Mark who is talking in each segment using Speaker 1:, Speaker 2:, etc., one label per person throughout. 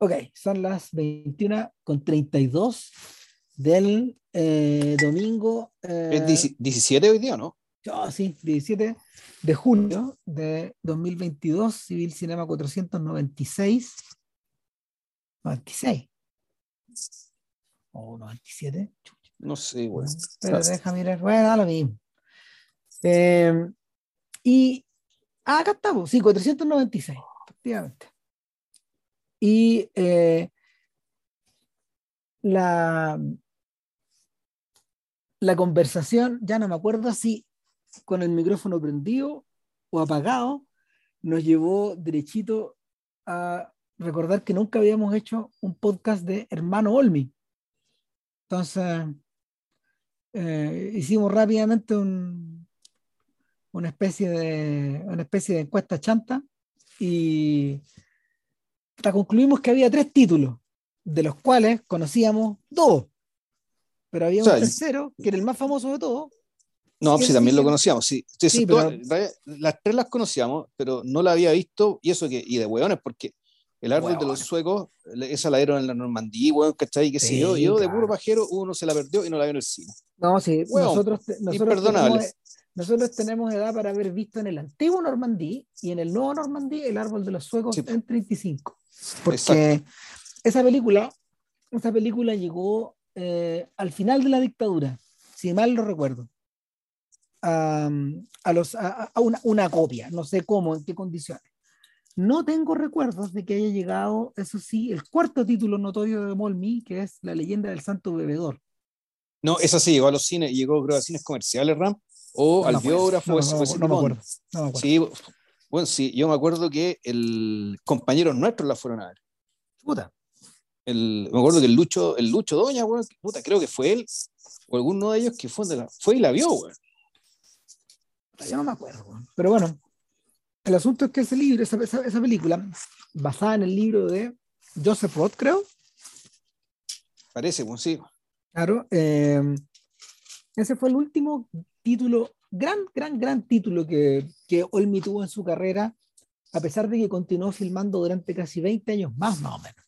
Speaker 1: Ok, son las 21 con 32 del eh, domingo.
Speaker 2: Eh, ¿Es 17 hoy día, no?
Speaker 1: Oh, sí, 17 de junio de 2022, Civil Cinema 496. 96. O 97.
Speaker 2: No sé, bueno.
Speaker 1: Pero deja mirar, bueno, lo mismo. Eh, y ah, acá estamos, sí, 496, efectivamente. Y eh, la, la conversación, ya no me acuerdo si con el micrófono prendido o apagado, nos llevó derechito a recordar que nunca habíamos hecho un podcast de Hermano Olmi. Entonces, eh, hicimos rápidamente un, una, especie de, una especie de encuesta chanta y concluimos que había tres títulos, de los cuales conocíamos dos, pero había un tercero, que era el más famoso de todos.
Speaker 2: No, sí, también lo conocíamos, sí. Las tres las conocíamos, pero no la había visto, y eso que, y de hueones, porque el árbol de los suecos, esa la dieron en la Normandía, weón, ¿cachai? Que sí, yo, yo de puro pajero, uno se la perdió y no la vio en el cine.
Speaker 1: No, sí, nosotros, nosotros, tenemos, nosotros tenemos edad para haber visto en el antiguo Normandía y en el nuevo Normandía el árbol de los suecos en 35. Porque esa película, esa película llegó eh, al final de la dictadura, si mal lo recuerdo. A, los, a, una, una, copia, no sé cómo, en qué condiciones. No tengo recuerdos de que haya llegado, eso sí, el cuarto título notorio de Molmi, que es La leyenda del santo bebedor.
Speaker 2: No, esa sí llegó a los cines, llegó creo a cines comerciales, Ram, o al biógrafo.
Speaker 1: No, no, me acuerdo.
Speaker 2: Sí, bueno, sí, yo me acuerdo que el compañero nuestro la fueron a ver.
Speaker 1: Puta.
Speaker 2: El, me acuerdo que el Lucho, el Lucho Doña, bueno, puta, creo que fue él, o alguno de ellos que fue, de la, fue y la vio, güey.
Speaker 1: Yo no me acuerdo, pero bueno, el asunto es que ese libro, esa, esa, película, basada en el libro de Joseph Roth, creo.
Speaker 2: Parece, pues sí.
Speaker 1: Claro, eh, ese fue el último título gran, gran, gran título que, que Olmi tuvo en su carrera, a pesar de que continuó filmando durante casi 20 años más, más o menos.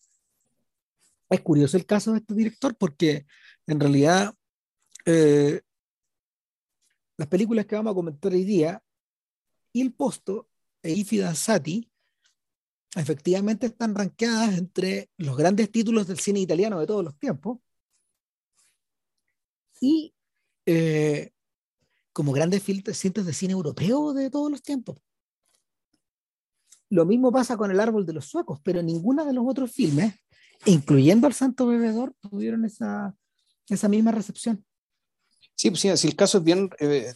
Speaker 1: Es curioso el caso de este director porque en realidad eh, las películas que vamos a comentar hoy día, Il Posto e I Fidanzati, efectivamente están rankeadas entre los grandes títulos del cine italiano de todos los tiempos. Y eh, como grandes cintas de cine europeo de todos los tiempos. Lo mismo pasa con El Árbol de los Suecos, pero ninguna de los otros filmes, incluyendo El Santo Bebedor, tuvieron esa, esa misma recepción.
Speaker 2: Sí, pues sí, si el caso es bien, eh,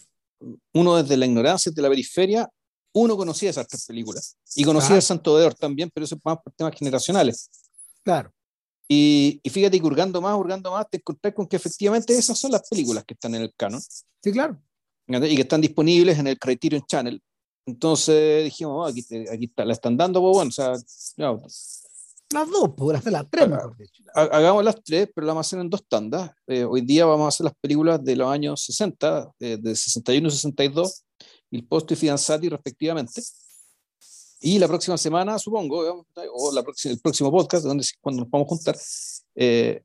Speaker 2: uno desde la ignorancia, de la periferia, uno conocía esas tres películas y conocía El Santo Bebedor también, pero eso es más por temas generacionales.
Speaker 1: Claro.
Speaker 2: Y, y, fíjate que hurgando más, hurgando más, te encontrás con que efectivamente esas son las películas que están en el canon.
Speaker 1: Sí, claro
Speaker 2: y que están disponibles en el Criterion Channel. Entonces dijimos, oh, aquí, aquí está, la están dando, pues bueno, o sea,
Speaker 1: las dos, por hacer las tres,
Speaker 2: Hagamos las tres, pero la vamos a hacer en dos tandas. Eh, hoy día vamos a hacer las películas de los años 60, eh, de 61 y 62, Il Posto y Fidanzati respectivamente. Y la próxima semana, supongo, o la próxima, el próximo podcast, donde, cuando nos vamos a juntar, eh,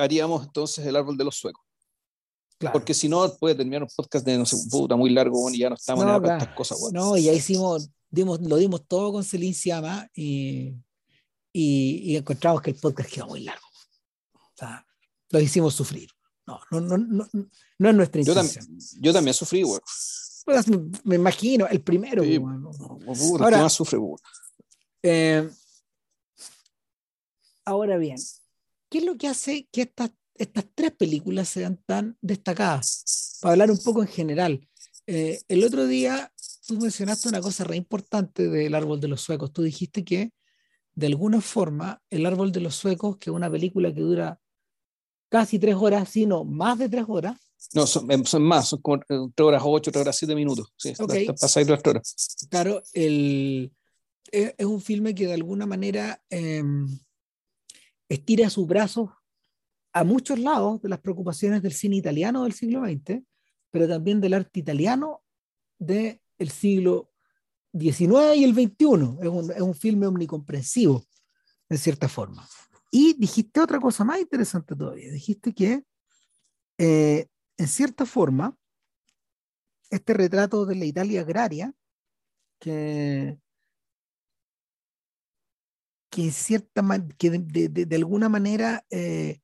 Speaker 2: haríamos entonces el árbol de los suecos. Porque si no, puede terminar un podcast de, no sé, puta, muy largo, y ya no estamos en estas cosas,
Speaker 1: No, y ya hicimos, dimos, lo dimos todo con Celine Siama y, y, encontramos que el podcast quedó muy largo. O sea, lo hicimos sufrir. No, no, no, no, no es nuestra intención.
Speaker 2: Yo, también sufrí, güey.
Speaker 1: Pues, me imagino, el primero. Sí,
Speaker 2: ahora, más sufre,
Speaker 1: eh, ahora bien, ¿qué es lo que hace que estas estas tres películas sean tan destacadas. Para hablar un poco en general, eh, el otro día tú mencionaste una cosa re importante del Árbol de los Suecos. Tú dijiste que de alguna forma el Árbol de los Suecos, que es una película que dura casi tres horas, sino más de tres horas.
Speaker 2: No, son, em, más, son como tres horas ocho, tres horas siete minutos. Sí, okay. pasa tres horas.
Speaker 1: Claro, el, es, un filme que de alguna manera em, estira sus brazos a muchos lados de las preocupaciones del cine italiano del siglo XX, pero también del arte italiano del siglo XIX y el XXI. Es un, es un filme omnicomprensivo. en cierta forma. Y dijiste otra cosa más interesante todavía. Dijiste que, eh, en cierta forma, este retrato de la Italia agraria, que, que, cierta, que de, de, de alguna manera eh,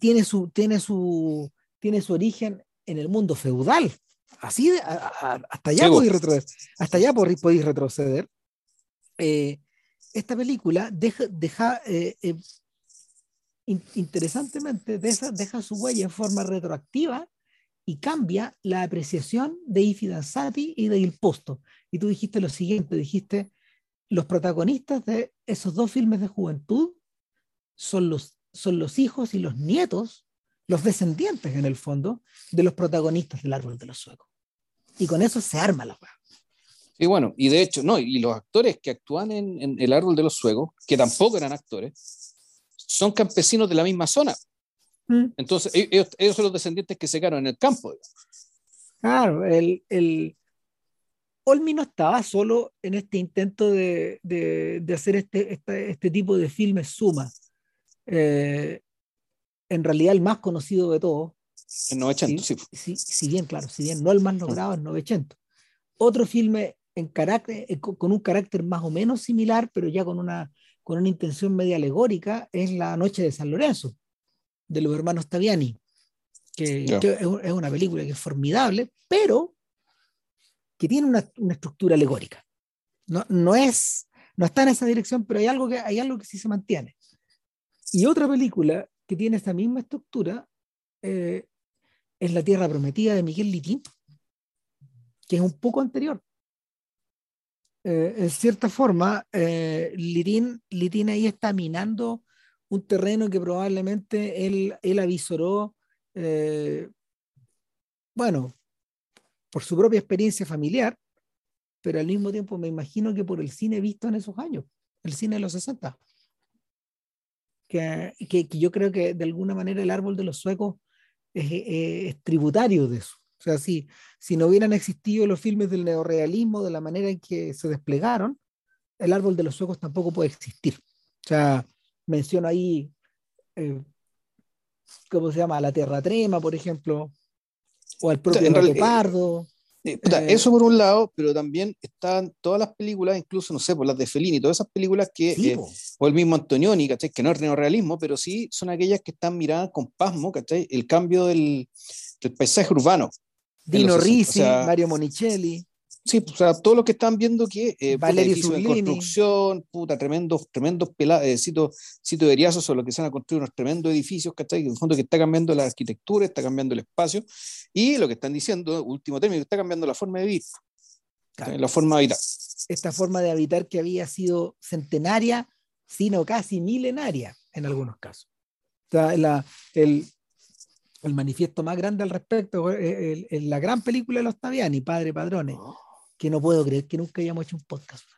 Speaker 1: tiene, su, tiene, su, tiene su origen en el mundo feudal. Así, de, a, a, hasta allá podéis retroceder. Hasta allá podéis retroceder. Eh, esta película deja, deja eh, in, interesantemente, deja, su huella en forma retroactiva y cambia la apreciación de Ifi Danzati y de Il Posto. Y tú dijiste lo siguiente, dijiste, los protagonistas de esos dos filmes de juventud son los, son los hijos y los nietos, los descendientes en el fondo, de los protagonistas del árbol de los suecos. Y con eso se arma la hueá.
Speaker 2: Y bueno, y de hecho, no, y los actores que actúan en, en, El Árbol de los Suegos, que tampoco eran actores, son campesinos de la misma zona. Mm. Entonces, ellos, ellos, son los descendientes que se quedaron en el campo.
Speaker 1: Claro, el, el Olmi no estaba solo en este intento de, de, de hacer este, este, este, tipo de filmes suma. Eh, en realidad, el más conocido de todos.
Speaker 2: En 900,
Speaker 1: sí. Si, si, si, bien, claro, si bien no el más logrado, en 900. Otro filme en carácter, eh, con un carácter más o menos similar, pero ya con una, con una intención media alegórica, es La Noche de San Lorenzo, de los hermanos Taviani, que, yeah. que es, es, una película que es formidable, pero que tiene una, una estructura alegórica. No, no, es, no está en esa dirección, pero hay algo, que, hay algo que sí se mantiene. Y otra película que tiene esta misma estructura eh, es La Tierra Prometida de Miguel Litín, que es un poco anterior eh, en cierta forma, eh, Litín, ahí está minando un terreno que probablemente él, él avisoró, eh, bueno, por su propia experiencia familiar, pero al mismo tiempo me imagino que por el cine visto en esos años, el cine de los 60. Que, que, yo creo que de alguna manera el árbol de los suecos es, es tributario de eso. O sea, si, si no hubieran existido los filmes del neorealismo de la manera en que se desplegaron, el árbol de los suecos tampoco puede existir. O sea, menciono ahí, eh, ¿cómo se llama? La Tierra Trema, por ejemplo, o al propio o sea, Leopardo.
Speaker 2: Eh, eh, eso por un lado, pero también están todas las películas, incluso, no sé, por las de Fellini, todas esas películas que, sí, eh, o el mismo Antonioni, ¿cachai? Que no es neorealismo, pero sí son aquellas que están miradas con pasmo, ¿cachai? El cambio del, del paisaje urbano.
Speaker 1: Dino Risi, o sea, Mario Monicelli.
Speaker 2: Sí, o sea, todos los que están viendo que eh, Valerio puta, de construcción, puta, tremendos, tremendos eh, sitios sitio de Eriazos o lo que se van a construir unos tremendos edificios, ¿cachai? En el fondo que está cambiando la arquitectura, está cambiando el espacio, y lo que están diciendo, último término, está cambiando la forma de vivir, claro. la forma de habitar.
Speaker 1: Esta forma de habitar que había sido centenaria, sino casi milenaria en algunos casos. O sea, la, el, el manifiesto más grande al respecto es la gran película de los Taviani, Padre Padrones, oh. que no puedo creer que nunca hayamos hecho un podcast.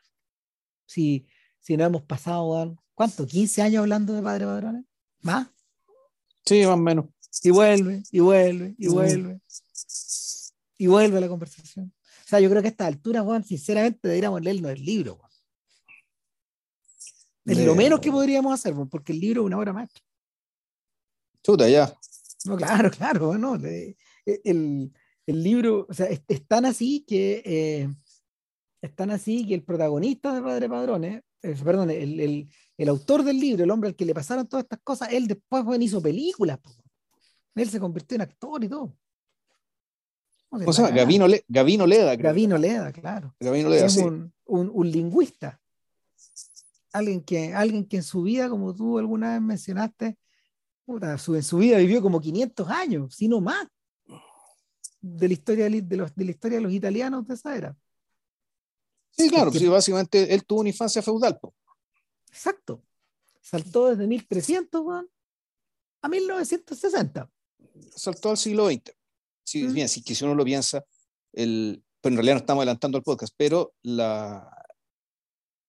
Speaker 1: Si, si no hemos pasado, ¿cuánto? ¿15 años hablando de Padre Padrones? ¿Más?
Speaker 2: Sí, más o menos.
Speaker 1: Y vuelve, y vuelve, y vuelve. Y vuelve la conversación. O sea, yo creo que a esta altura, Juan, sinceramente deberíamos leernos el libro. Juan. Es lo menos que podríamos hacer, porque el libro es una hora más.
Speaker 2: Chuta, ya.
Speaker 1: No, claro, claro, ¿no? El, el libro, o sea, es, es tan así que eh, es tan así que el protagonista de Padre Padrones, eh, perdón, el, el, el, autor del libro, el hombre al que le pasaron todas estas cosas, él después bueno, hizo películas. Po. Él se convirtió en actor y todo.
Speaker 2: ¿Cómo se llama? Gavino, Le, Gavino Leda.
Speaker 1: Creo. Gavino Leda, claro.
Speaker 2: Gavino Leda,
Speaker 1: es
Speaker 2: sí.
Speaker 1: un, un, un, lingüista. Alguien que, alguien que en su vida, como tú alguna vez mencionaste, puta, su, en su vida vivió como 500 años, si no más, de la historia de, los, de la historia de los italianos de esa era.
Speaker 2: Sí, claro, sí, básicamente él tuvo una infancia feudal. Po.
Speaker 1: Exacto. Saltó desde 1300 bueno, a 1960.
Speaker 2: Saltó al siglo XX. Sí, mm. bien, si, si uno lo piensa, el, pero en realidad no estamos adelantando el podcast, pero la,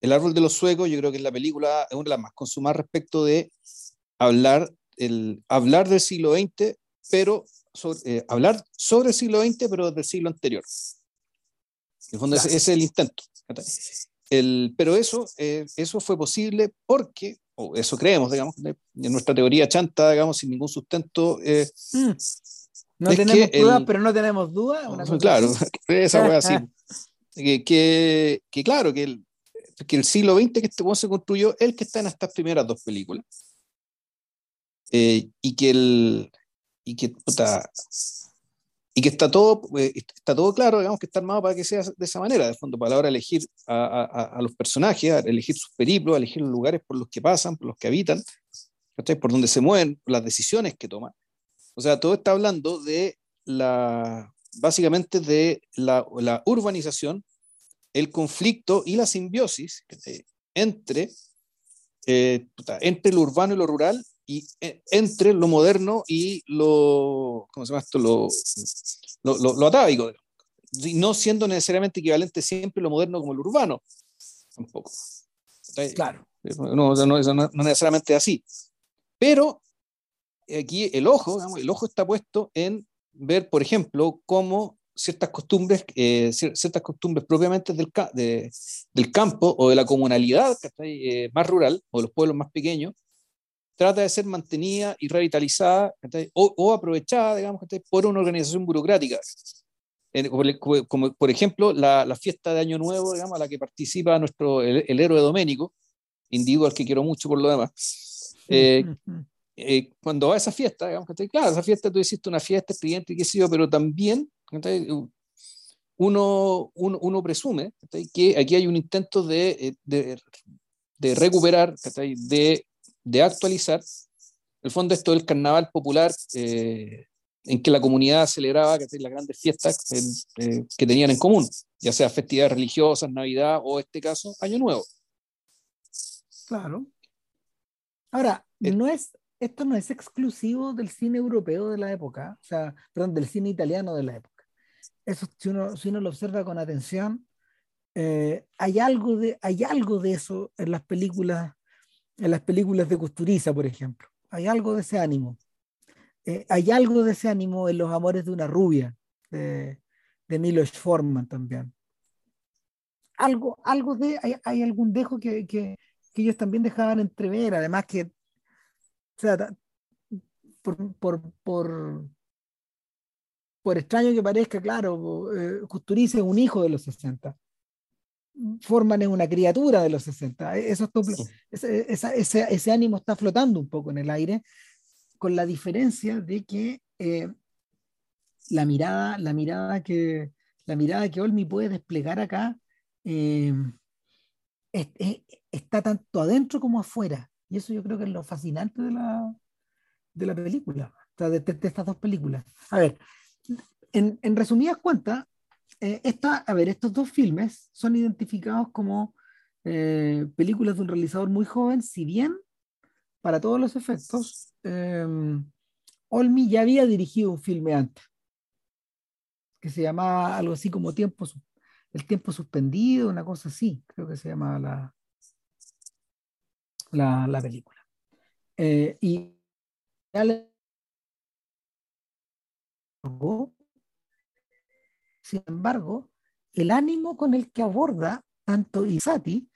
Speaker 2: el árbol de los suecos, yo creo que es la película, es una de las más consumadas respecto de hablar el hablar del siglo XX, pero sobre, eh, hablar sobre el siglo XX, pero del siglo anterior. En el fondo, ese, es el intento. el, pero eso, eh, eso fue posible porque, o eso creemos, digamos, en nuestra teoría chanta, digamos, sin ningún sustento. Eh, mm.
Speaker 1: No tenemos pruebas, pero no tenemos dudas.
Speaker 2: Claro, esa fue así. que, que, claro, que el, que el siglo XX que este se construyó, el que está en estas primeras dos películas. Eh, y que el. Y que, puta, y que está todo, eh, está todo claro, digamos, que está armado para que sea de esa manera, de fondo, para la hora de elegir a, los personajes, a elegir sus periplos, a elegir los lugares por los que pasan, por los que habitan, por donde se mueven, las decisiones que toman. O sea, todo está hablando de la, básicamente de la, la urbanización, el conflicto y la simbiosis entre, eh, entre lo urbano y lo rural y eh, entre lo moderno y lo, ¿cómo se llama esto? Lo, lo, lo, atávico, no siendo necesariamente equivalente siempre lo moderno como lo urbano, tampoco.
Speaker 1: Claro.
Speaker 2: No, no, no, no necesariamente así. Pero aquí el ojo, el ojo está puesto en ver, por ejemplo, cómo ciertas costumbres, eh, ciertas costumbres propiamente del, del campo o de la comunalidad eh, más rural o de los pueblos más pequeños, trata de ser mantenida y revitalizada o, o, aprovechada, digamos, por una organización burocrática. Como, por ejemplo la, la, fiesta de Año Nuevo, digamos, a la que participa nuestro, el, héroe Doménico, individuo al que quiero mucho por lo demás. Eh, eh, cuando va a esa fiesta, digamos, claro, esa fiesta tú hiciste una fiesta estudiante y qué sé yo, pero también uno, uno, uno, presume que aquí hay un intento de, eh, de, de recuperar, de de actualizar. El fondo esto del carnaval popular, eh, en que la comunidad celebraba que las grandes fiestas eh, que tenían en común, ya sea festividades religiosas, Navidad o, en este caso, Año Nuevo.
Speaker 1: Claro. Ahora, eh, no es, esto no es exclusivo del cine europeo de la época, o sea, perdón, del cine italiano de la época. Eso, si uno, si uno lo observa con atención, hay, algo de, hay algo de eso en las películas en las películas de Custuriza, por ejemplo. Hay algo de ese ánimo. Eh, hay algo de ese ánimo en Los Amores de una Rubia, de, de Milos Forman también. Algo, algo de, hay, algún dejo que, que, ellos también dejaban entrever, además que, o sea, por, por, por, por extraño que parezca, claro, eh, Custuriza es un hijo de los 60 forman es una criatura de los 60. E, eso ese, ese, ese, ánimo está flotando un poco en el aire, con la diferencia de que eh, la, mirada, la, mirada que, la mirada que Olmi puede desplegar acá eh, está tanto adentro como afuera. Y eso yo creo que es lo fascinante de la, de la película, de, de, estas dos películas. A ver, en, en resumidas cuentas, eh, a ver, estos dos filmes son identificados como eh, películas de un realizador muy joven, si bien para todos los efectos, eh, Olmi ya había dirigido un filme antes, que se llamaba algo así como tiempo, El tiempo suspendido, una cosa así, creo que se llamaba la, la, la película. y sin embargo, el ánimo con el que aborda tanto Isati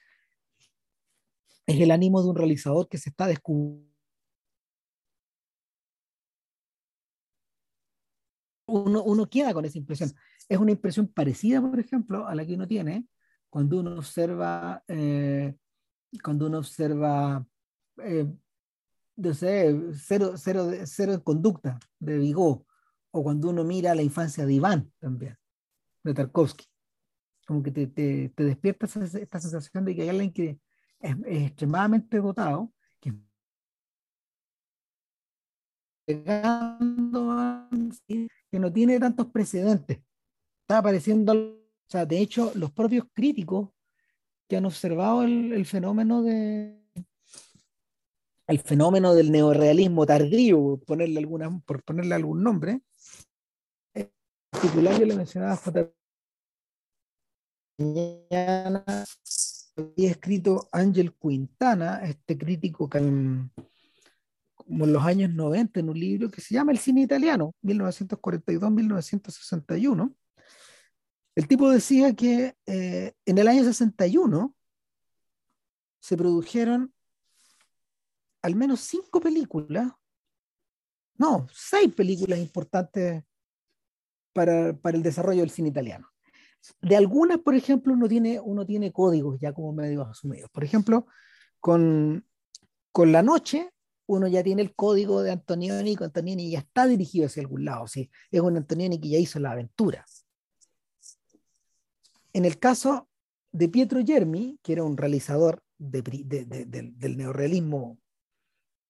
Speaker 1: es el ánimo de un realizador que se está descubriendo. Uno, queda con esa impresión. Es una impresión parecida, por ejemplo, a la que uno tiene cuando uno observa, eh, cuando uno observa, eh, no sé, cero, cero, cero conducta de Vigo, o cuando uno mira la infancia de Iván también de Tarkovsky. Como que te, te, despierta esta sensación de que hay alguien que es, extremadamente dotado, que no tiene tantos precedentes. Está apareciendo, o sea, de hecho, los propios críticos que han observado el, fenómeno de el fenómeno del neorealismo tardío, ponerle, alguna, por ponerle algún nombre, particular yo le mencionaba a había escrito Ángel Quintana, este crítico como en los años 90 en un libro que se llama El cine italiano, 1942-1961. El tipo decía que eh, en el año 61 se produjeron al menos cinco películas, no, seis películas importantes para, para el desarrollo del cine italiano. De algunas, por ejemplo, uno tiene, uno tiene códigos ya como medios asumidos. Por ejemplo, con, con La Noche, uno ya tiene el código de Antonioni, con Antonioni ya está dirigido hacia algún lado, ¿sí? es un Antonioni que ya hizo la aventura. En el caso de Pietro Germi, que era un realizador de, de, de, del neorrealismo,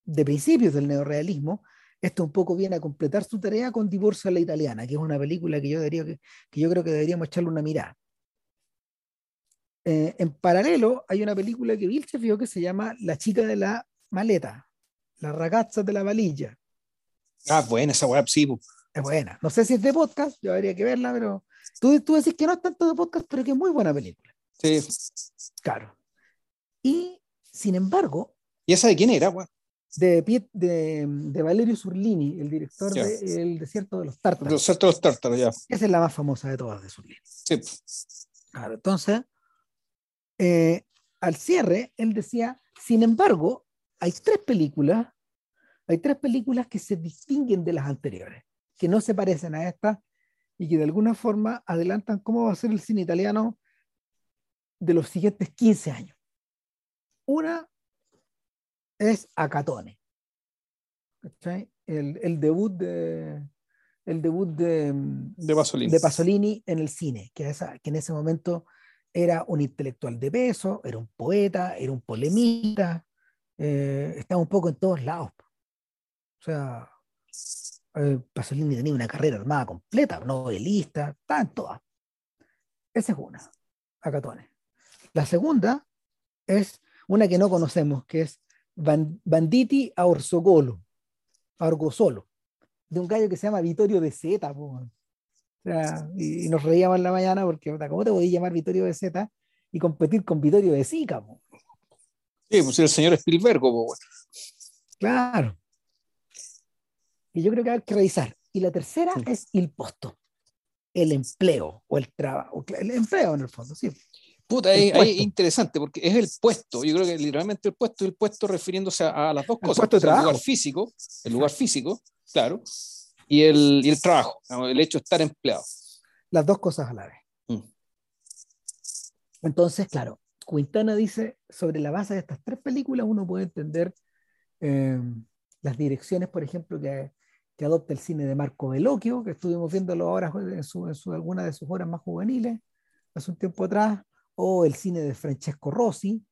Speaker 1: de principios del neorrealismo, esto un poco viene a completar su tarea con Divorcio a la Italiana, que es una película que yo, diría que, que yo creo que deberíamos echarle una mirada. Eh, en paralelo, hay una película que Vilche vio que se llama La chica de la maleta, La ragazza de la valilla.
Speaker 2: Ah, buena esa web, sí.
Speaker 1: Es buena. No sé si es de podcast, yo habría que verla, pero tú, tú decís que no es tanto de podcast, pero que es muy buena película.
Speaker 2: Sí.
Speaker 1: Claro. Y, sin embargo...
Speaker 2: ¿Y esa de quién era, güey?
Speaker 1: De, de, de, Valerio Surlini, el director yeah. de El desierto de los tártaros.
Speaker 2: El desierto de los tártaros, ya.
Speaker 1: Esa es la más famosa de todas de Surlini.
Speaker 2: Sí.
Speaker 1: Claro, entonces, eh, al cierre, él decía, sin embargo, hay tres películas, hay tres películas que se distinguen de las anteriores, que no se parecen a estas y que de alguna forma adelantan cómo va a ser el cine italiano de los siguientes 15 años. Una es Acatone. El, el, debut de el debut de,
Speaker 2: de, Pasolini.
Speaker 1: de Pasolini en el cine, que, esa, que en ese momento era un intelectual de peso, era un poeta, era un polemista, eh, estaba un poco en todos lados. O sea, eh, Pasolini tenía una carrera armada completa, novelista, estaba en todas. Esa es una, Acatone. La segunda es una que no conocemos, que es Banditi a Orsogolo, a Orgosolo, de un gallo que se llama Vittorio de Zeta. O sea, y, y, nos reíamos en la mañana porque, ¿cómo te podías llamar Vittorio de Zeta y competir con Vittorio de Sica? Po?
Speaker 2: Sí, pues el señor Spielberg. Po.
Speaker 1: Claro. Y yo creo que hay que revisar. Y la tercera sí. es el posto, el empleo o el trabajo, el empleo en el fondo, sí.
Speaker 2: Puta, es, es, interesante porque es el puesto. Yo creo que literalmente el puesto el puesto refiriéndose a, a las dos
Speaker 1: el
Speaker 2: cosas. El lugar físico, el lugar físico, claro, y el, y el trabajo, el hecho de estar empleado.
Speaker 1: Las dos cosas a la vez.
Speaker 2: Mm.
Speaker 1: Entonces, claro, Quintana dice, sobre la base de estas tres películas uno puede entender eh, las direcciones, por ejemplo, que, que, adopta el cine de Marco Bellocchio, que estuvimos viéndolo ahora en, su, en su, alguna de sus obras más juveniles, hace un tiempo atrás, o el cine de Francesco Rossi,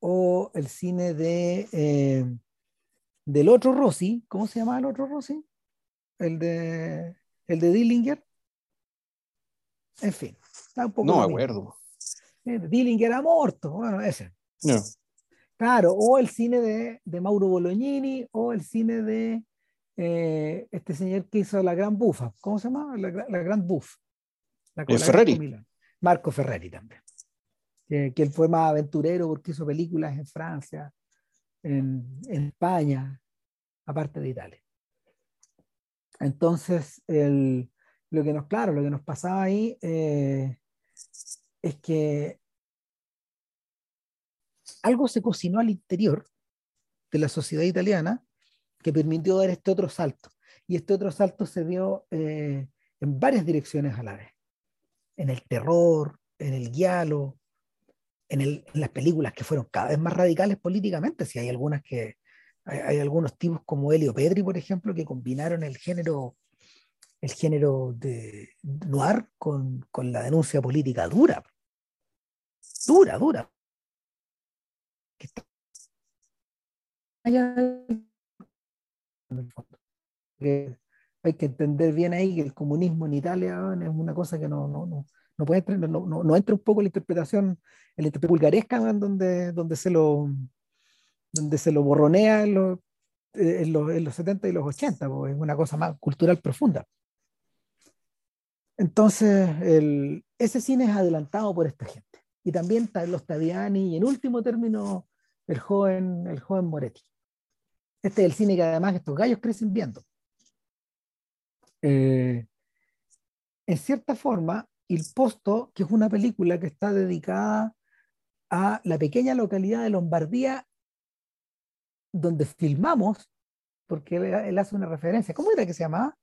Speaker 1: o el cine de eh, del otro Rossi, ¿cómo se llama el otro Rossi? El de el de Dillinger. En fin, está un poco.
Speaker 2: No me acuerdo.
Speaker 1: Dillinger era muerto, bueno, ese.
Speaker 2: No.
Speaker 1: Claro, o el cine de, de Mauro Bolognini, o el cine de eh, este señor que hizo La Gran Bufa, ¿cómo se llama? La, la Gran Buff.
Speaker 2: La, la Ferreri.
Speaker 1: Marco Ferreri también, que, él fue más aventurero porque hizo películas en Francia, en, España, aparte de Italia. Entonces, lo que nos, claro, lo que nos pasaba ahí eh, es que algo se cocinó al interior de la sociedad italiana que permitió dar este otro salto. Y este otro salto se dio eh, en varias direcciones a la vez en el terror, en el guialo, en, las películas que fueron cada vez más radicales políticamente. Si hay algunas que hay, algunos tipos como Helio Pedri, por ejemplo, que combinaron el género, el género de noir con, con la denuncia política dura. Dura, dura. Allá hay que entender bien ahí que el comunismo en Italia es una cosa que no, no, no, no puede entrar, no, no, no, entra un poco la interpretación, la interpretación vulgaresca donde, donde, se lo, donde se lo borronea en los, en, los, en los 70 y los 80, es una cosa más cultural profunda. Entonces, el, ese cine es adelantado por esta gente. Y también los Taviani y en último término el joven, el joven Moretti. Este es el cine que además estos gallos crecen viendo. Eh, en cierta forma, Il Posto, que es una película que está dedicada a la pequeña localidad de Lombardía donde filmamos, porque él, hace una referencia. ¿Cómo era que se llamaba?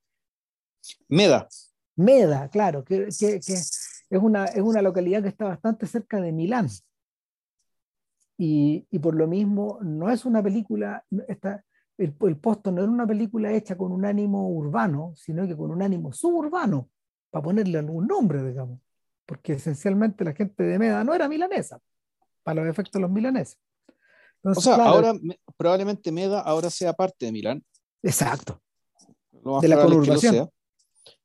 Speaker 2: Meda.
Speaker 1: Meda, claro, que, es, una, es una localidad que está bastante cerca de Milán. Y, por lo mismo, no es una película, está, el, el posto no es una película hecha con un ánimo urbano, sino que con un ánimo suburbano, para ponerle algún nombre, digamos. Porque esencialmente la gente de Meda no era milanesa, para los efectos de los milaneses.
Speaker 2: o sea, ahora probablemente Meda ahora sea parte de Milán.
Speaker 1: Exacto. de la conurbación.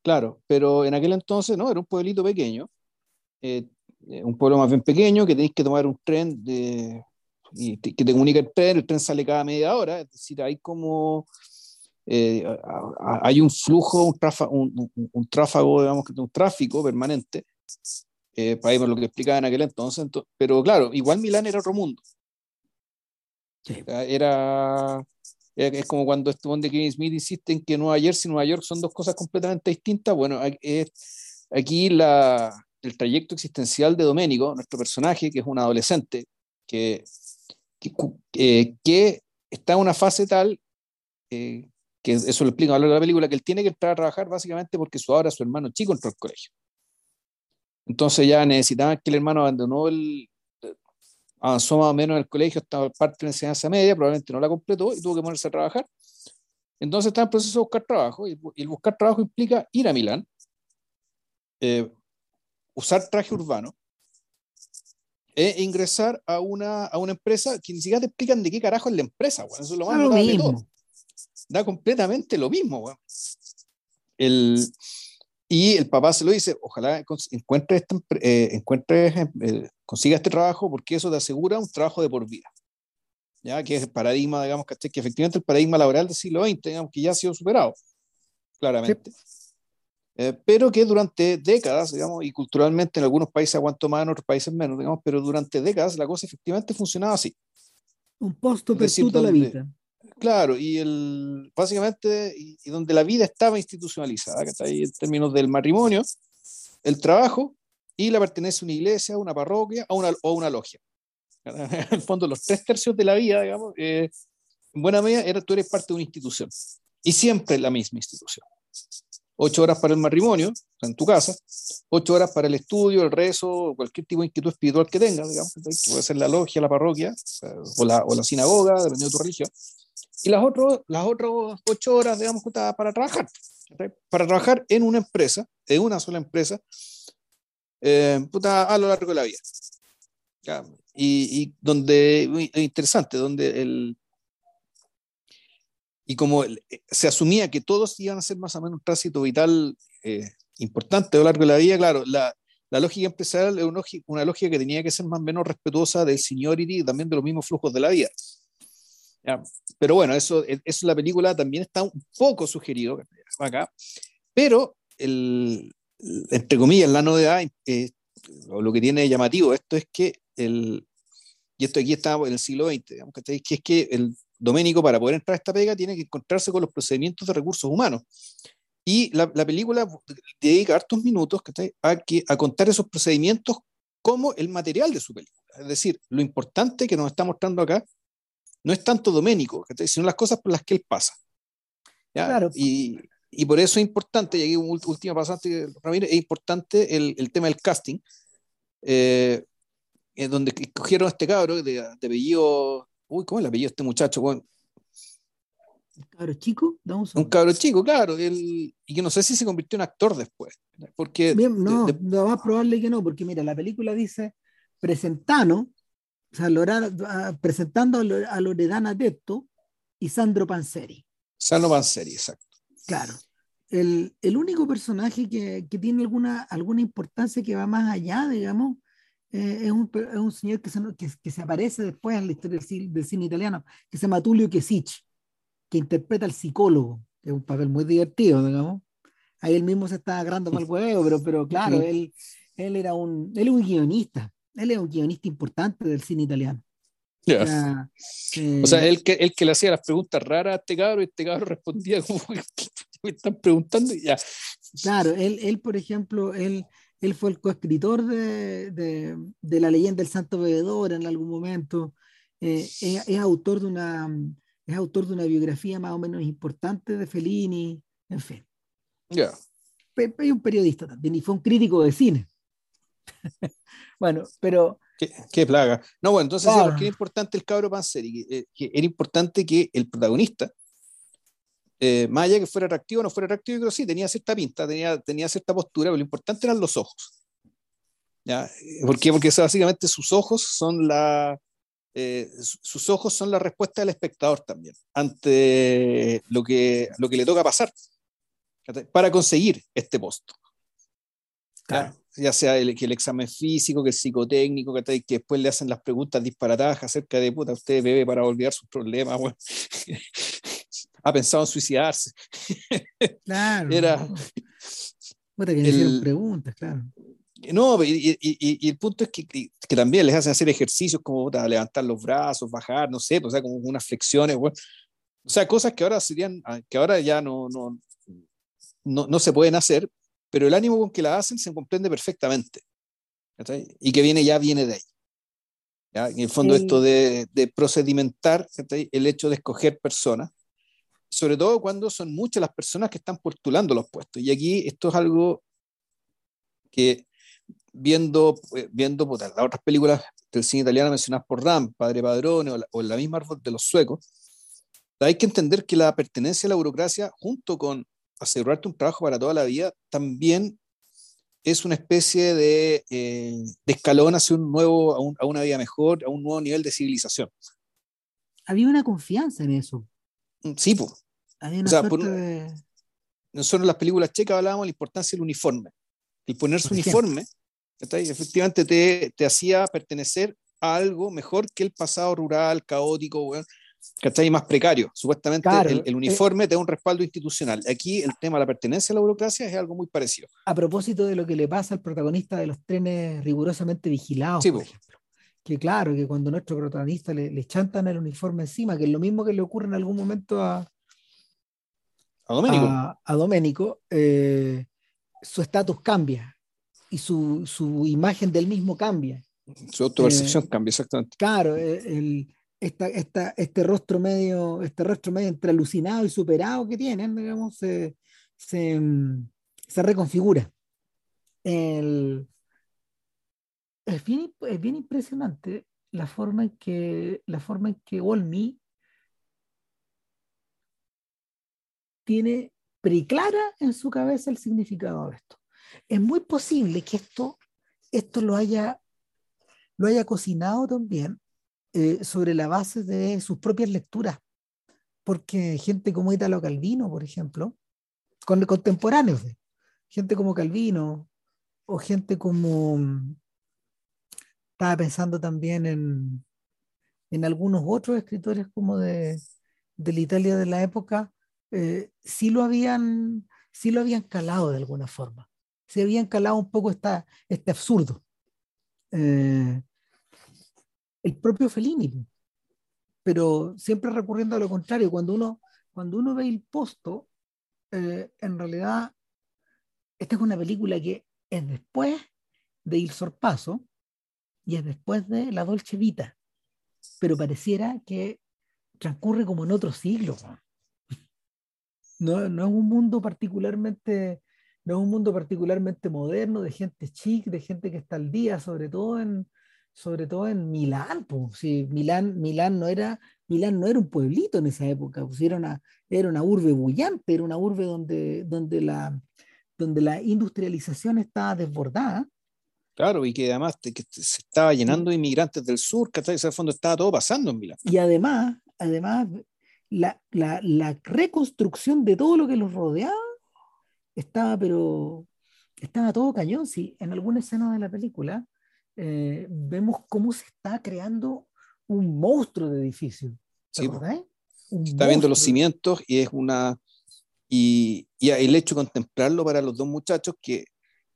Speaker 2: Claro, pero en aquel entonces no, era un pueblito pequeño, eh, eh, un pueblo más bien pequeño que tenéis que tomar un tren de, y que te comunica el tren, el tren sale cada media hora, es decir, hay como, eh, hay un flujo, un, tráfago, un, un, tráfago, digamos, un tráfico permanente, eh, para ir por lo que explicaba en aquel entonces, pero claro, igual Milán era otro mundo. Era, es como cuando este de Kevin Smith insiste en que Nueva Jersey y Nueva York son dos cosas completamente distintas. Bueno, aquí la, el trayecto existencial de Doménico, nuestro personaje, que es un adolescente, que eh, que, está en una fase tal, eh, que eso lo explica a lo largo de la película, que él tiene que entrar a trabajar básicamente porque su ahora su hermano chico entró al colegio. Entonces ya necesitaban que el hermano abandonó el, avanzó más o menos en el colegio hasta parte de la enseñanza media, probablemente no la completó y tuvo que ponerse a trabajar. Entonces está en proceso de buscar trabajo y, el buscar trabajo implica ir a Milán, eh, usar traje urbano, e ingresar a una, a una empresa que ni siquiera te explican de qué carajo es la empresa, bueno, eso es lo más
Speaker 1: notable de todo.
Speaker 2: Da completamente lo mismo, bueno. El, y el papá se lo dice, ojalá encuentres, este, eh, encuentres eh, consiga este trabajo porque eso te asegura un trabajo de por vida. ¿ya? Que es el paradigma, digamos, que, que efectivamente el paradigma laboral del siglo XX, digamos, que ya ha sido superado, claramente. Eh, pero que durante décadas, digamos, y culturalmente en algunos países aguantó más, en otros países menos, digamos, pero durante décadas la cosa efectivamente funcionaba así.
Speaker 1: Un posto persuto la vida.
Speaker 2: Claro, y el, básicamente, y, donde la vida estaba institucionalizada, que está ahí en términos del matrimonio, el trabajo y la pertenencia a una iglesia, a una parroquia o una, o una logia. En el fondo, los tres tercios de la vida, digamos, eh, en buena medida, era, tú eres parte de una institución. Y siempre la misma institución ocho horas para el matrimonio, en tu casa, ocho horas para el estudio, el rezo, cualquier tipo de inquietud espiritual que tengas, digamos, puede ser la logia, la parroquia o la, o la sinagoga, dependiendo de tu religión, y las, otras las otras ocho horas, digamos, para trabajar, para trabajar en una empresa, en una sola empresa, eh, a lo largo de la vida. Y, y, donde, interesante, donde el, y como eh, se asumía que todos iban a ser más o menos un tránsito vital eh, importante a lo largo de la vida, claro, la, la lógica empresarial es una, lógica que tenía que ser más o menos respetuosa del seniority y también de los mismos flujos de la vida. Pero bueno, eso, e, eso la película también está un poco sugerido acá, pero el, entre comillas, la novedad, eh, lo que tiene llamativo esto es que el, y esto aquí está en el siglo XX, digamos, que es que el, Doménico, para poder entrar a esta pega, tiene que encontrarse con los procedimientos de recursos humanos. Y la, película dedica hartos minutos a, que, a contar esos procedimientos como el material de su película. Es decir, lo importante que nos está mostrando acá no es tanto Doménico, sino las cosas por las que él pasa. Claro. Y, y, por eso es importante, y aquí un última pasante, Ramírez, es importante el, el tema del casting, eh, donde escogieron a este cabro de, de apellido Uy, ¿cómo es el apellido de este muchacho? Bueno,
Speaker 1: ¿Un cabro chico?
Speaker 2: un, cabro chico, claro. y que no sé si se convirtió en actor después. Porque
Speaker 1: no, lo más probable que no, porque mira, la película dice presentano, o sea, ah, presentando a Loredana Detto y Sandro Panzeri.
Speaker 2: Sandro Panzeri, exacto.
Speaker 1: Claro. El, el único personaje que, que, tiene alguna, alguna importancia que va más allá, digamos, eh, es, un, es, un, señor que se, que, que se, aparece después en la historia del cine, italiano, que se llama Tullio Kesich, que interpreta al psicólogo, que es un papel muy divertido, digamos. Ahí él mismo se está agarrando mal huevo, pero, pero claro, él, él era un, él es un guionista, él es un guionista importante del cine italiano.
Speaker 2: O sea, eh, o sea él, que, él que le hacía las preguntas raras a este cabro y este cabro respondía como me están preguntando y ya.
Speaker 1: Claro, él, él por ejemplo, él, él fue el coescritor de, de, de, La leyenda del santo bebedor en algún momento. Eh, es, es, autor de una, es autor de una biografía más o menos importante de Fellini, en fin.
Speaker 2: Ya.
Speaker 1: Yeah. Hay un periodista también y fue un crítico de cine. bueno, pero...
Speaker 2: Qué, qué, plaga. No, bueno, entonces, ah. ¿por qué era importante el cabro Panzeri? Que, que era importante que el protagonista, eh, más allá que fuera atractivo o no fuera atractivo, creo que sí, tenía cierta pinta, tenía, tenía cierta postura, pero lo importante eran los ojos. ¿ya? ¿Por qué? Porque básicamente sus ojos son la, eh, sus ojos son la respuesta del espectador también ante lo que, lo que le toca pasar para conseguir este puesto. Claro. Ya sea el, que el examen físico, que el psicotécnico, que, que después le hacen las preguntas disparatadas acerca de puta, usted bebe para olvidar sus problemas. Bueno. ha pensado en suicidarse.
Speaker 1: Claro.
Speaker 2: Era.
Speaker 1: Puta, que el, preguntas, claro.
Speaker 2: No, y, y, y, el punto es que, que, también les hacen hacer ejercicios como puta, levantar los brazos, bajar, no sé, pues, o sea, como unas flexiones, bueno. o sea, cosas que ahora serían, que ahora ya no, no, no, no se pueden hacer, pero el ánimo con que la hacen se comprende perfectamente. Y que viene ya viene de ahí. ¿ya? En el fondo, sí. esto de, de procedimentar el hecho de escoger personas sobre todo cuando son muchas las personas que están postulando los puestos. Y aquí esto es algo que viendo, eh, viendo las otras películas del cine italiano mencionadas por Ram, Padre Padrone o, la, o la misma árbol de los suecos, hay que entender que la pertenencia a la burocracia, junto con asegurarte un trabajo para toda la vida, también es una especie de, eh, de escalón hacia un nuevo, a, un, a, una vida mejor, a un nuevo nivel de civilización.
Speaker 1: Había una confianza en eso.
Speaker 2: Sí, pues.
Speaker 1: O sea, por, de...
Speaker 2: nosotros en las películas checas hablábamos de la importancia del uniforme. El ponerse por uniforme, efectivamente te, te, hacía pertenecer a algo mejor que el pasado rural, caótico, bueno, ¿cachai? Más precario. Supuestamente claro, el, el, uniforme eh, te da un respaldo institucional. Aquí el tema de la pertenencia a la burocracia es algo muy parecido.
Speaker 1: A propósito de lo que le pasa al protagonista de los trenes rigurosamente vigilados,
Speaker 2: sí,
Speaker 1: por ejemplo. Que claro, que cuando nuestro protagonista le, le chantan el uniforme encima, que es lo mismo que le ocurre en algún momento a,
Speaker 2: a Doménico,
Speaker 1: a, a Doménico eh, su estatus cambia y su, su, imagen del mismo cambia.
Speaker 2: Su autopercepción eh, cambia, exactamente.
Speaker 1: Claro, eh, el, esta, esta, este rostro medio, este rostro medio entre alucinado y superado que tienen, digamos, se, se, se reconfigura. El, es, bien, es bien impresionante la forma en que, la forma en que Olmi tiene preclara en su cabeza el significado de esto. Es muy posible que esto, esto lo, haya, lo haya cocinado también eh, sobre la base de sus propias lecturas, porque gente como Italo Calvino, por ejemplo, con contemporáneos, gente como Calvino, o gente como, estaba pensando también en, en algunos otros escritores como de, de la Italia de la época, eh, sí, lo habían, sí lo habían calado de alguna forma. Se habían calado un poco esta, este absurdo. Eh, el propio Fellini, pero siempre recurriendo a lo contrario, cuando uno, cuando uno ve el posto, eh, en realidad, esta es una película que es después de Il Sorpaso y es después de La Dolce Vita, pero pareciera que transcurre como en otro siglo. No, no es un mundo particularmente, no es un mundo particularmente moderno, de gente chic, de gente que está al día, sobre todo en, sobre todo en Milán. Pues. Sí, Milán, Milán, no era, Milán no era un pueblito en esa época, pues era, una, era una urbe bullante, era una urbe donde, donde, la, donde la industrialización estaba desbordada.
Speaker 2: Claro, y que además que se estaba llenando de inmigrantes del sur, que en el fondo estaba todo pasando en Milán.
Speaker 1: Y además, además la, la, la, reconstrucción de todo lo que los rodeaba estaba, pero estaba todo cañón. Sí, en alguna escena de la película eh, vemos cómo se está creando un monstruo de edificio.
Speaker 2: Sí, un está viendo los cimientos y es una. Y, y, el hecho de contemplarlo para los dos muchachos, que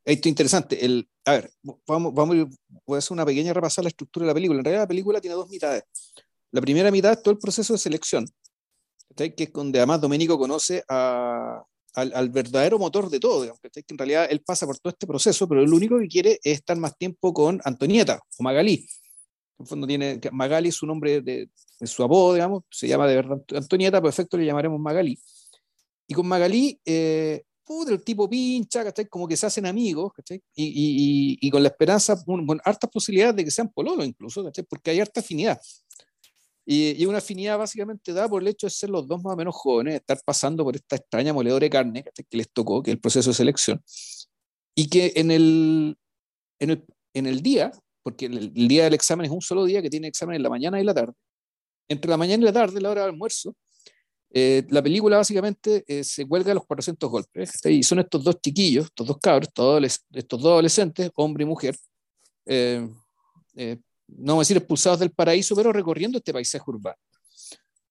Speaker 2: esto es interesante. El, a ver, vamos, vamos, voy a hacer una pequeña repasar la estructura de la película. En realidad, la película tiene dos mitades. La primera mitad es todo el proceso de selección, que es donde además Domenico conoce a, al, verdadero motor de todo, digamos, que en realidad él pasa por todo este proceso, pero lo único que quiere es estar más tiempo con Antonieta o Magalí. En fondo tiene, Magali es su nombre de, su apodo, digamos, se llama de verdad Antonieta, por efecto le llamaremos Magalí. Y con Magalí, eh, el tipo pincha, Como que se hacen amigos, Y, y, con la esperanza, con, hartas posibilidades de que sean pololo incluso, Porque hay harta afinidad. Y, una afinidad básicamente da por el hecho de ser los dos más o menos jóvenes, estar pasando por esta extraña moledora de carne que les tocó, que es el proceso de selección, y que en el, en el, en el día, porque el, día del examen es un solo día que tiene examen en la mañana y la tarde, entre la mañana y la tarde, la hora del almuerzo, eh, la película básicamente eh, se cuelga a los 400 golpes. Y son estos dos chiquillos, estos dos cabros, estos, dos adolescentes, hombre y mujer, eh, no vamos a decir expulsados del paraíso, pero recorriendo este paisaje urbano,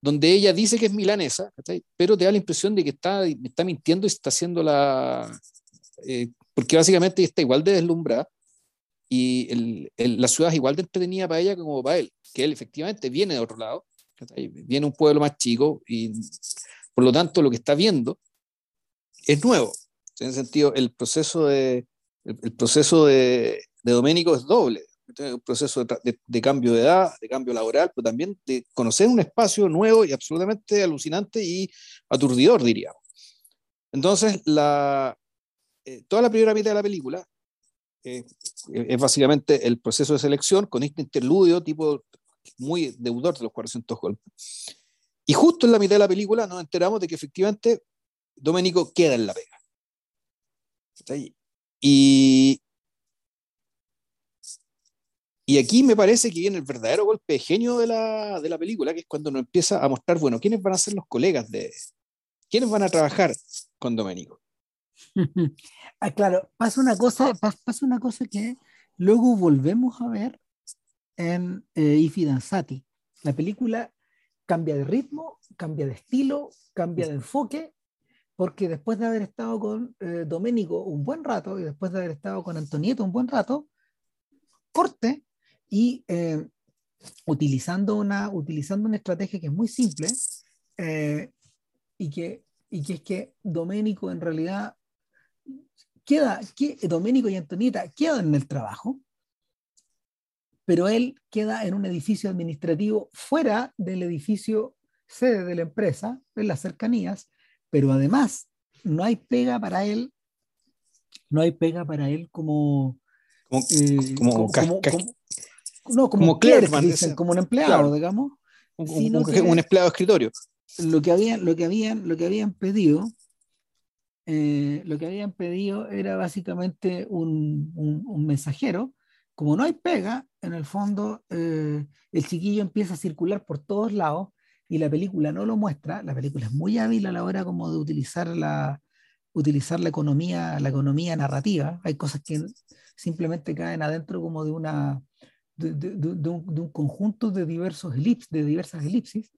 Speaker 2: donde ella dice que es milanesa, pero te da la impresión de que está, está mintiendo y está haciendo la... Eh, porque básicamente está igual de deslumbrada y la ciudad es igual de entretenida para ella como para él, que él efectivamente viene de otro lado, viene un pueblo más chico y por lo tanto lo que está viendo es nuevo. En ese sentido, el proceso de, el, proceso de, de Doménico es doble un proceso de, cambio de edad, de cambio laboral, pero también de conocer un espacio nuevo y absolutamente alucinante y aturdidor, diríamos. Entonces, la, eh, toda la primera mitad de la película eh, es básicamente el proceso de selección con este interludio tipo muy deudor de los 400 golpes. Y justo en la mitad de la película nos enteramos de que efectivamente Domenico queda en la pega. Y, y aquí me parece que viene el verdadero golpe de genio de la, de la película, que es cuando nos empieza a mostrar, bueno, quiénes van a ser los colegas de... ¿Quiénes van a trabajar con Domenico?
Speaker 1: ah, claro, pasa una cosa, pasa una cosa que luego volvemos a ver en eh, Ifi Danzati. La película cambia de ritmo, cambia de estilo, cambia de enfoque, porque después de haber estado con eh, Domenico un buen rato y después de haber estado con Antonieto un buen rato, corte y eh, utilizando, una, utilizando una estrategia que es muy simple eh, y, que, y que es que Doménico en realidad queda, que, Doménico y Antonita quedan en el trabajo, pero él queda en un edificio administrativo fuera del edificio sede de la empresa, en las cercanías, pero además no hay pega para él, no hay pega para él como,
Speaker 2: como, eh, como,
Speaker 1: no, como, como dicen, como un empleado, digamos.
Speaker 2: Un, un, empleado de escritorio.
Speaker 1: Lo que habían, lo que habían, lo que habían pedido, eh, lo que habían pedido era básicamente un, un, mensajero. Como no hay pega, en el fondo eh, el chiquillo empieza a circular por todos lados y la película no lo muestra. La película es muy hábil a la hora como de utilizar la, utilizar la economía, la economía narrativa. Hay cosas que simplemente caen adentro como de una, de, un, conjunto de, diversos elips, de diversas elipsis.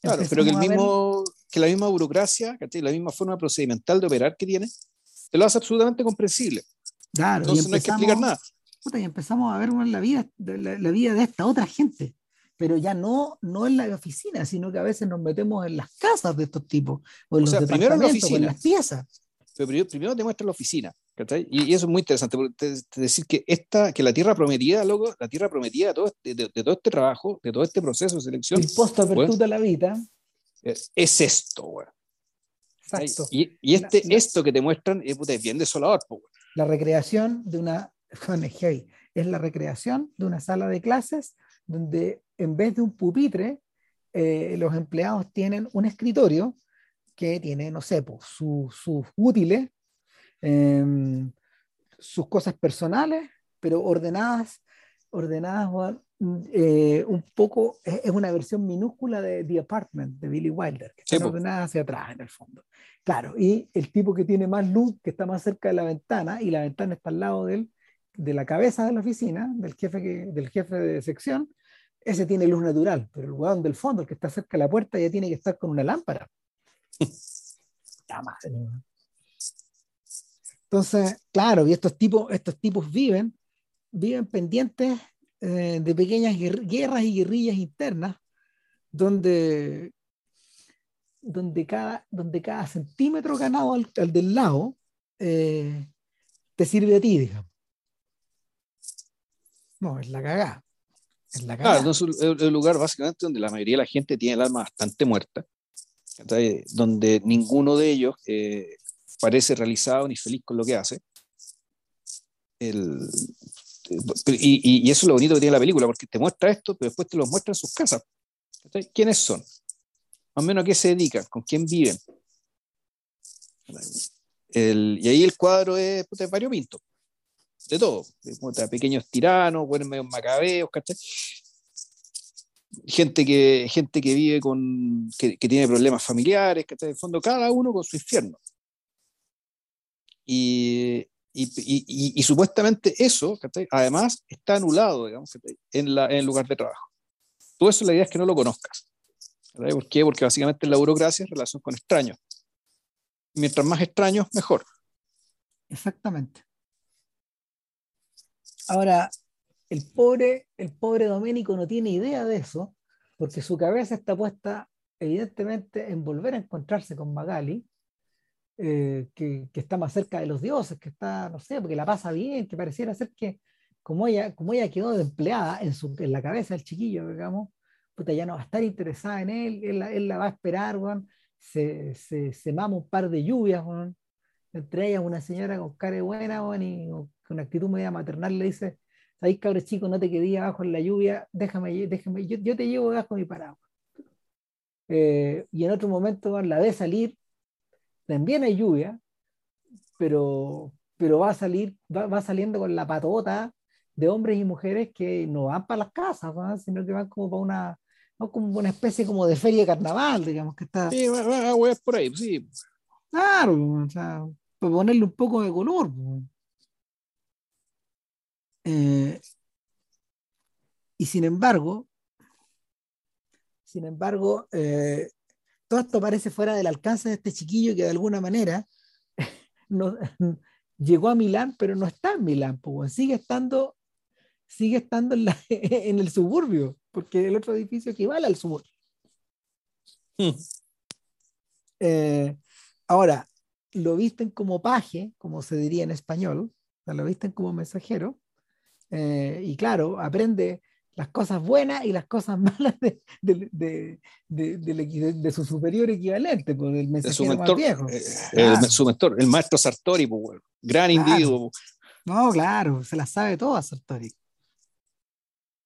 Speaker 2: Claro, pero que, el mismo, que la misma burocracia, la misma forma procedimental de operar que tiene, te lo hace absolutamente comprensible.
Speaker 1: Claro,
Speaker 2: Entonces no hay que explicar nada.
Speaker 1: y empezamos a ver la, vida, la, vida de esta otra gente, pero ya no, no en la oficina, sino que a veces nos metemos en las casas de estos tipos, o en los sea, primero en la oficina. en las piezas.
Speaker 2: Pero primero te muestra la oficina, y, eso es muy interesante, porque decir que, esta, que la tierra prometida, loco, la tierra prometida de todo, este, de, todo este trabajo, de todo este proceso de selección.
Speaker 1: El post apertura la vida.
Speaker 2: Es, esto, güey. Exacto. Y, y este, esto que te muestran es, es bien desolador,
Speaker 1: La recreación de una. Es la recreación de una sala de clases donde en vez de un pupitre, eh, los empleados tienen un escritorio que tiene, no sé, pues, sus útiles Em, sus cosas personales, pero ordenadas, ordenadas eh, un poco, es, una versión minúscula de The Apartment de Billy Wilder, que están ordenadas hacia atrás en el fondo. Claro, y el tipo que tiene más luz, que está más cerca de la ventana, y la ventana está al lado de él, de la cabeza de la oficina, del jefe, que, del jefe de sección, ese tiene luz natural, pero el hueón del fondo, el que está cerca de la puerta, ya tiene que estar con una lámpara. ya madre, entonces, claro, y estos tipos, estos tipos viven, viven pendientes eh, de pequeñas guerras y guerrillas internas, donde, donde cada, donde cada centímetro ganado al, del lado eh, te sirve a ti, digamos. No, es la cagada. Es la cagada.
Speaker 2: es un lugar básicamente donde la mayoría de la gente tiene el alma bastante muerta, donde ninguno de ellos eh, parece realizado ni feliz con lo que hace. El, y, eso es lo bonito que tiene la película, porque te muestra esto, pero después te lo muestra en sus casas. ¿Quiénes son? Más o menos a qué se dedican, con quién viven. El, y ahí el cuadro es de variopinto, de todo, de, pequeños tiranos, buenos medios macabeos. Gente que, gente que vive con, que, tiene problemas familiares, ¿cachai? En fondo, cada uno con su infierno. Y, supuestamente eso, además, está anulado, digamos, en, el lugar de trabajo. Todo eso la idea es que no lo conozcas. ¿Por qué? Porque básicamente la burocracia es relación con extraños. Mientras más extraños, mejor.
Speaker 1: Exactamente. Ahora, el pobre, el pobre Doménico no tiene idea de eso, porque su cabeza está puesta evidentemente en volver a encontrarse con Magali, eh, que, está más cerca de los dioses, que está, no sé, porque la pasa bien, que pareciera ser que como ella, como ella quedó de empleada en, su, en la cabeza del chiquillo, digamos, puta, ya no va a estar interesada en él, él, la va a esperar, se, se, se, mama un par de lluvias, entre ellas una señora con cara buena, y con actitud media maternal le dice, ahí cabrón chico, no te quedé abajo en la lluvia, déjame, déjame yo, yo te llevo debajo de mi paraguas. Eh, y en otro momento la ve salir también hay lluvia, pero, pero va, a salir, va, saliendo con la patota de hombres y mujeres que no van para las casas, sino que van como para una, como una especie como de feria de carnaval, digamos, que está...
Speaker 2: Sí, va, por ahí, sí.
Speaker 1: Claro, o sea, para ponerle un poco de color. Eh, y sin embargo, sin embargo, eh, todo esto parece fuera del alcance de este chiquillo que de alguna manera no, llegó a Milán, pero no está en Milán, pues, sigue estando, sigue estando en, en, el suburbio, porque el otro edificio equivale al suburbio. Eh, ahora, lo visten como paje, como se diría en español, lo visten como mensajero, eh, y claro, aprende las cosas buenas y las cosas malas de, de, de, su superior equivalente, por pues, el mensajero más viejo. Eh,
Speaker 2: el, su mentor, el maestro Sartori, pues, gran individuo.
Speaker 1: No, claro, se las sabe todas Sartori.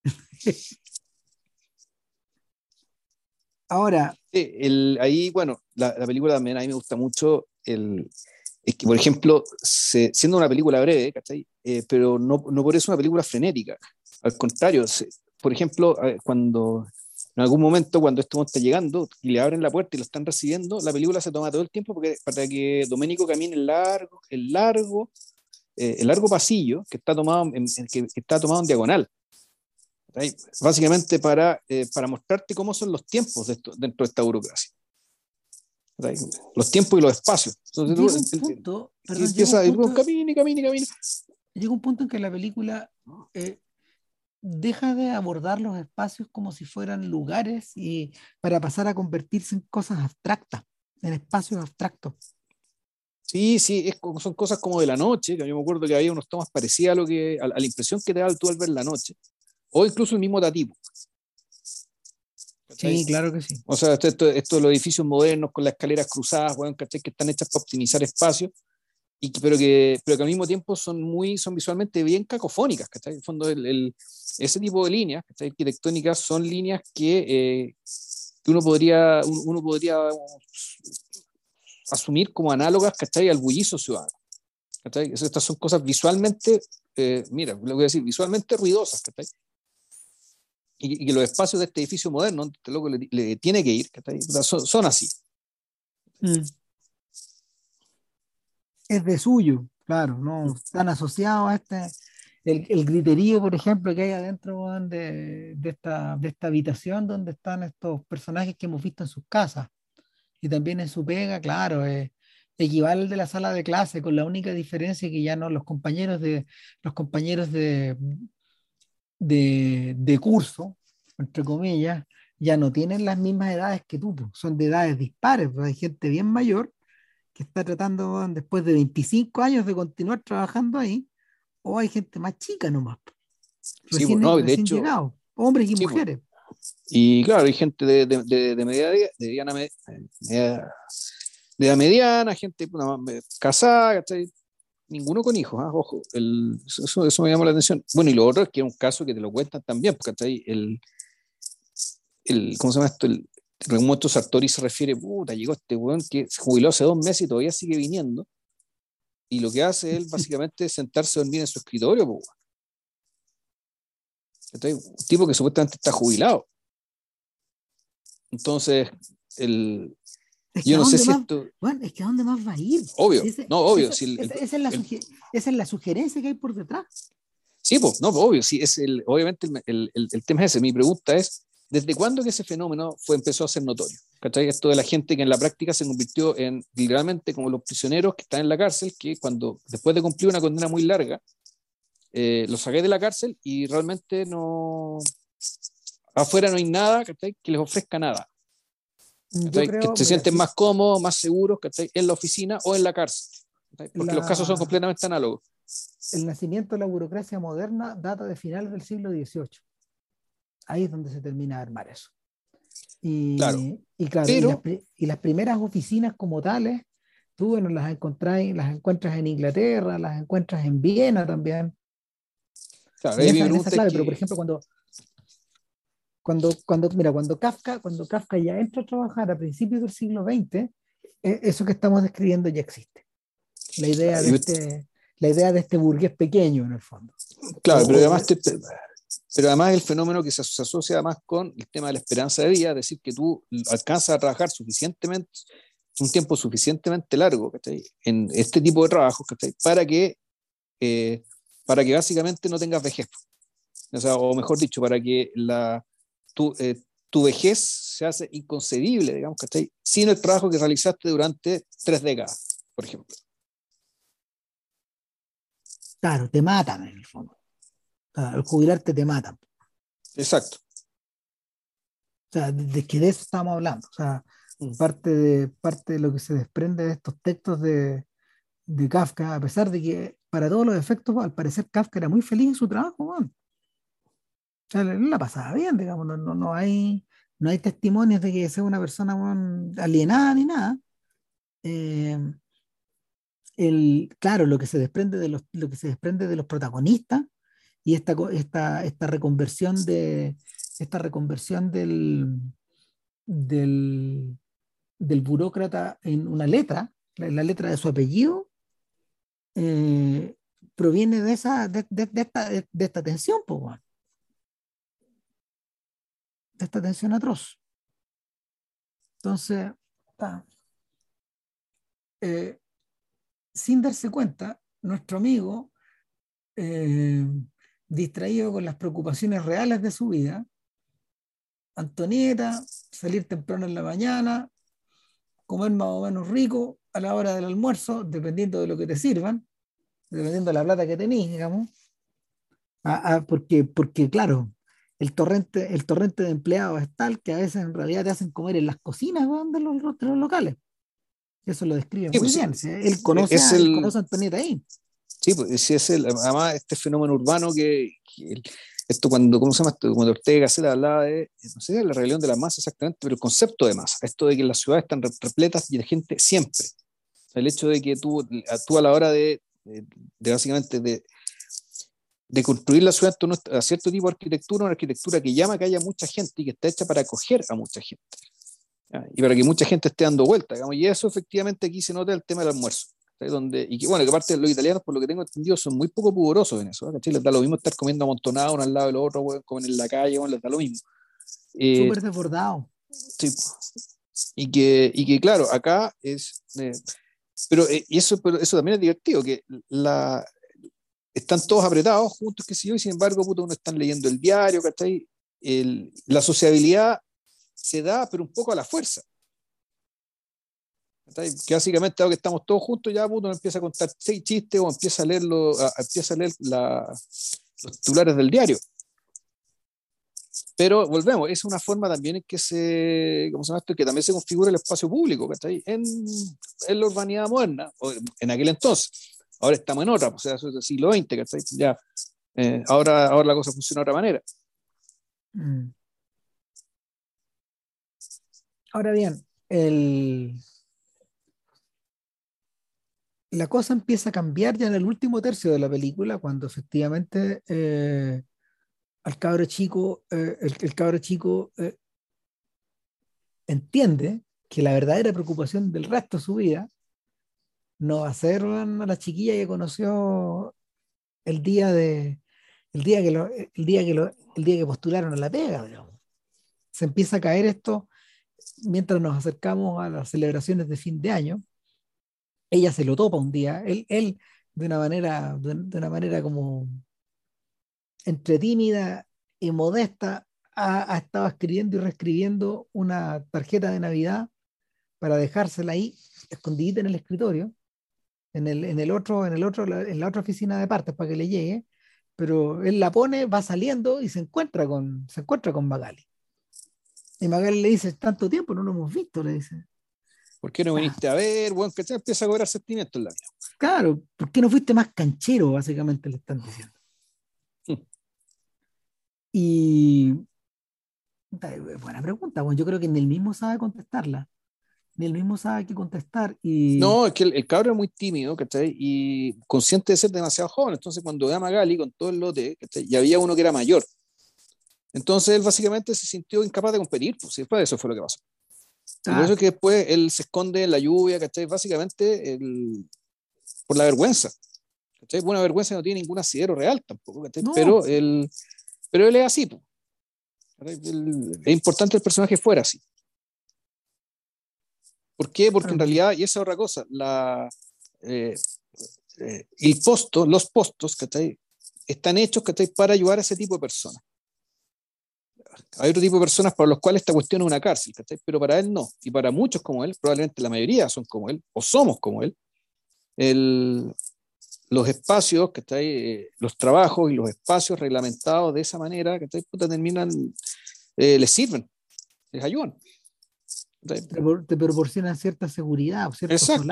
Speaker 1: Ahora.
Speaker 2: el, ahí, bueno, la, la, película también a mí me gusta mucho el, es que, por ejemplo, siendo una película breve, ¿cachai? Eh, pero no, no por eso una película frenética. Al contrario, por ejemplo, cuando en algún momento cuando este está llegando y le abren la puerta y lo están recibiendo, la película se toma todo el tiempo porque, para que Doménico camine el largo, el largo, eh, el largo pasillo que está tomado en, que, está tomado en diagonal. Básicamente para, eh, para mostrarte cómo son los tiempos dentro de esta burocracia. Los tiempos y los espacios.
Speaker 1: Entonces, llega un punto,
Speaker 2: empieza, un punto.
Speaker 1: Llega un punto en que la película eh, deja de abordar los espacios como si fueran lugares y para pasar a convertirse en cosas abstractas, en espacios abstractos.
Speaker 2: Sí, sí, es, son cosas como de la noche, que yo me acuerdo que había unos tomas parecidas a, lo que, a, la impresión que te da tú al ver la noche, o incluso el mismo Tatipo.
Speaker 1: Sí, claro que sí.
Speaker 2: O sea, esto, esto, los edificios modernos con las escaleras cruzadas, bueno, que están hechas para optimizar espacio, y pero, que, pero que al mismo tiempo son, muy, son visualmente bien cacofónicas. En el fondo, el, ese tipo de líneas arquitectónicas son líneas que, eh, que uno, podría, uno podría asumir como análogas ¿cachai? al bullizo ciudadano. Estas son cosas visualmente, eh, mira, lo voy a decir, visualmente ruidosas. Y, y, que los espacios de este edificio moderno, este loco le, le tiene que ir, son, son, así.
Speaker 1: Mm. Es de suyo, claro, no están asociados a este, el, el, griterío, por ejemplo, que hay adentro de, de, esta, de esta habitación donde están estos personajes que hemos visto en sus casas. Y también en su pega, claro, eh, equivale al de la sala de clase, con la única diferencia que ya no los compañeros de, los compañeros de, de, de curso, entre comillas, ya no tienen las mismas edades que tú, son de edades dispares, hay gente bien mayor que está tratando después de 25 años de continuar trabajando ahí, o hay gente más chica nomás.
Speaker 2: Recién, no, de hecho,
Speaker 1: hombres y mujeres.
Speaker 2: Y claro, hay gente de, de, de, de media, de mediana, media, gente casada, ninguno con hijos, ¿ah? ojo, el, eso, eso, me llamó la atención. Bueno, y lo otro es que es un caso que te lo cuentan también, porque el, el, ¿cómo se llama esto? El, Remoto Sartori se refiere, puta, llegó este weón que se jubiló hace dos meses y todavía sigue viniendo. Y lo que hace él básicamente es sentarse a dormir en su escritorio, pues, un tipo que supuestamente está jubilado. Entonces, el, yo no sé si esto...
Speaker 1: Bueno, es que ¿a dónde más va a ir?
Speaker 2: Obvio, no, obvio.
Speaker 1: Esa, es la esa, es la sugerencia que hay por detrás.
Speaker 2: Sí, pues, no, obvio, sí, es el, obviamente el, el, el, tema es ese. Mi pregunta es, ¿desde cuándo que ese fenómeno fue, empezó a ser notorio? ¿Cachai? Esto de la gente que en la práctica se convirtió en, literalmente, como los prisioneros que están en la cárcel, que cuando, después de cumplir una condena muy larga, eh, los saqué de la cárcel y realmente no, afuera no hay nada ¿cachai? que les ofrezca nada que se sienten más cómodos, más seguros en la oficina o en la cárcel. Porque los casos son completamente análogos.
Speaker 1: El nacimiento de la burocracia moderna data de finales del siglo XVIII. Ahí es donde se termina de armar eso. Y claro, y, claro, y, las, primeras oficinas como tales, tú bueno, las, encontrás, las encuentras en Inglaterra, las encuentras en Viena también. Claro, pero por ejemplo, cuando, cuando, cuando, mira, cuando Kafka, cuando Kafka ya entra a trabajar a principios del siglo XX, e, eso que estamos describiendo ya existe. La idea de este, la idea de este burgués pequeño, en el fondo.
Speaker 2: Claro, pero además, pero además el fenómeno que se, asocia además con el tema de la esperanza de vida, es decir, que tú alcanzas a trabajar suficientemente, un tiempo suficientemente largo en este tipo de trabajos para que eh, para que básicamente no tengas vejez. O, sea, o mejor dicho, para que la, tu, eh, tu vejez se hace inconcebible, digamos, ¿cachai? Sin el trabajo que realizaste durante tres décadas, por ejemplo.
Speaker 1: Claro, te matan en el fondo. Al jubilarte te matan.
Speaker 2: Exacto.
Speaker 1: O sea, de, que de eso estamos hablando. O sea, mm. parte, de, parte de lo que se desprende de estos textos de, de Kafka, a pesar de que para todos los efectos, al parecer Kafka era muy feliz en su trabajo, o sea, la pasaba bien, digamos, no, no, no, hay, no hay testimonios de que sea una persona alienada ni nada. Eh, el, claro, lo que se desprende de los, lo que se desprende de los protagonistas y esta, esta, esta reconversión de esta reconversión del, del, del burócrata en una letra, la, letra de su apellido, eh, proviene de esa de, de, esta, de, esta tensión, pues, de esta tensión atroz. Entonces, eh, sin darse cuenta, nuestro amigo, eh, distraído con las preocupaciones reales de su vida, Antonieta, salir temprano en la mañana, comer más o menos rico a la hora del almuerzo, dependiendo de lo que te sirvan, dependiendo de la plata que tenés, digamos. Ah, ah, porque, porque, claro, el torrente, el torrente de empleados es tal que a veces en realidad te hacen comer en las cocinas de los, de los locales. Eso lo describe muy pues, bien. Él conoce, a, el, conoce a Antonieta ahí.
Speaker 2: Sí, pues sí es el, además este fenómeno urbano que, esto cuando, ¿cómo se llama esto? Cuando Ortega Gasset hablaba de, no sé, de la rebelión de la masa exactamente, pero el concepto de masa, esto de que las ciudades están repletas y la gente siempre. El hecho de que tú, tú a la hora de, de, de básicamente de de construir la ciudad a cierto tipo de arquitectura, una arquitectura que llama que haya mucha gente y que está hecha para acoger a mucha gente. Y para que mucha gente esté dando vuelta. Digamos, y eso efectivamente aquí se nota el tema del almuerzo. Donde, y que bueno, que aparte los italianos, por lo que tengo entendido, son muy poco pudorosos en eso. Les da lo mismo estar comiendo amontonado uno al lado del otro, comen en la calle, les da lo mismo.
Speaker 1: Eh, Súper desbordado.
Speaker 2: Sí. Y que, y que claro, acá es. Eh, pero, eh, y eso, pero eso también es divertido, que la, están todos apretados juntos, que sé yo, y sin embargo, puto, uno están leyendo el diario, ¿cachai? El, la sociabilidad se da, pero un poco a la fuerza. Que básicamente, dado que estamos todos juntos, ya uno empieza a contar seis chistes o empieza a, leerlo, empieza a leer los titulares del diario. pero volvemos, es una forma también en que se, ¿cómo se llama esto? Que también se configura el espacio público. En, en la urbanidad moderna, o en aquel entonces. Ahora estamos en otra, o sea, eso es del siglo XX. Ya, eh, ahora, ahora la cosa funciona de otra manera.
Speaker 1: Mm. Ahora bien, el... la cosa empieza a cambiar ya en el último tercio de la película, cuando efectivamente eh, cabro chico, eh, el, el, cabro chico eh, entiende que la verdadera preocupación del resto de su vida no va a ser a la chiquilla que conoció el día de el día que lo, el día que postularon a la pega. Se empieza a caer esto mientras nos acercamos a las celebraciones de fin de año. Ella se lo topa un día, él, él de una manera, de, una manera como entre tímida y modesta, ha, estado escribiendo y reescribiendo una tarjeta de Navidad para dejársela ahí escondidita en el escritorio, en el, en el otro, en el otro, en la otra oficina de partes para que le llegue, pero él la pone, va saliendo y se encuentra con, se encuentra con Magali. Y Magali le dice, tanto tiempo no lo hemos visto, le dice.
Speaker 2: ¿Por qué no viniste a ver? Bueno, que empieza a cobrar sentimientos en la vida.
Speaker 1: Claro, ¿por qué no fuiste más canchero? Básicamente le están diciendo. Y buena pregunta, bueno, yo creo que ni el mismo sabe contestarla, ni el mismo sabe qué contestar. Y...
Speaker 2: No, es que el, el cabro es muy tímido, ¿cachai? Y consciente de ser demasiado joven, entonces cuando ve a Magali con todo el lote, ¿cachai? Y había uno que era mayor. Entonces él básicamente se sintió incapaz de competir, pues después de eso fue lo que pasó. Ah. Y por eso es que después él se esconde en la lluvia, ¿cachai? Básicamente el, por la vergüenza. ¿cachai? Una vergüenza no tiene ningún asidero real tampoco, ¿cachai? No. Pero él pero él es así. Es importante el personaje fuera así. ¿Por qué? Porque en realidad, y esa es otra cosa, la, eh, eh, el posto, los postos, ¿cachai? Están hechos, ¿cachai? Para ayudar a ese tipo de personas. Hay otro tipo de personas para los cuales esta cuestión es una cárcel, ¿cachai? Pero para él no. Y para muchos como él, probablemente la mayoría son como él, o somos como él, el, los espacios, que eh, los trabajos y los espacios reglamentados de esa manera, que puta, terminan, eh, les sirven, les ayudan.
Speaker 1: Te, te, proporcionan cierta seguridad, cierto Exacto.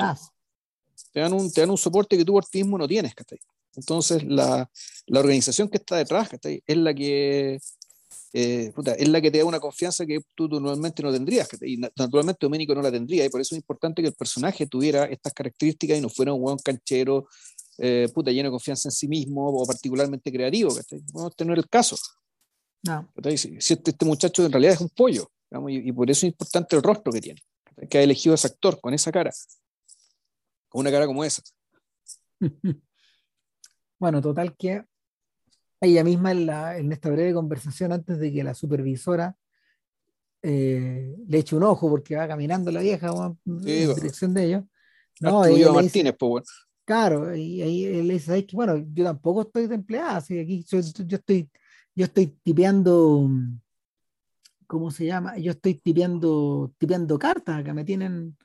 Speaker 2: Te dan, un, te dan un soporte que tú por ti mismo no tienes. ¿cachai? Entonces, la, la, organización que está detrás ¿cachai? es la que eh, puta, es la que te da una confianza que tú, tú normalmente no tendrías. Y naturalmente Doménico no la tendría, y por eso es importante que el personaje tuviera estas características y no fuera un hueón canchero eh, puta, lleno de confianza en sí mismo o particularmente creativo. Bueno, este no el caso.
Speaker 1: No.
Speaker 2: Si, si este, este, muchacho en realidad es un pollo, digamos, y, y, por eso es importante el rostro que tiene, que ha elegido ese actor con esa cara, con una cara como esa.
Speaker 1: bueno, total que ella misma en, la, en esta breve conversación antes de que la supervisora eh, le eche un ojo porque va caminando la vieja bueno, sí, en dirección de ellos.
Speaker 2: No, ella Martínez, dice, pues bueno.
Speaker 1: Claro, y ahí él dice, que bueno, yo tampoco estoy de empleada, así aquí yo, yo, estoy, yo estoy tipeando, ¿cómo se llama? Yo estoy tipeando, tipeando cartas acá, me tienen,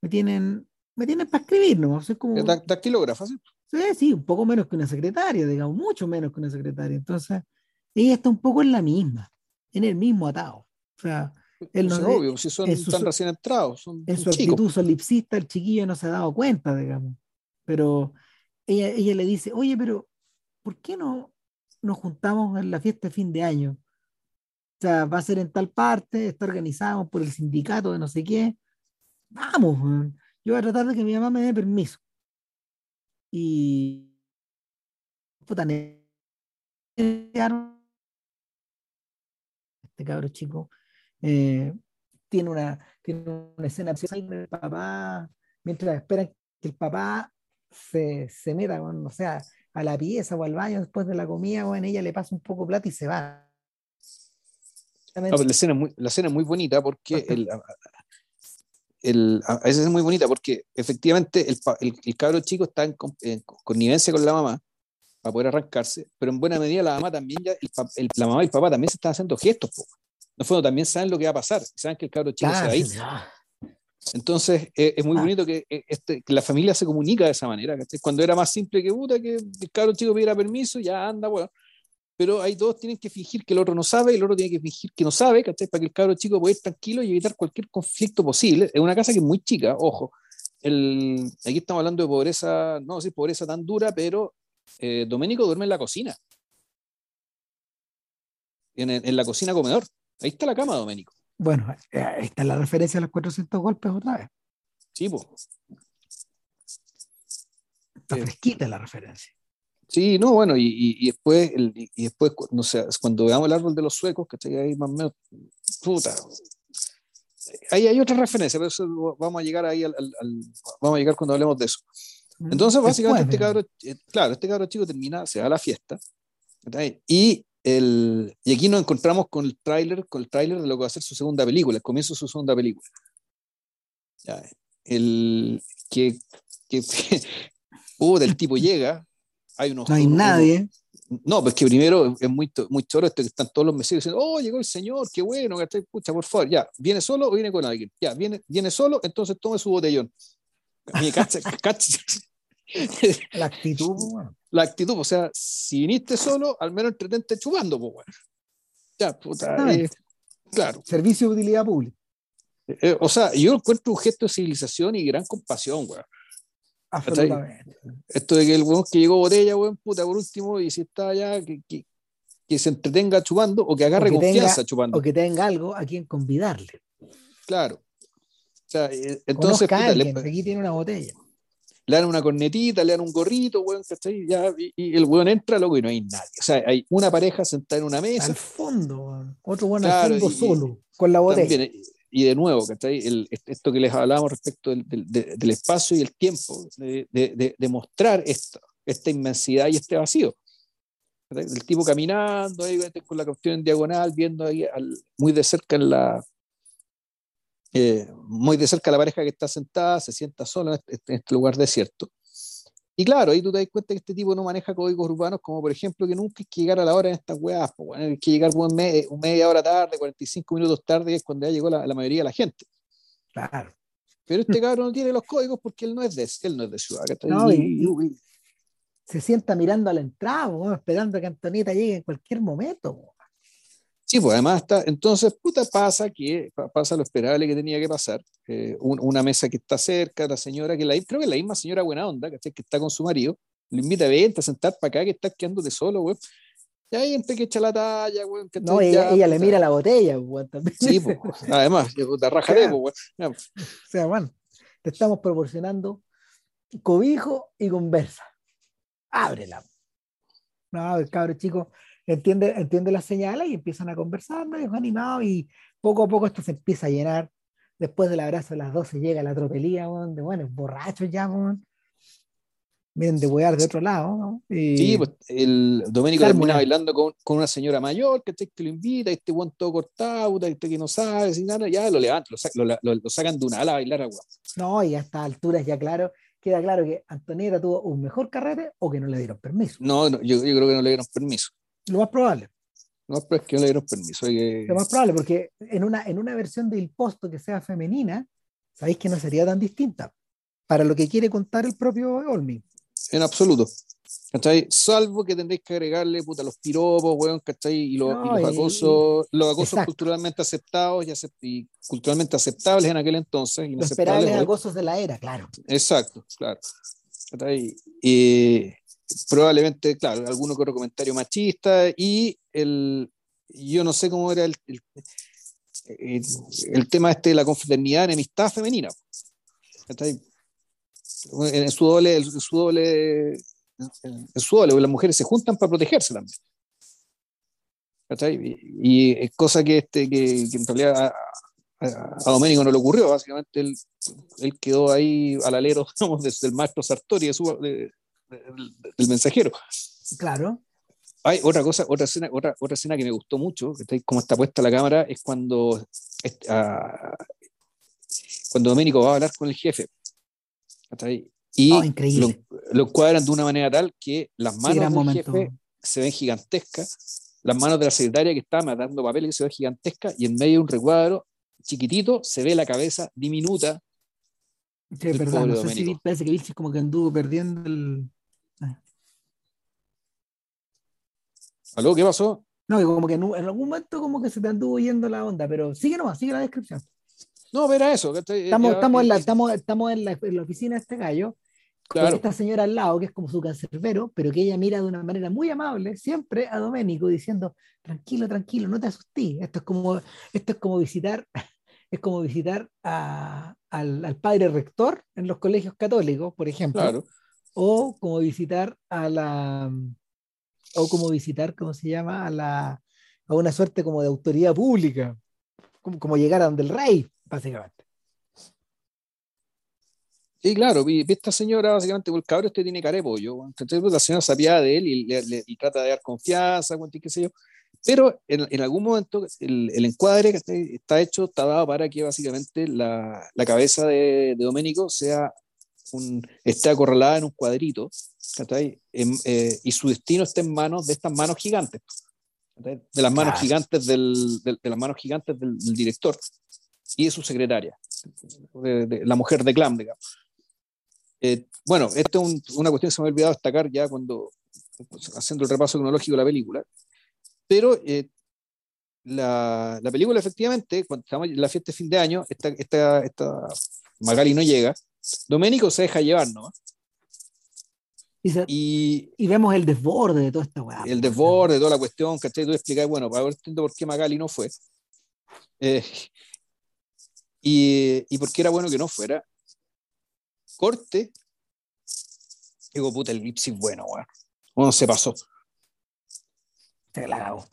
Speaker 1: me tienen, me tienen para escribir, ¿no? Es como,
Speaker 2: Dactilógrafa, ¿sí?
Speaker 1: Sí, sí, un poco menos que una secretaria, digamos, mucho menos que una secretaria. Entonces, ella está un poco en la misma, en el mismo atado. O sea, él no,
Speaker 2: es obvio, si son
Speaker 1: su,
Speaker 2: tan recién entrados. Son,
Speaker 1: en su chicos. actitud solipsista, el chiquillo no se ha dado cuenta, digamos pero ella, ella le dice, oye, pero ¿por qué no nos juntamos en la fiesta de fin de año? O sea, va a ser en tal parte, está organizado por el sindicato de no sé qué. Vamos, man. yo voy a tratar de que mi mamá me dé permiso. Y puta, este cabro chico eh, tiene una tiene una escena del papá mientras esperan que el papá se, se meta, bueno, o sea, a la pieza o al baño después de la comida, bueno, ella le pasa un poco plata y se va.
Speaker 2: La, escena es muy, la escena es muy bonita porque el, el, a veces es muy bonita porque efectivamente el, el, el cabro chico está en, en, connivencia con la mamá para poder arrancarse, pero en buena medida la mamá también ya, el, la mamá y el papá también se están haciendo gestos, po. no fue, también saben lo que va a pasar, saben que el cabro chico claro, se va a ir. Entonces, eh, es muy ah. bonito que, eh, este, que, la familia se comunica de esa manera. Cuando era más simple que puta, que el cabro chico pidiera permiso, ya anda, bueno. Pero hay dos tienen que fingir que el otro no sabe y el otro tiene que fingir que no sabe, ¿cachai? Para que el cabro chico pueda ir tranquilo y evitar cualquier conflicto posible. Es una casa que es muy chica, ojo. El, aquí estamos hablando de pobreza, no sé, pobreza tan dura, pero eh, Doménico duerme en la cocina. En, en, la cocina comedor. Ahí está la cama, Doménico.
Speaker 1: Bueno, eh, ahí está la referencia a los 400 golpes otra vez.
Speaker 2: Sí, pues.
Speaker 1: Está fresquita la referencia.
Speaker 2: Sí, no, bueno, y, y, después, el, y después, no sé, cuando veamos el árbol de los suecos, que ahí más o menos, puta, ahí hay otra referencia, pero eso vamos a llegar ahí al, al, al, vamos a llegar cuando hablemos de eso. Entonces, básicamente, este cabro, eh, claro, este cabro chico termina, se va a la fiesta, y, el, y aquí nos encontramos con el tráiler, con el tráiler de lo que va a ser su segunda película, el comienzo de su segunda película. El que, que uh, del tipo llega, hay unos,
Speaker 1: no hay nadie.
Speaker 2: Unos, no, pues que primero es muy, muy choro esto que están todos los meseros diciendo, oh, llegó el señor, qué bueno, que pucha, por favor, ya, ¿viene solo o viene con alguien? Ya, viene, viene solo, entonces tome su botellón. Cacha, cacha.
Speaker 1: La actitud, bueno.
Speaker 2: La actitud, o sea, si viniste solo, al menos entretente chupando, pues, bueno. Ya, puta, eh, claro.
Speaker 1: Servicio de utilidad pública.
Speaker 2: Eh, o sea, yo encuentro un gesto de civilización y gran compasión, weón.
Speaker 1: Absolutamente.
Speaker 2: Esto de que el weón que llegó botella, weón, puta, por último, y si está allá, que, que, que se entretenga chupando o que agarre
Speaker 1: o que
Speaker 2: confianza
Speaker 1: tenga,
Speaker 2: chupando.
Speaker 1: O que tenga algo a quien convidarle.
Speaker 2: Claro. O sea, eh, entonces.
Speaker 1: Puta, alguien,
Speaker 2: le,
Speaker 1: aquí tiene una botella.
Speaker 2: Le dan una cornetita, le dan un gorrito, weón, ¿cachai? Ya, y, y, el weón entra, loco, y no hay nadie. O sea, hay una pareja sentada en una mesa.
Speaker 1: Al fondo, weón. Otro weón
Speaker 2: Claro,
Speaker 1: al fondo
Speaker 2: y-
Speaker 1: solo, con la botella.
Speaker 2: También, y de nuevo. El, esto que les hablábamos respecto del, del- de- del espacio y el tiempo, de, mostrar esto, esta inmensidad y este vacío. El tipo caminando ahí con la cuestión en diagonal, viendo ahí muy de cerca la. eh, muy de cerca la pareja que está sentada, se sienta sola en este, en este lugar desierto. Y claro, ahí tú te das cuenta que este tipo no maneja códigos urbanos, como por ejemplo que nunca hay que llegar a la hora en estas weas, pues, bueno, hay que llegar un me- media hora tarde, 45 minutos tarde, es cuando ya llegó la, la mayoría de la gente.
Speaker 1: Claro.
Speaker 2: Pero este cabrón no tiene los códigos porque él no es de, él no es de ciudad.
Speaker 1: No, y-
Speaker 2: Y- y-
Speaker 1: Se sienta mirando a la entrada, weón, esperando que Antonieta llegue en cualquier momento. weón.
Speaker 2: Sí, pues además está, entonces, puta, pasa que pa- pasa lo esperable que tenía que pasar. eh, un- una mesa que está cerca, la señora, que la, creo que es la misma señora buena onda, ¿cachai? que está con su marido, lo invita a vente a sentar para acá, que estás quedándote solo, güey. Y hay gente que echa la talla, güey.
Speaker 1: No, ella,
Speaker 2: Ya,
Speaker 1: ella le mira la botella, weón, también.
Speaker 2: Sí, pues, además, rájale,
Speaker 1: Claro.
Speaker 2: pues, güey. Ya,
Speaker 1: O sea, bueno, te estamos proporcionando cobijo y conversa. Ábrela. No, el cabro chico entiende, entiende las señales y empiezan a conversar, ¿no? Y es animado y poco a poco esto se empieza a llenar. Después del abrazo de las 12 llega la tropelía, weón, de bueno, borrachos ya, weón. Vienen de huear de otro lado, ¿no? Y-
Speaker 2: Sí, pues el Doménico termina bailando con, con una señora mayor que, que lo invita, este guan todo cortado, este que no sabe, sin nada, ya lo levantan, lo, lo, lo- lo sacan de una ala a bailar a weón.
Speaker 1: No, y a estas alturas ya claro, queda claro que Antonieta tuvo un mejor carrete o que no le dieron permiso.
Speaker 2: No, no, yo, yo creo que no le dieron permiso.
Speaker 1: Lo más probable.
Speaker 2: No, pero es que no le dieron permiso. que-
Speaker 1: Lo más probable, porque en una, en una versión del posto que sea femenina, sabéis que no sería tan distinta para lo que quiere contar el propio Olmi.
Speaker 2: En absoluto. ¿Cachai? Salvo que tendréis que agregarle puta, los piropos, weón, ¿cachai? Y, los-
Speaker 1: No,
Speaker 2: y los
Speaker 1: y-
Speaker 2: acosos, los acosos
Speaker 1: Exacto.
Speaker 2: culturalmente aceptados y, acep- y culturalmente aceptables en aquel entonces.
Speaker 1: Lo
Speaker 2: inaceptables
Speaker 1: esperable
Speaker 2: hoy.
Speaker 1: acosos de la era, claro.
Speaker 2: Exacto, claro. ¿Cachai? Y probablemente, claro, alguno que otro comentario machista y el, yo no sé cómo era el, el, el- el tema este de la confraternidad, enemistad femenina. En, su doble, en su doble, en su doble, las mujeres se juntan para protegerse también. Y, es cosa que, este, que, que en realidad a, a, a Doménico no le ocurrió, básicamente él él quedó ahí al alero digamos, desde el maestro Sartori, de su- de- del mensajero.
Speaker 1: Claro.
Speaker 2: Hay otra cosa, otra escena, otra, otra escena que me gustó mucho, que está ahí, como está puesta la cámara, es cuando, ah, cuando Doménico va a hablar con el jefe. ¿Está ahí? Y
Speaker 1: Oh,
Speaker 2: lo, lo encuadran de una manera tal que las manos del
Speaker 1: momento.
Speaker 2: jefe se ven gigantescas, las manos de la secretaria que está matando papeles se ven gigantescas, y en medio de un recuadro chiquitito se ve la cabeza diminuta
Speaker 1: Sí, es
Speaker 2: el
Speaker 1: verdad.
Speaker 2: pobre
Speaker 1: No sé si
Speaker 2: Domenico.
Speaker 1: parece que Vilches como que anduvo perdiendo el.
Speaker 2: ¿Aló? ¿Qué pasó?
Speaker 1: No, que como que en, algún momento como que se te anduvo yendo la onda, pero sigue nomás, sigue la descripción.
Speaker 2: No, verá eso. que te-
Speaker 1: Estamos,
Speaker 2: ya-
Speaker 1: estamos, en, la,
Speaker 2: eh,
Speaker 1: estamos, estamos en, la, en la oficina de este gallo, con
Speaker 2: Claro.
Speaker 1: esta señora al lado, que es como su cancerbero, pero que ella mira de una manera muy amable, siempre a Doménico, diciendo, tranquilo, tranquilo, no te asustes. Esto es como, esto es como visitar, es como visitar a- al, al padre rector en los colegios católicos, por ejemplo,
Speaker 2: Claro.
Speaker 1: o como visitar a la, o como visitar, ¿cómo se llama? A la, a una suerte como de autoridad pública, como, como llegar a donde el rey, básicamente.
Speaker 2: Sí, claro, y y esta señora, básicamente, el cabrón este tiene pollo, weón, ¿cachai? Pues la señora se apiada de él y, le, le- y trata de dar confianza, qué sé yo. Pero en, en algún momento el, el encuadre ¿cachai? está hecho, está dado para que básicamente la, la cabeza de, de Doménico sea un, esté acorralada en un cuadrito, eh, y su destino está en manos de estas manos gigantes, ¿cachai? de las manos
Speaker 1: Claro.
Speaker 2: gigantes del, del- de las manos gigantes del, del director y de su secretaria, de- de- la mujer de Clam, digamos. Eh, bueno, esto es un- una cuestión que se me ha olvidado destacar ya cuando haciendo el repaso cronológico de la película. Pero eh, la, la película, efectivamente, cuando estamos en la fiesta de fin de año, esta, esta, esta Magali no llega. Doménico se deja llevar, ¿no?
Speaker 1: Y,
Speaker 2: Y
Speaker 1: y vemos el desborde de toda esta weá.
Speaker 2: el desborde, toda la cuestión, ¿cachai? Tú explicas, bueno, para ver entiendo por qué Magali no fue. Eh, y, y por qué era bueno que no fuera. Corte. Digo, puta, el Lipsy bueno, weón. Bueno, se pasó.
Speaker 1: Se la cagó.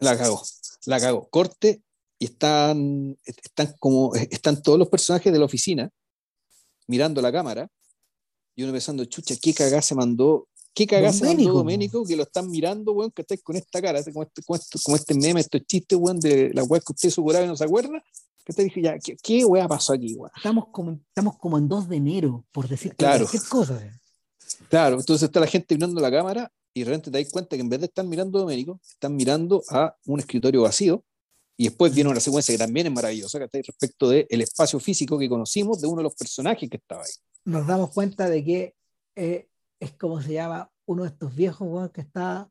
Speaker 2: La cagó. La cagó. Corte y están, están como, están todos los personajes de la oficina mirando la cámara y uno pensando, chucha, qué cagá se mandó, qué cagá se mandó. Doménico que lo están mirando, weón, que estáis con esta cara, como este, este, este meme, estos chistes, weón, de la weá que usted su curado y no se acuerda, que te dije, ya, ¿qué, qué weá pasó aquí, weón?
Speaker 1: Estamos como, estamos como en 2 de enero, por decir
Speaker 2: Claro.
Speaker 1: cualquier cosa.
Speaker 2: Claro, entonces está la gente mirando la cámara y de repente te das cuenta que en vez de estar mirando a Doménico, están mirando a un escritorio vacío y después viene una secuencia que también es maravillosa, que está ahí respecto del espacio físico que conocimos de uno de los personajes que estaba ahí.
Speaker 1: Nos damos cuenta de que eh, es como se llama uno de estos viejos weón, que está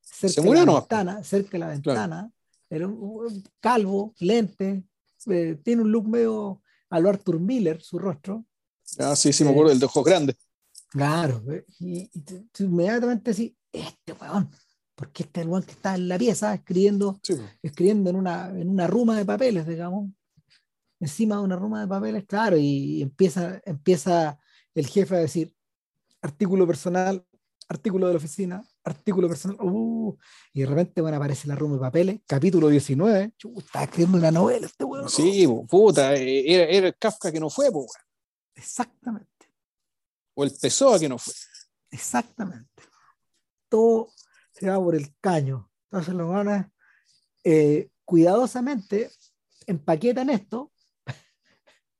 Speaker 1: cerca de la
Speaker 2: nomás,
Speaker 1: ventana, cerca de la
Speaker 2: Claro.
Speaker 1: ventana, era un, un calvo, lente, eh, tiene un look medio a lo Arthur Miller, su rostro.
Speaker 2: Ah, sí, sí, me
Speaker 1: Eh,
Speaker 2: acuerdo del de ojos grandes.
Speaker 1: Claro, eh, y, y inmediatamente decís, este weón, porque este es el weón que está en la pieza escribiendo
Speaker 2: Sí,
Speaker 1: escribiendo en una, en una ruma de papeles, digamos, encima de una ruma de papeles, claro, y empieza, empieza el jefe a decir artículo personal, artículo de la oficina, artículo personal, uh, y de repente, bueno, aparece la ruma de papeles, capítulo 19, chu, está escribiendo una novela este weón.
Speaker 2: Sí, puta, eh, era, era el Kafka que no fue, po.
Speaker 1: Exactamente,
Speaker 2: o el Pessoa que no fue.
Speaker 1: exactamente. Todo se va por el caño. Entonces los van eh, cuidadosamente empaquetan esto,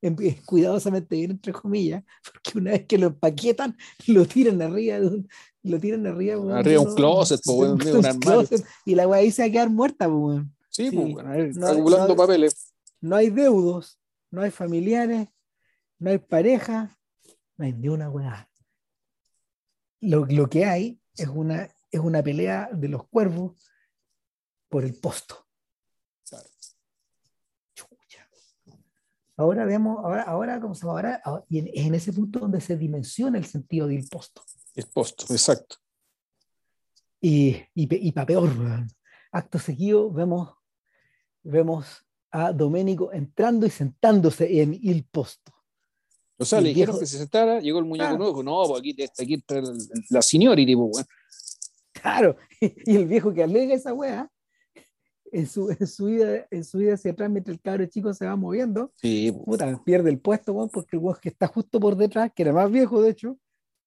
Speaker 1: cuidadosamente bien entre comillas, porque una vez que lo empaquetan, lo tiran arriba de un, lo tiran arriba, weón,
Speaker 2: Arriba de un closet, po, un
Speaker 1: closet, y la weá ahí se va a quedar muerta, po, weón.
Speaker 2: Sí,
Speaker 1: Sí,
Speaker 2: po, acumulando
Speaker 1: no-
Speaker 2: papeles.
Speaker 1: No hay deudos, no hay familiares, no hay pareja, no hay ni una weá. Lo, lo que hay es una, es una pelea de los cuervos por el posto.
Speaker 2: Claro.
Speaker 1: Chucha. Ahora vemos, ahora, ahora, ¿cómo se llama? Ahora, ahora- y en- es en ese punto donde se dimensiona el sentido del posto.
Speaker 2: El posto, exacto.
Speaker 1: Y, y, y pa' peor, acto seguido vemos, vemos a Doménico entrando y sentándose en el posto.
Speaker 2: O sea,
Speaker 1: Y
Speaker 2: le
Speaker 1: el
Speaker 2: dijeron
Speaker 1: viejo-
Speaker 2: que se sentara, llegó el muñeco
Speaker 1: Claro.
Speaker 2: nuevo, dijo, no, pues aquí, aquí está el- la seniority, po, weón.
Speaker 1: Claro, y el viejo que alega esa wea, en su, en su, vida, en su vida hacia atrás, mientras el cabro chico se va moviendo,
Speaker 2: Sí, po.
Speaker 1: puta, pierde el puesto, weón, porque el weón que está justo por detrás, que era más viejo de hecho,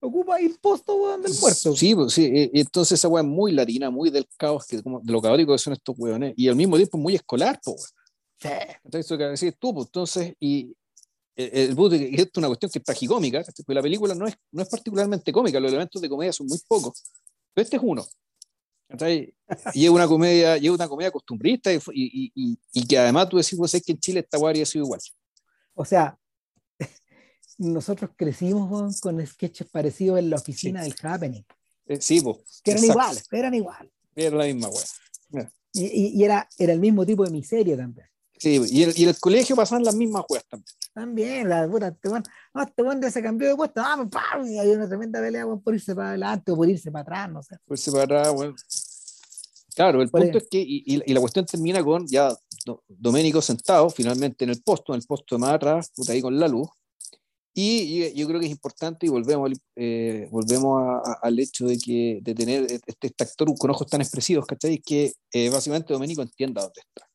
Speaker 1: ocupa el puesto weón, del muerto.
Speaker 2: Sí, pues, sí. Entonces esa weá es muy latina, muy del caos, que, como, de lo caótico que son estos weones, y al mismo tiempo muy escolar, weón.
Speaker 1: Sí.
Speaker 2: Entonces, eso que decís tú, pues, entonces, y el, el puto, que esto es una cuestión que es tragicómica, la película no es, no es particularmente cómica, los elementos de comedia son muy pocos, este es uno. ¿cachai? Y es una comedia, y es una comedia costumbrista y, y, y, y que además tú decís, pues es que en Chile esta weá habría sido igual.
Speaker 1: O sea, nosotros crecimos con sketches parecidos en la oficina del Happening,
Speaker 2: Eh, sí, pues.
Speaker 1: que eran
Speaker 2: exacto.
Speaker 1: iguales, eran iguales.
Speaker 2: Era la misma weá.
Speaker 1: Y, y, era, era el mismo tipo de miseria también.
Speaker 2: Sí, y el, y el colegio pasaban las mismas weas también.
Speaker 1: También, la puta, este weón, no, este weón se cambió de puesto, ah, pa, y hay una tremenda pelea weón, por irse para adelante o por irse para atrás, no sé.
Speaker 2: Por irse para atrás, weón. Claro, el punto es que, y, y- la cuestión termina con ya Do- Doménico sentado finalmente en el posto, en el posto de más atrás, puta, ahí con la luz. Y, y yo creo que es importante y volvemos, eh, volvemos a- a- al hecho de que de tener este, este actor con ojos tan expresivos, ¿cachai? Que eh, básicamente Doménico entienda dónde está.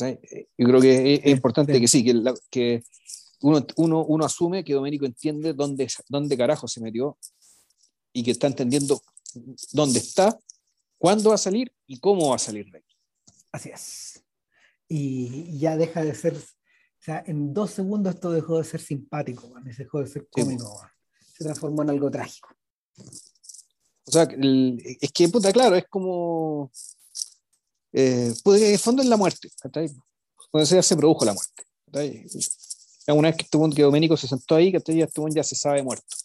Speaker 2: Eh, Yo creo que es, importante que sí, que, la- que uno, uno, uno asume que Doménico entiende dónde, dónde carajo se metió y que está entendiendo dónde está, cuándo va a salir y cómo va a salir de ahí.
Speaker 1: Así es. Y ya deja de ser, o sea, en dos segundos esto dejó de ser simpático, y dejó de ser cómico, weón. se transformó en algo trágico.
Speaker 2: O sea, el- es que, puta, claro, es como. Eh, que en el fondo es la muerte. Cuando se, se produjo la muerte. ¿cachai? Una vez que, weón- que Doménico se sentó ahí, ¿cachai? ya weón ya se sabe muerto.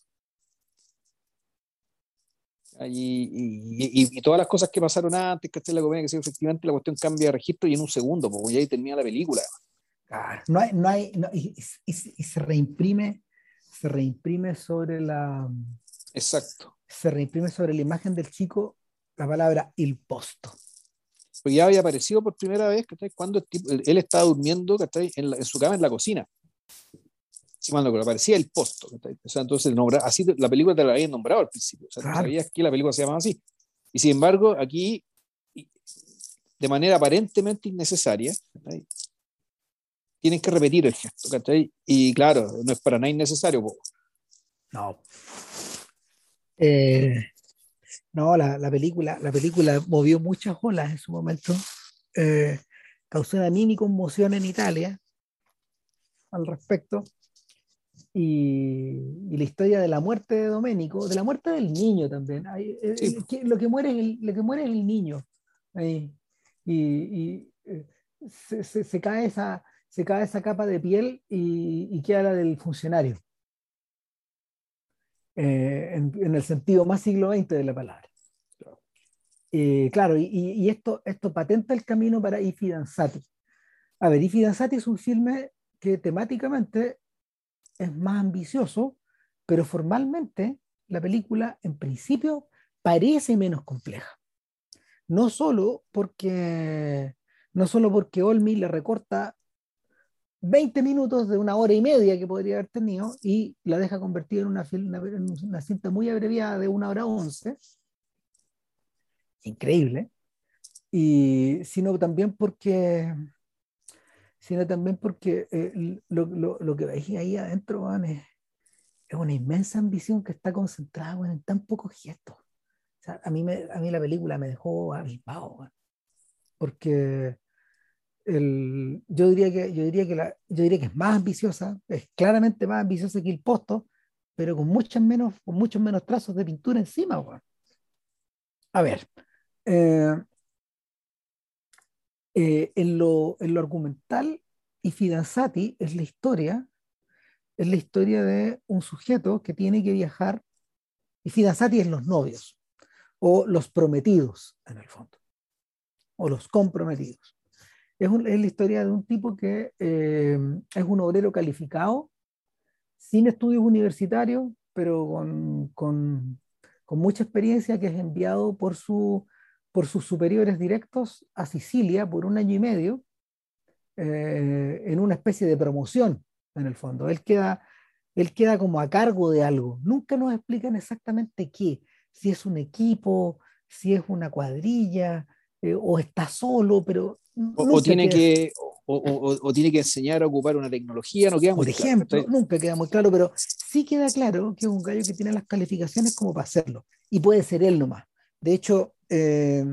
Speaker 2: Y, y, y- y todas las cosas que pasaron antes, ¿cachai? La comedia, que sí, efectivamente la cuestión cambia de registro y en un segundo, porque ya ahí termina la película.
Speaker 1: Claro, no hay, no hay, no- y, se reimprime, se reimprime sobre la,
Speaker 2: Exacto.
Speaker 1: se reimprime sobre la imagen del chico la palabra il posto.
Speaker 2: Porque ya había aparecido por primera vez, ¿cachai? Cuando el tipo- él, él estaba durmiendo, ¿cachai? En, la- en su cama en la cocina. No recuerdo, aparecía el posto, ¿cachai? O sea, entonces nombra, así la película te la habían nombrado al principio. O sea,
Speaker 1: Claro.
Speaker 2: sabías que la película se llamaba así. Y sin embargo, aquí, de manera aparentemente innecesaria, ¿cachai? tienen que repetir el gesto, ¿cachai? Y claro, no es para nada innecesario.
Speaker 1: No. Eh, no, la, la película, la película movió muchas olas en su momento. Eh, causó una mini conmoción en Italia al respecto. Y, y la historia de la muerte de Doménico, de la muerte del niño también. Hay-
Speaker 2: Sí.
Speaker 1: que lo, que muere es el, lo que muere es el niño. Ahí. Y, y, eh, se, se- se cae esa, se cae esa capa de piel y, y queda la del funcionario eh, en, en el sentido más siglo XX de la palabra. Eh, claro, y, esto, esto patenta el camino para I Fidanzati. A ver, I Fidanzati es un filme que temáticamente es más ambicioso, pero formalmente la película en principio parece menos compleja. No solo porque, no solo porque Olmi le recorta 20 minutos de una hora y media que podría haber tenido y la deja convertida en una, una, cinta muy abreviada de una hora once. Increíble. Y sino también porque sino también porque eh, lo, lo, lo que veis ahí adentro weón, es, es una inmensa ambición que está concentrada weón, en tan pocos gestos. O sea, a, mí me, a mí la película me dejó avispado, weón. porque el, yo, diría que, yo, diría que la, yo diría que es más ambiciosa, es claramente más ambiciosa que el posto, pero con, muchas menos, con muchos menos trazos de pintura encima. A ver, eh, eh, en, lo, en lo argumental, y Fidanzati es la historia, es la historia de un sujeto que tiene que viajar, y Fidanzati es los novios, o los prometidos, en el fondo, o los comprometidos. Es, un- es la historia de un tipo que eh, es un obrero calificado, sin estudios universitarios, pero con, con, con mucha experiencia, que es enviado por, su, por sus superiores directos a Sicilia por un año y medio, eh, en una especie de promoción, en el fondo. Él queda, él queda como a cargo de algo. Nunca nos explican exactamente qué, si es un equipo, si es una cuadrilla, eh, o está solo, pero...
Speaker 2: O, o tiene
Speaker 1: queda-
Speaker 2: que, o, o- o- tiene que enseñar a ocupar una tecnología, no queda muy
Speaker 1: por
Speaker 2: claro,
Speaker 1: ejemplo,
Speaker 2: ¿cachai?
Speaker 1: nunca queda muy claro, pero sí queda claro que es un gallo que tiene las calificaciones como para hacerlo. Y puede ser él nomás. De hecho, eh,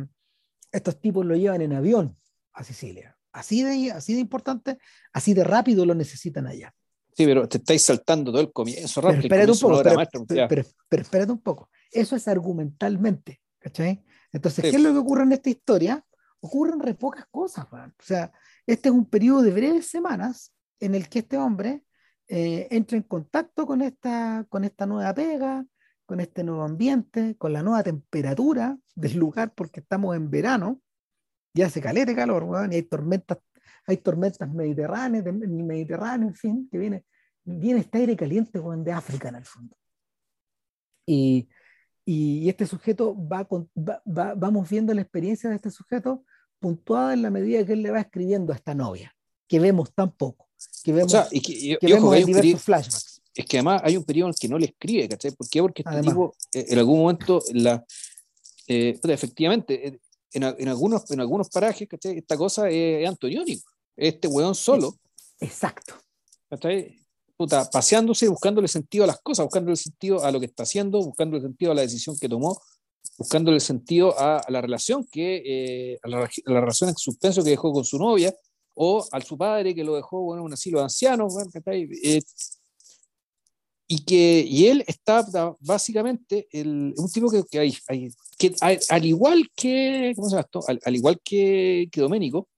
Speaker 1: estos tipos lo llevan en avión a Sicilia. Así de, así de importante, así de rápido lo necesitan allá.
Speaker 2: Sí, pero te estáis saltando todo el comienzo,
Speaker 1: Pero
Speaker 2: rápido, el
Speaker 1: espérate un poco, pero,
Speaker 2: maestra,
Speaker 1: pero- pero- pero espérate un poco. Eso es argumentalmente, ¿cachai? Entonces,
Speaker 2: Sí.
Speaker 1: ¿qué es lo que ocurre en esta historia? Ocurren re pocas cosas, weón. O sea, este es un periodo de breves semanas en el que este hombre eh, entra en contacto con esta, con esta nueva pega, con este nuevo ambiente, con la nueva temperatura del lugar, porque estamos en verano, ya hace calete calor, y hay tormentas, hay tormentas mediterráneas, Mediterráneo, en fin, que viene, viene este aire caliente de África en el fondo. Y, y este sujeto va, con, va, vamos viendo la experiencia de este sujeto puntuada en la medida que él le va escribiendo a esta novia, que vemos tan poco, que vemos,
Speaker 2: que, vemos en diversos flashbacks. Es que además hay un periodo en el que no le escribe, ¿cachai? ¿Por qué? Porque este tipo, eh, en algún momento, la, eh, efectivamente, eh, en, en, algunos, en algunos parajes, ¿cachai? Esta cosa es, antoniónico. Este weón solo.
Speaker 1: Exacto.
Speaker 2: ¿cachai? Puta, paseándose, buscándole sentido a las cosas, buscándole sentido a lo que está haciendo, buscándole sentido a la decisión que tomó, buscándole sentido a, la relación que, eh, a, la, relación en suspenso que dejó con su novia, o al su padre que lo dejó bueno, en un asilo de ancianos, eh, y que y él está básicamente el, un tipo que, que hay, hay que al, igual que ¿cómo se llama esto? Al, igual que, que Doménico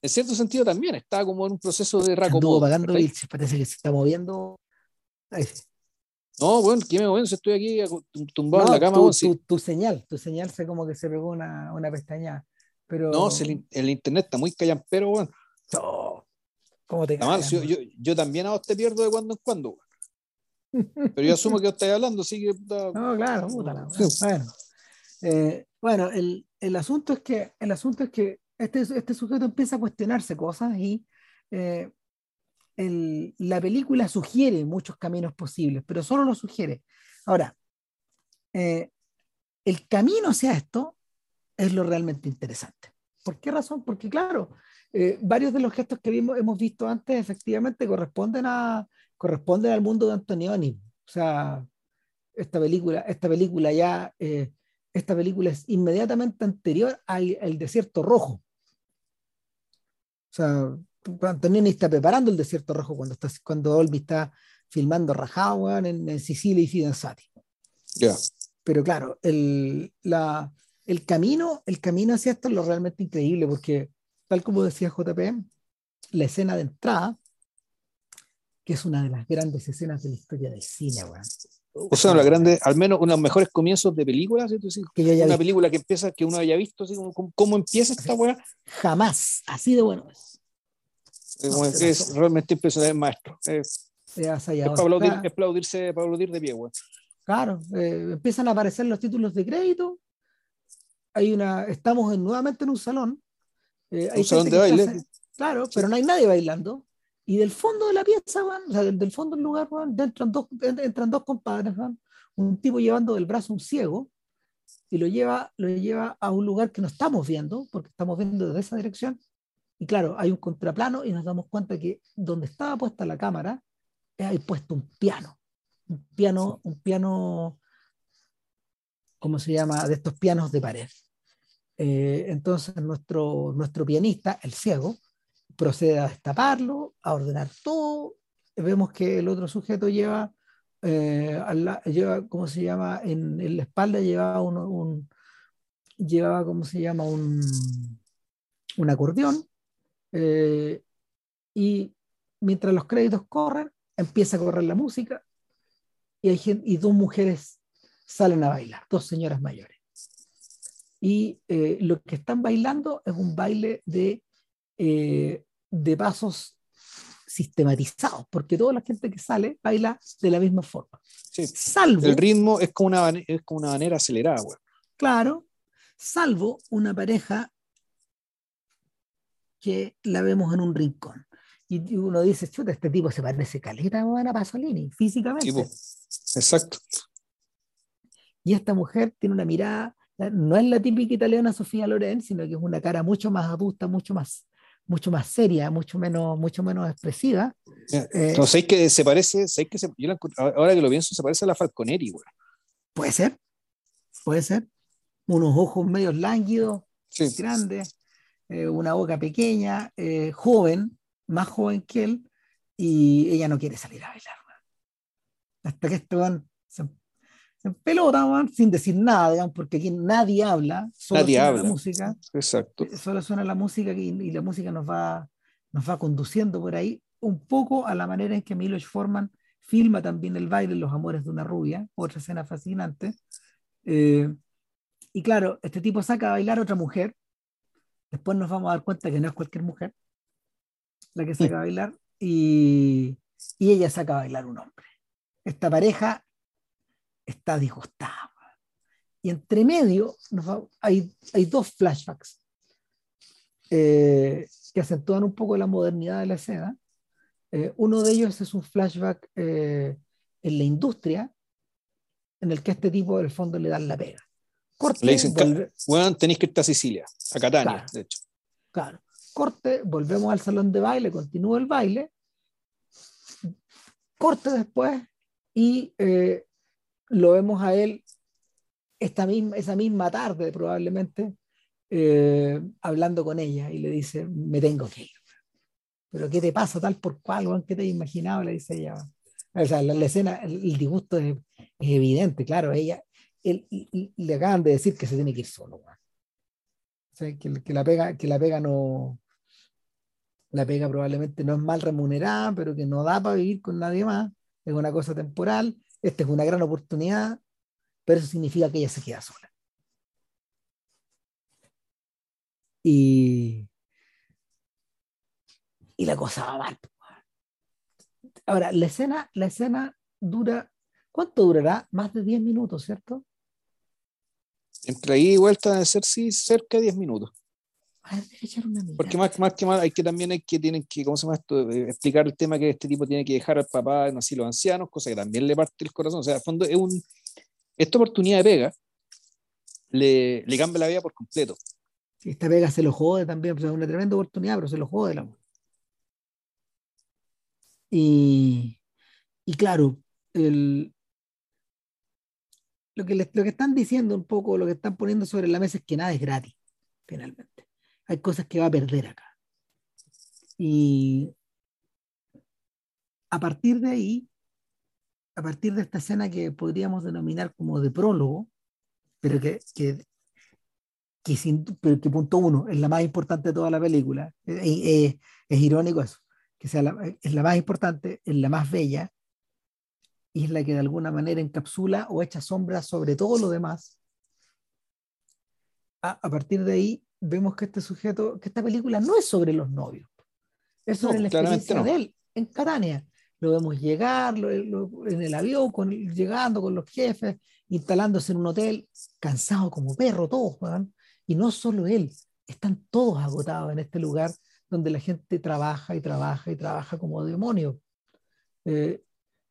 Speaker 2: en cierto sentido también está como en un proceso de
Speaker 1: racomodo pagando y parece que se está moviendo Ahí.
Speaker 2: No, bueno, ¿qué me moviendo? Estoy aquí tumbado en la cama.
Speaker 1: Tu, tu, señal, tu señal fue como que se pegó una, una pestaña. Pero...
Speaker 2: No, el, internet está muy callampero, bueno.
Speaker 1: ¿Cómo te
Speaker 2: mal, yo, yo, yo, también a vos te pierdo de cuando en cuando. Pero yo asumo que estáis hablando, así que.
Speaker 1: No, claro, puta Bueno, eh, bueno el, el, asunto es que, el asunto es que este, este sujeto empieza a cuestionarse cosas y eh, la película sugiere muchos caminos posibles, pero solo lo sugiere. Ahora, eh, el camino hacia esto es lo realmente interesante. ¿Por qué razón? Porque claro, eh, varios de los gestos que vimos, hemos visto antes efectivamente corresponden, a, corresponden al mundo de Antonioni. O sea, esta película, esta película ya, eh, esta película es inmediatamente anterior al, al Desierto Rojo. O sea, Antonioni está preparando el desierto rojo cuando, está, cuando Olmi está filmando Rajao en, Sicilia y Fidanzati.
Speaker 2: Ya.
Speaker 1: Pero claro, el, la, el, camino, el camino hacia esto es lo realmente increíble, porque tal como decía JP, la escena de entrada, que es una de las grandes escenas de la historia del cine,
Speaker 2: O sea, la grande, al menos uno de los mejores comienzos de películas, que yo una película que empieza, que uno haya visto, así como, cómo empieza esta weá.
Speaker 1: Jamás, así de bueno es
Speaker 2: es realmente impresionante, maestro. Es, es, para, aplaudirse, aplaudir de pie,
Speaker 1: Claro, eh, empiezan a aparecer los títulos de crédito. Hay una, estamos nuevamente en un salón.
Speaker 2: Eh, un salón de baile.
Speaker 1: claro, pero no hay nadie bailando. Y del fondo de la pieza, van, o sea, del, fondo del lugar, van, entran, dos, entran dos compadres, van, un tipo llevando del brazo un ciego y lo lleva, lo lleva a un lugar que no estamos viendo, porque estamos viendo desde esa dirección, y claro, hay un contraplano y nos damos cuenta que donde estaba puesta la cámara, hay puesto un piano. Un piano, un piano, ¿cómo se llama? De estos pianos de pared. Eh, entonces nuestro, nuestro pianista, el ciego, procede a destaparlo, a ordenar todo. Vemos que el otro sujeto lleva, eh, lleva ¿cómo se llama? En, la espalda llevaba un, un, llevaba, ¿cómo se llama? Un, un acordeón eh, y mientras los créditos corren, empieza a correr la música y, hay y dos mujeres salen a bailar, dos señoras mayores. Y eh, lo que están bailando es un baile de, eh, de pasos sistematizados, porque toda la gente que sale baila de la misma forma.
Speaker 2: salvo, el ritmo es como una, es como una manera acelerada.
Speaker 1: Claro, salvo una pareja que la vemos en un rincón. Y uno dice, chuta, este tipo se parece caleta a Pasolini, físicamente.
Speaker 2: Exacto.
Speaker 1: Y esta mujer tiene una mirada, no es la típica italiana Sofía Loren, sino que es una cara mucho más adusta, mucho más, mucho más seria, mucho menos, mucho menos expresiva.
Speaker 2: Eh, no, sé que se parece, sé que ahora que lo pienso, se parece a la Falconeri, güey.
Speaker 1: Puede ser, puede ser. Unos ojos medios lánguidos, grandes. Eh, una boca pequeña, eh, joven, más joven que él, y ella no quiere salir a bailar. Hasta que este se, se pelota, sin decir nada, porque aquí nadie habla, solo
Speaker 2: nadie
Speaker 1: suena
Speaker 2: habla.
Speaker 1: la música.
Speaker 2: Exacto.
Speaker 1: Eh, solo suena la música y, la música nos va, nos va conduciendo por ahí un poco a la manera en que Milos Forman filma también el baile Los Amores de una Rubia, otra escena fascinante. Eh, y claro, este tipo saca a bailar a otra mujer, después nos vamos a dar cuenta que no es cualquier mujer la que saca a bailar, y, y ella saca a bailar un hombre. Esta pareja está disgustada. Y entre medio hay, hay dos flashbacks eh, que acentúan un poco la modernidad de la escena. Eh, uno de ellos es un flashback eh, en la industria, en el que a este tipo del fondo le dan la pega.
Speaker 2: Corte, le dicen, bueno, tenéis que irte a Sicilia, a Catania, de hecho.
Speaker 1: Claro. Corte, volvemos al salón de baile, continúa el baile. Corte después y lo vemos a él esta misma, esa misma tarde probablemente eh, hablando con ella y le dice, me tengo que ir. Pero ¿qué te pasa tal por cual? ¿Qué te has imaginado? Le dice ella. O sea, la, escena, el, disgusto es, evidente, claro, ella, él, le acaban de decir que se tiene que ir solo. O sea, que, que, la pega, que la pega no, la pega probablemente no es mal remunerada, pero que no da para vivir con nadie más, es una cosa temporal, esta es una gran oportunidad, pero eso significa que ella se queda sola. Y, y la cosa va mal. Ahora, la escena, la escena dura, ¿cuánto durará? Más de 10 minutos, ¿cierto?
Speaker 2: Entre ahí y vuelta de ser, sí, cerca de 10 minutos. Porque más, más que más hay que también hay que tienen que, ¿cómo se llama esto? Eh, explicar el tema que este tipo tiene que dejar al papá en así los ancianos, cosa que también le parte el corazón. O sea, al fondo es un, esta oportunidad de pega le, le cambia la vida por completo.
Speaker 1: esta pega se lo jode también, pues, es una tremenda oportunidad, pero se lo jode el amor. Y, y claro, el, lo, que lo que están diciendo un poco, lo que están poniendo sobre la mesa es que nada es gratis, finalmente. Hay cosas que va a perder acá. Y a partir de ahí, a partir de esta escena que podríamos denominar como de prólogo, pero que, que, que, sin, que punto uno es la más importante de toda la película, es, es irónico eso, que sea la, es la más importante, es la más bella, y es la que de alguna manera encapsula o echa sombra sobre todo lo demás. A partir de ahí vemos que este sujeto, que esta película no es sobre los novios, es sobre la experiencia de él en Catania. Lo vemos llegar en el avión, con, llegando con los jefes, instalándose en un hotel, cansado como perro, todos, y no solo él, están todos agotados en este lugar donde la gente trabaja y trabaja y trabaja como demonio. Eh,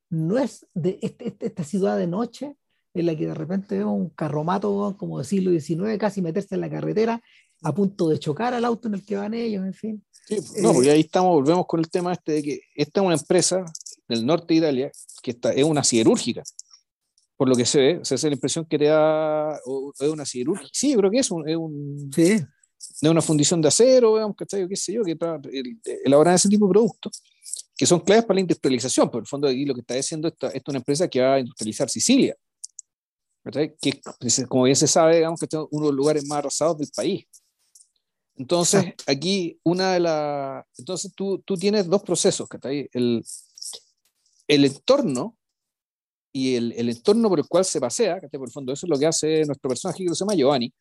Speaker 1: no es de este, este, esta ciudad de noche en la que de repente vemos un carromato como del siglo XIX casi meterse en la carretera a punto de chocar al auto en el que van ellos, en fin.
Speaker 2: Sí, no, porque ahí estamos, volvemos con el tema este de que esta es una empresa del norte de Italia que está, es una siderúrgica. Por lo que se ve, se hace la impresión que te da, es una siderúrgica. Sí, creo que es un, es un
Speaker 1: sí.
Speaker 2: de una fundición de acero, digamos, que qué sé yo, que elaboran ese tipo de productos que son claves para la industrialización. Por el fondo, aquí lo que está diciendo esta, es una empresa que va a industrializar Sicilia, que como bien se sabe, digamos que es uno de los lugares más arrasados del país. Entonces, aquí una de las... Entonces, tú, tú tienes dos procesos, que el, el entorno y el, el, entorno por el cual se pasea, que por el fondo eso es lo que hace nuestro personaje que se llama Giovanni.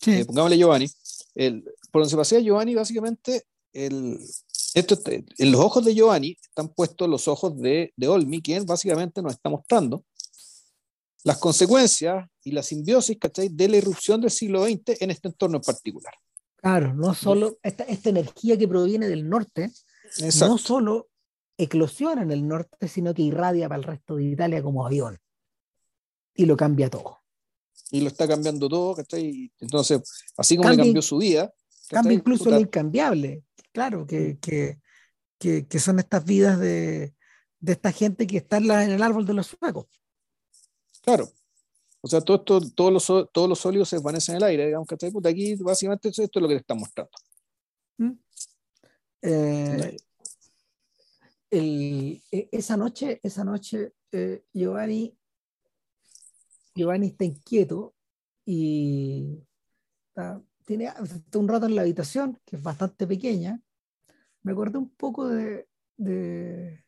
Speaker 2: Sí. Eh, pongámosle Giovanni. El, por donde se pasea Giovanni, básicamente, el, esto, en los ojos de Giovanni están puestos los ojos de, de Olmi, quien básicamente nos está mostrando las consecuencias y la simbiosis ¿cachai? de la irrupción del siglo XX en este entorno en particular.
Speaker 1: Claro, no solo esta, esta energía que proviene del norte, Exacto. no solo eclosiona en el norte, sino que irradia para el resto de Italia como avión. Y lo cambia todo.
Speaker 2: Y lo está cambiando todo, ¿cachai? Entonces, así como cambia, le cambió su vida.
Speaker 1: Cambia incluso lo incambiable, claro, que, que, que, que, son estas vidas de, de esta gente que está en, la, en el árbol de los suecos.
Speaker 2: Claro, o sea, todo esto, todos, los, todos los sólidos se desvanecen en el aire, digamos, que aquí básicamente esto es lo que te están mostrando.
Speaker 1: ¿Mm? Eh, el, e, esa noche, esa noche eh, Giovanni, Giovanni está inquieto y está, tiene está un rato en la habitación, que es bastante pequeña. Me acordé un poco de, de,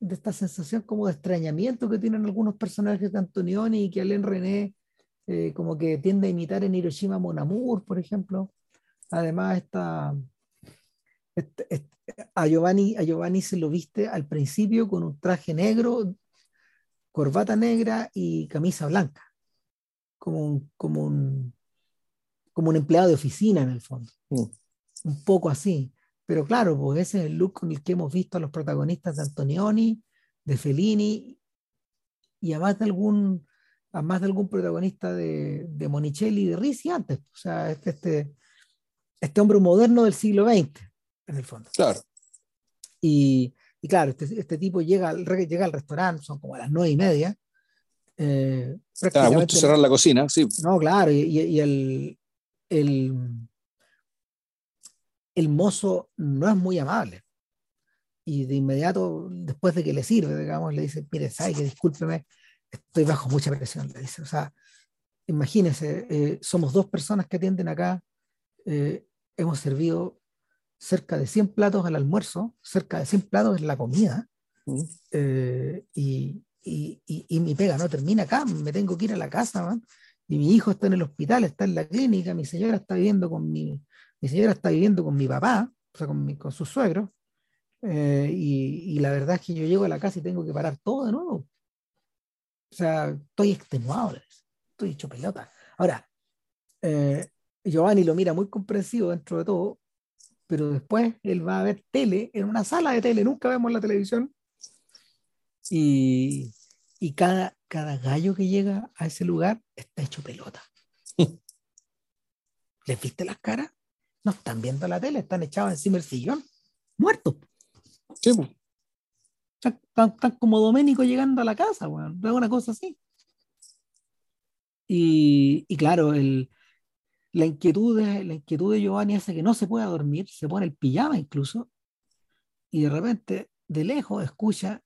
Speaker 1: de esta sensación como de extrañamiento que tienen algunos personajes de Antonioni y que Alain René eh, como que tiende a imitar en Hiroshima Mon Amour, por ejemplo. Además, esta, este, este, a, Giovanni, a Giovanni se lo viste al principio con un traje negro, corbata negra y camisa blanca, como un, como un, como un empleado de oficina en el fondo. Mm. Un poco así. Pero claro, pues ese es el look con el que hemos visto a los protagonistas de Antonioni, de Fellini y a más de algún, a más de algún protagonista de, de Monicelli y de Risi antes. O sea, este, este, este hombre moderno del siglo XX, en el fondo.
Speaker 2: Claro.
Speaker 1: Y, y claro, este, este, tipo llega al, llega al restaurante, son como a las nueve y media.
Speaker 2: Eh, Está a gusto cerrar la cocina, sí.
Speaker 1: No, claro, y, y el, el, el mozo no es muy amable. Y de inmediato, después de que le sirve, digamos, le dice, mire, sabe que discúlpeme, estoy bajo mucha presión, le dice. O sea, imagínese, eh, somos dos personas que atienden acá, eh, hemos servido cerca de 100 platos al almuerzo, cerca de 100 platos en la comida, mm. eh, y, y, y, mi pega no termina acá, me tengo que ir a la casa, y mi hijo está en el hospital, está en la clínica, mi señora está viviendo con mi, mi señora está viviendo con mi papá, o sea, con, mi, con sus suegros, eh, y, y, la verdad es que yo llego a la casa y tengo que parar todo de nuevo. O sea, estoy extenuado, estoy hecho pelota. Ahora, eh, Giovanni lo mira muy comprensivo dentro de todo, pero después él va a ver tele en una sala de tele, nunca vemos la televisión, y, y cada, cada gallo que llega a ese lugar está hecho pelota. ¿Les viste las caras? No están viendo la tele, están echados encima del sillón, muertos.
Speaker 2: Sí,
Speaker 1: Están, como Doménico llegando a la casa, bueno, una cosa así. Y, y claro, el, la, inquietud de, la inquietud de Giovanni hace que no se pueda dormir, se pone el pijama incluso, y de repente, de lejos, escucha,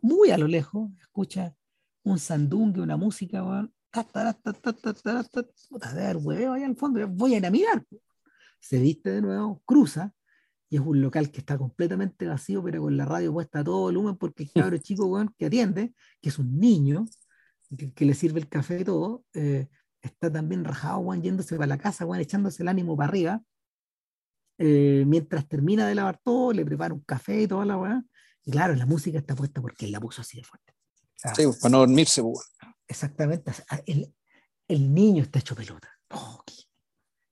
Speaker 1: muy a lo lejos, escucha un sandungue, una música, bueno, de ver huevo allá al fondo, voy a ir a mirar se viste de nuevo, cruza, y es un local que está completamente vacío, pero con la radio puesta a todo volumen, porque el cabro chico que atiende, que es un niño, que, le sirve el café y todo, eh, está también rajado, Juan, yéndose para la casa, Juan, echándose el ánimo para arriba. Eh, mientras termina de lavar todo, le prepara un café y toda la weá. Y claro, la música está puesta porque él la puso así de fuerte.
Speaker 2: sí, para no dormirse, pues,
Speaker 1: Exactamente. El, el, niño está hecho pelota. Oh,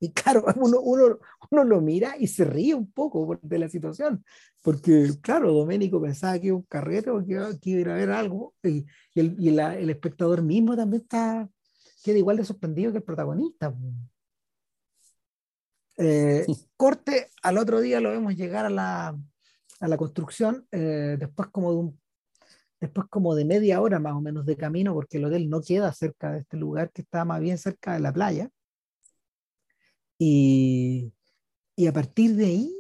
Speaker 1: y claro, uno, uno, uno, lo mira y se ríe un poco de la situación, porque claro, Doménico pensaba que iba un carrete o que, iba a haber algo, y, el, y el, espectador mismo también está, queda igual de sorprendido que el protagonista. Eh, corte, al otro día lo vemos llegar a la, a la construcción, eh, después como de un después como de media hora más o menos de camino, porque el hotel no queda cerca de este lugar, que está más bien cerca de la playa. Y, y a partir de ahí,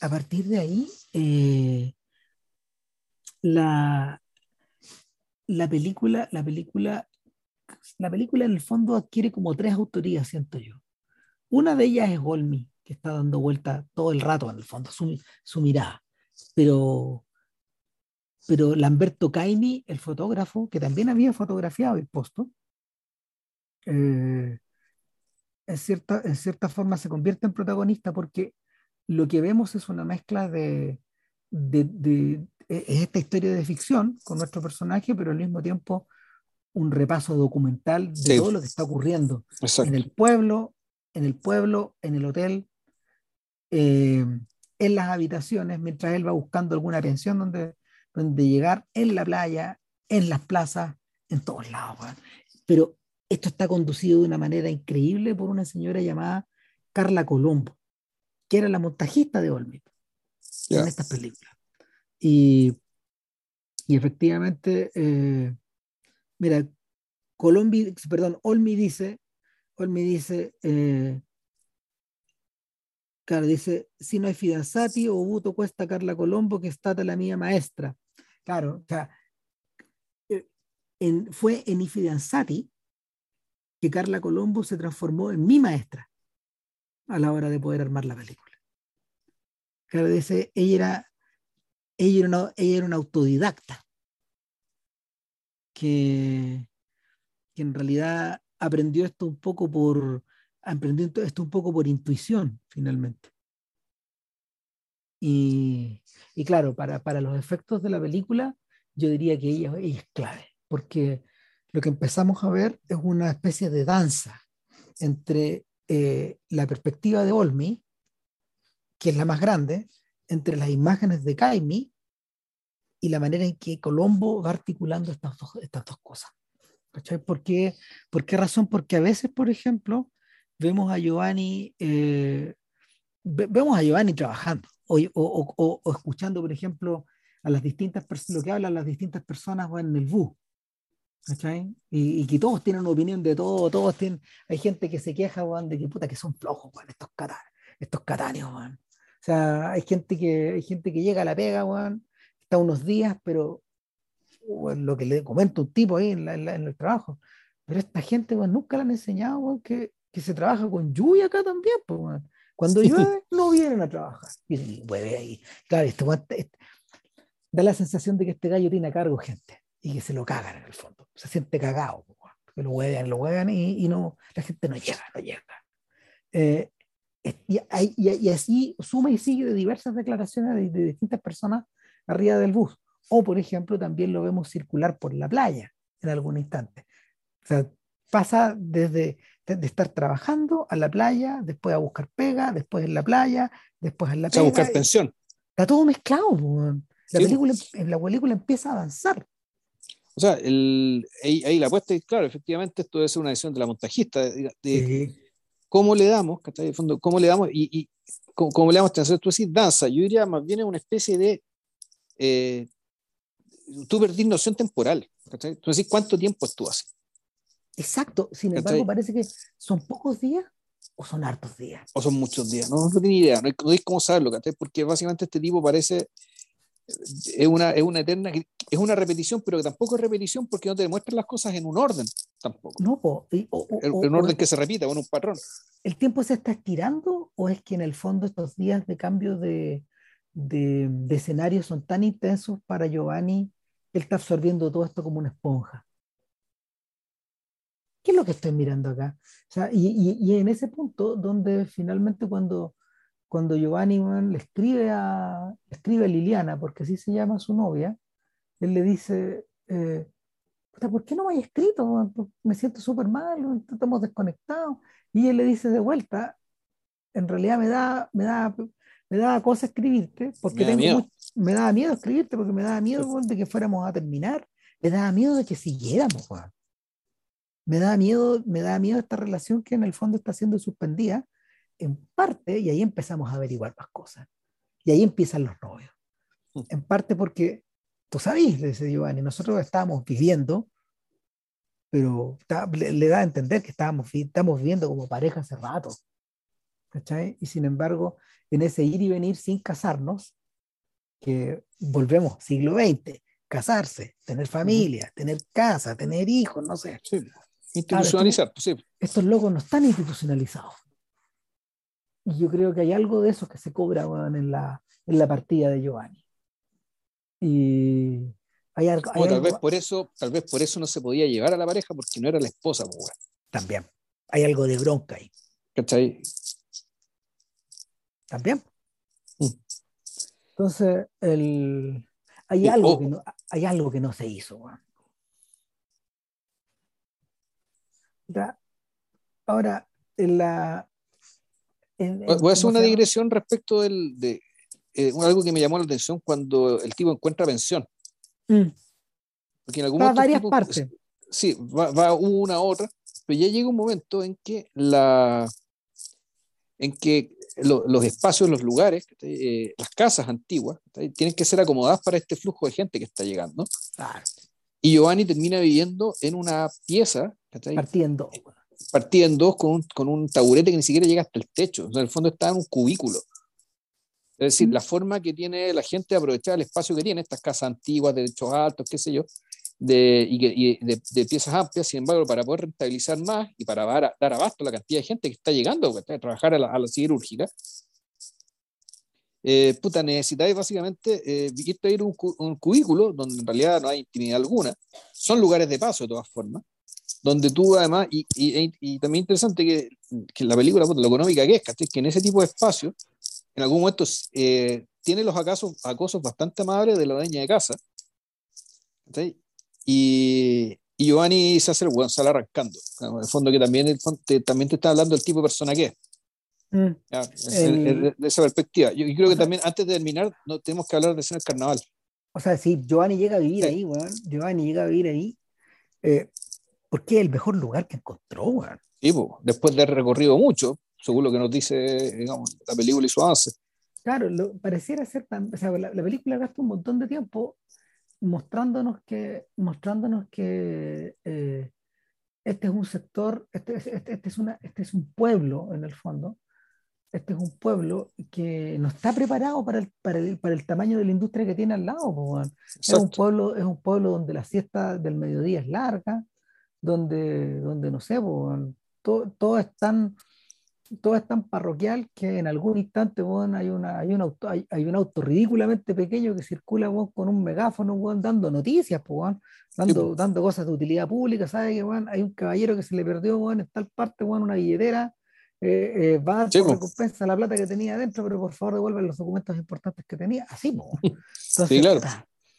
Speaker 1: a partir de ahí, eh, la, la película, la película, la película en el fondo adquiere como tres autorías, siento yo. Una de ellas es Olmi, que está dando vuelta todo el rato en el fondo, su, su mirada. Pero, pero Lamberto Caini, el fotógrafo, que también había fotografiado el posto, eh, en cierta, en cierta forma se convierte en protagonista porque lo que vemos es una mezcla de, de, de, esta historia de ficción con nuestro personaje, pero al mismo tiempo un repaso documental de todo lo que está ocurriendo en el pueblo, en el pueblo, en el hotel, eh, en las habitaciones, mientras él va buscando alguna pensión donde, donde llegar, en la playa, en las plazas, en todos lados. Pero esto está conducido de una manera increíble por una señora llamada Carla Colombo, que era la montajista de Olmi en estas películas. Y, y efectivamente, eh, mira, Colombi, perdón, Olmi dice, Olmi dice, eh, claro, dice, si no hay Fidanzati o Buto cuesta Carla Colombo, que está la mía maestra. Claro, o sea, eh, en, fue en Fidanzati que Carla Colombo se transformó en mi maestra a la hora de poder armar la película. Claro, ella era, ella era una, ella era una autodidacta que, que en realidad aprendió esto un poco por aprendió esto un poco por intuición finalmente y, y claro para, para, los efectos de la película yo diría que ella, ella es clave porque lo que empezamos a ver es una especie de danza entre eh, la perspectiva de Olmi, que es la más grande, entre las imágenes de Caimi y la manera en que Colombo va articulando estas dos, estas dos cosas. ¿Por qué? ¿Por qué razón? Porque a veces, por ejemplo, vemos a Giovanni, eh, vemos a Giovanni trabajando o, o, o, escuchando, por ejemplo, a las distintas lo que hablan las distintas personas en el bus. Y, y, que todos tienen una opinión de todo, todos tienen, hay gente que se queja, de que puta que son flojos, estos, cata, estos catáneos, O sea, hay gente que, hay gente que llega a la pega, está unos días, pero lo que le comento un tipo ahí en, el trabajo, pero esta gente, nunca le han enseñado, que, que, se trabaja con lluvia acá también, pues, Cuando llueve, no vienen a trabajar. Y llueve ahí. Claro, este, este, da la sensación de que este gallo tiene a cargo gente y que se lo cagan en el fondo. Se siente cagado, que lo huevan, lo huevan y, y, no, la gente no llega, no llega. Eh, y, y, así suma y sigue de diversas declaraciones de, de, distintas personas arriba del bus. O, por ejemplo, también lo vemos circular por la playa en algún instante. O sea, pasa desde de, estar trabajando a la playa, después a buscar pega, después en la playa, después en la
Speaker 2: pega. a buscar pensión.
Speaker 1: Está todo mezclado. La, película, la película empieza a avanzar.
Speaker 2: O sea, el, ahí, la apuesta es, claro, efectivamente esto debe ser una decisión de la montajista, de, cómo le damos, de fondo, cómo le damos, y, y cómo, le damos atención, tú decís danza, yo diría más bien es una especie de, eh, tú perdís noción temporal, tú decís cuánto tiempo estuvo así.
Speaker 1: Exacto, sin embargo parece que son pocos días o son hartos días.
Speaker 2: O son muchos días, no, no tengo ni idea, no, no hay cómo saberlo, porque básicamente este tipo parece es una, es una eterna, es una repetición, pero que tampoco es repetición porque no te demuestran las cosas en un orden tampoco.
Speaker 1: No, en
Speaker 2: un orden que se repita, con un patrón.
Speaker 1: ¿El tiempo se está estirando o es que en el fondo estos días de cambio de, de, de escenario son tan intensos para Giovanni, él está absorbiendo todo esto como una esponja? ¿Qué es lo que estoy mirando acá? O sea, y, y, y en ese punto donde finalmente cuando cuando Giovanni le escribe a, escribe a Liliana, porque así se llama su novia, él le dice, eh, ¿por qué no me hay escrito? Me siento súper mal, estamos desconectados. Y él le dice de vuelta, en realidad me da, me da, me da cosa escribirte, porque me, tengo me daba miedo escribirte, porque me daba miedo de que fuéramos a terminar, me daba miedo de que siguiéramos. Me da miedo, me da miedo esta relación que en el fondo está siendo suspendida en parte, y ahí empezamos a averiguar más cosas. Y ahí empiezan los novios. Mm. En parte porque, tú sabes, le dice Giovanni, nosotros estábamos viviendo, pero le, da a entender que estábamos, estamos viviendo como pareja hace rato. ¿cachai? Y sin embargo, en ese ir y venir sin casarnos, que volvemos siglo XX, casarse, tener familia, tener casa, tener hijos, no sé.
Speaker 2: Institucionalizar, pues
Speaker 1: Estos locos no están institucionalizados. Y yo creo que hay algo de eso que se cobra en, la, en la partida de Giovanni. Y hay algo,
Speaker 2: tal, vez por eso, tal vez por eso no se podía llevar a la pareja porque no era la esposa.
Speaker 1: También. Hay algo de bronca ahí.
Speaker 2: ¿Cachai?
Speaker 1: También. Mm. Entonces, el, hay, algo que no, hay algo que no se hizo. Ahora, en la,
Speaker 2: Voy a hacer una digresión respecto del, de eh, algo que me llamó la atención cuando el tipo encuentra pensión.
Speaker 1: Mm. Porque en algún va a varias partes.
Speaker 2: Sí, va, va una a otra, pero ya llega un momento en que la en que los espacios, los lugares, eh, las casas antiguas, tienen que ser acomodadas para este flujo de gente que está llegando. Y Giovanni termina viviendo en una pieza.
Speaker 1: Partiendo
Speaker 2: partiendo con un, con un taburete que ni siquiera llega hasta el techo. O sea, en el fondo está en un cubículo. Es decir, la forma que tiene la gente de aprovechar el espacio que tiene, estas casas antiguas de techos altos, qué sé yo, de, y, de, de, piezas amplias, sin embargo, para poder rentabilizar más y para dar, dar abasto a la cantidad de gente que está llegando a trabajar a la, a la siderúrgica, eh, puta, necesitáis básicamente eh, irte a ir un, un, cubículo donde en realidad no hay intimidad alguna. Son lugares de paso, de todas formas, donde tú además, y, y, y también interesante que, que la película, puta, lo económica que es, que en ese tipo de espacio, en algún momento eh, tiene los acosos, acosos bastante amables de la dueña de casa. Y, y Giovanni se hace el buen, sale arrancando. En el fondo que también, te, también te está hablando del tipo de persona que es. Mm. de, esa perspectiva. Yo, creo que también antes de terminar no tenemos que hablar de escena del carnaval.
Speaker 1: O sea, sí, Giovanni llega a vivir ahí, weón. Giovanni llega a vivir ahí. Eh, porque es el mejor lugar que encontró, weón.
Speaker 2: Sí, después de haber recorrido mucho, según lo que nos dice digamos, la película y su avance.
Speaker 1: Claro, lo, pareciera ser tan. O sea, la, la, película gasta un montón de tiempo mostrándonos que, mostrándonos que eh, este es un sector, este, este, este, es una, este es un pueblo en el fondo, este es un pueblo que no está preparado para el, para el, para el tamaño de la industria que tiene al lado. Es, un pueblo, es un pueblo donde la siesta del mediodía es larga, donde, donde no sé, todo, todo, es tan, todo es tan parroquial que en algún instante hay, una, hay, un auto, hay, hay, un auto ridículamente pequeño que circula con un megáfono dando noticias, dando, dando cosas de utilidad pública. ¿Sabe que hay un caballero que se le perdió en tal parte una billetera? Eh, eh, va a dar recompensa la plata que tenía adentro, pero por favor devuelven los documentos importantes que tenía. Así, Entonces,
Speaker 2: sí, claro.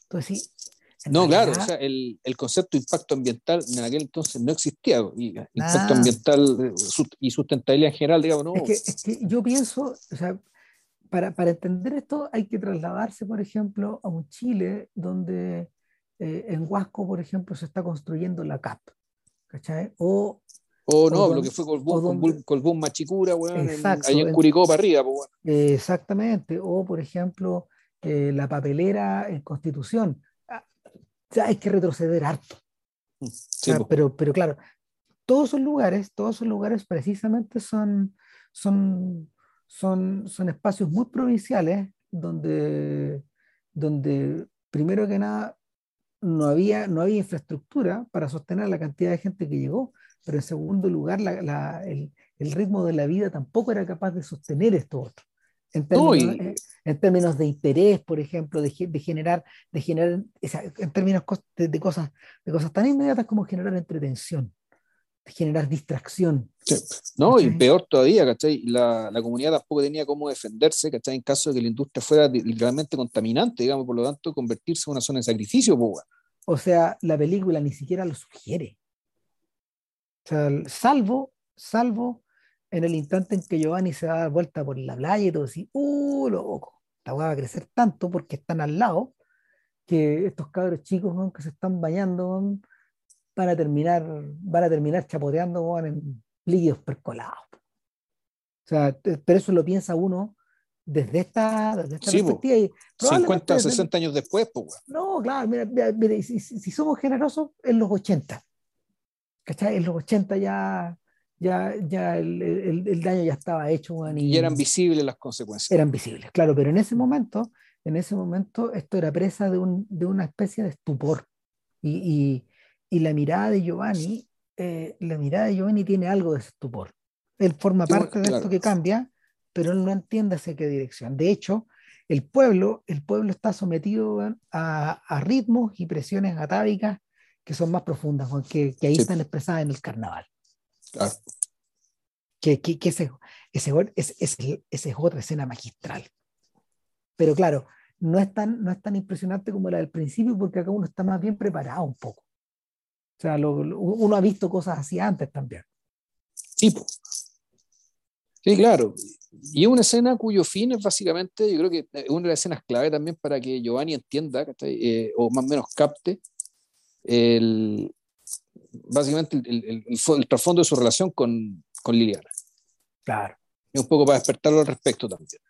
Speaker 1: Entonces, sí,
Speaker 2: no, claro, o sea, el, el, concepto de impacto ambiental en aquel entonces no existía. Y, impacto ambiental eh, y sustentabilidad en general, digamos, no.
Speaker 1: Es que, es que yo pienso, o sea, para, para, entender esto hay que trasladarse, por ejemplo, a un Chile donde en Huasco, por ejemplo, se está construyendo la CAP. ¿Cachai? O
Speaker 2: o no, lo que fue con el Machicura, ahí en Curicó para arriba. Pues,
Speaker 1: Exactamente. O, por ejemplo, eh, la papelera en Constitución. Sea, hay que retroceder harto. Mm, pero, pero claro, todos esos lugares, todos esos lugares precisamente son, son, son, son espacios muy provinciales donde, donde, primero que nada, no había, no había infraestructura para sostener la cantidad de gente que llegó pero en segundo lugar, la, la, el, el, ritmo de la vida tampoco era capaz de sostener esto otro. En términos, eh, en términos de interés, por ejemplo, de, de generar, de generar esa, en términos de, de, cosas, de cosas tan inmediatas como generar entretención, de generar distracción.
Speaker 2: Sí. No, ¿cachai? y peor todavía, ¿cachai? La, la, comunidad tampoco tenía cómo defenderse, ¿cachai? En caso de que la industria fuera literalmente contaminante, digamos, por lo tanto, convertirse en una zona de sacrificio, pues,
Speaker 1: O sea, la película ni siquiera lo sugiere salvo, salvo en el instante en que Giovanni se da vuelta por la playa y todo así, ¡uh, loco! La va a crecer tanto porque están al lado que estos cabros chicos que se están bañando van a terminar, van a terminar chapoteando en líquidos percolados. O sea, pero eso lo piensa uno desde esta, desde esta perspectiva. Y
Speaker 2: 50 o 60 años después, pues.
Speaker 1: No, claro, mira, mira, si, si, somos generosos, en los 80. ¿cachai? En los 80 ya, ya, ya el, el, el daño ya estaba hecho.
Speaker 2: y, y, eran visibles las consecuencias.
Speaker 1: Eran visibles, claro, pero en ese momento, en ese momento esto era presa de, un, de una especie de estupor. Y, y, y la mirada de Giovanni, eh, la mirada de Giovanni tiene algo de estupor. Él forma parte de claro. esto que cambia, pero él no entiende hacia qué dirección. De hecho, el pueblo, el pueblo está sometido a, a ritmos y presiones atávicas que son más profundas, que, que ahí sí. están expresadas en el carnaval.
Speaker 2: Claro.
Speaker 1: Que, que, que ese, ese, ese, ese, es otra escena magistral. Pero claro, no es, tan, no es tan impresionante como la del principio, porque acá uno está más bien preparado un poco. O sea, lo, lo, uno ha visto cosas así antes también.
Speaker 2: Sí, sí, claro. Y es una escena cuyo fin es básicamente, yo creo que es una de las escenas clave también para que Giovanni entienda, eh, o más o menos capte, el, básicamente el, el, el, el, trasfondo de su relación con, con Liliana.
Speaker 1: Claro.
Speaker 2: Y un poco para despertarlo al respecto también.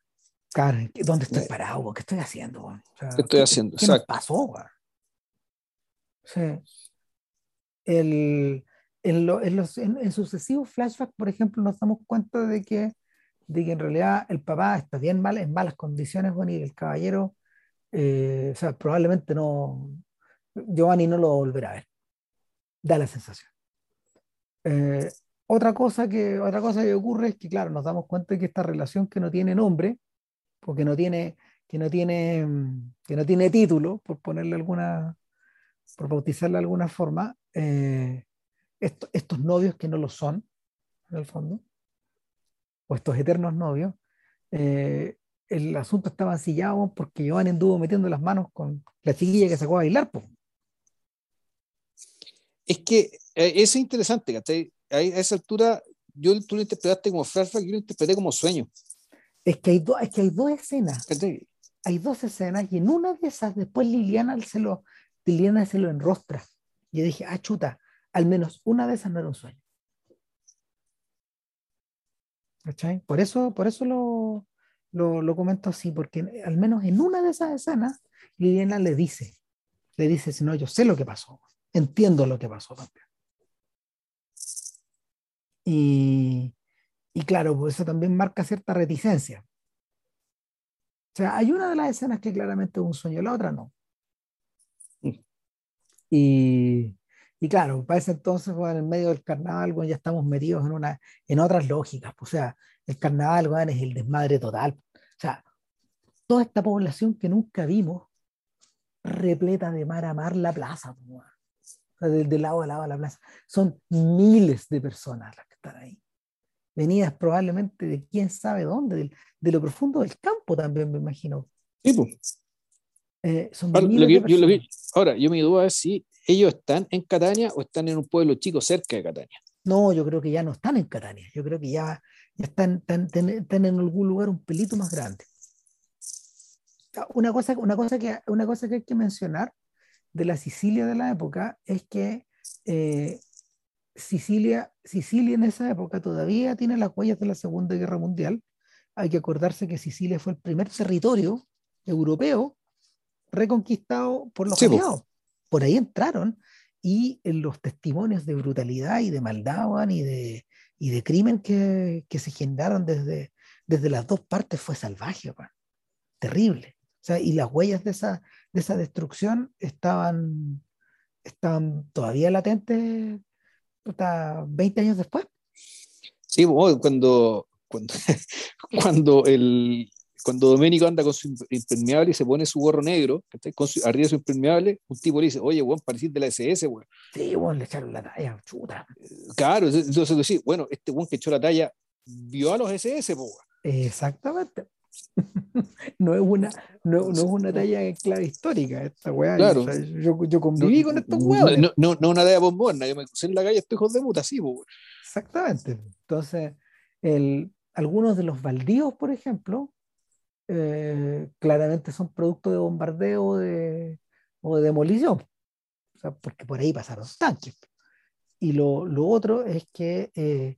Speaker 1: Claro, ¿dónde estoy parado? ¿Qué estoy haciendo? O
Speaker 2: sea, ¿Qué estoy haciendo?
Speaker 1: ¿Qué, me pasó? Sí. El, en, lo, en, los, en, en, sucesivos flashbacks, por ejemplo, nos damos cuenta de que, de que en realidad el papá está bien mal, en malas condiciones, bueno, y el caballero, eh, o sea, probablemente no, Giovanni no lo volverá a ver. Da la sensación. Eh, otra, cosa que, otra cosa que ocurre es que, claro, nos damos cuenta de que esta relación que no tiene nombre porque no tiene, que no tiene, que no tiene título, por ponerle alguna, por bautizarle de alguna forma, eh, estos novios que no lo son, en el fondo, o estos eternos novios, eh, el asunto estaba ensillado porque Giovanni anduvo metiendo las manos con la chiquilla que sacó a bailar.
Speaker 2: Es que eh, eso es interesante, A esa altura, yo tú lo interpretaste como flashback, yo lo interpreté como sueño.
Speaker 1: Es que hay, es que hay dos escenas. Hay dos escenas y en una de esas después Liliana se lo, Liliana se lo enrostra. Y yo dije, ah, chuta, al menos una de esas no era un sueño. ¿Cachai? Por eso, por eso lo, lo, lo, comento así, porque al menos en una de esas escenas, Liliana le dice, le dice, si no, yo sé lo que pasó, entiendo lo que pasó también. Y, y claro, pues eso también marca cierta reticencia. O sea, hay una de las escenas que claramente es un sueño, la otra no. Y, y claro, para ese entonces, en el medio del carnaval, bueno, ya estamos metidos en, una, en otras lógicas. Pues, o sea, el carnaval bueno, es el desmadre total. O sea, toda esta población que nunca vimos, repleta de mar a mar la plaza. Pues, sea, del, lado a lado de la plaza. Son miles de personas las que están ahí. Venidas probablemente de quién sabe dónde, de, lo profundo del campo también, me imagino.
Speaker 2: Sí, pues. Eh, son ahora, yo, ahora, yo mi duda es si ellos están en Catania o están en un pueblo chico cerca de Catania.
Speaker 1: No, yo creo que ya no están en Catania. Yo creo que ya, ya están, están, en algún lugar un pelito más grande. Ah, una cosa, una, cosa que, una cosa que hay que mencionar de la Sicilia de la época es que eh, Sicilia, Sicilia en esa época todavía tiene las huellas de la Segunda Guerra Mundial. Hay que acordarse que Sicilia fue el primer territorio europeo reconquistado por los aliados por ahí entraron y en los testimonios de brutalidad y de maldad y de, y de crimen que, que, se generaron desde, desde las dos partes fue salvaje, terrible. Sea, y las huellas de esa, de esa destrucción estaban, estaban todavía latentes hasta 20 años después.
Speaker 2: Sí, cuando, cuando, cuando el, cuando Doménico anda con su impermeable y se pone su gorro negro, con arriba de su impermeable, un tipo le dice, oye, weón, parecís de la SS, weón.
Speaker 1: Sí, weón, le echaron la talla, chuta.
Speaker 2: Claro, entonces decís, bueno, este weón que echó la talla vio a los SS, weón.
Speaker 1: Exactamente. No, es una, no, no, es una talla en clave histórica, esta weá. Claro. yo, yo, conviví con estos weones.
Speaker 2: No, no, no, una talla bombona, yo me crucé en la calle, estoy hijos de puta, sí, weón.
Speaker 1: Exactamente. Entonces, el, algunos de los baldíos, por ejemplo, eh, claramente son producto de bombardeo o de, o de demolición, o sea, porque por ahí pasaron tanques. Y lo, lo otro es que, eh,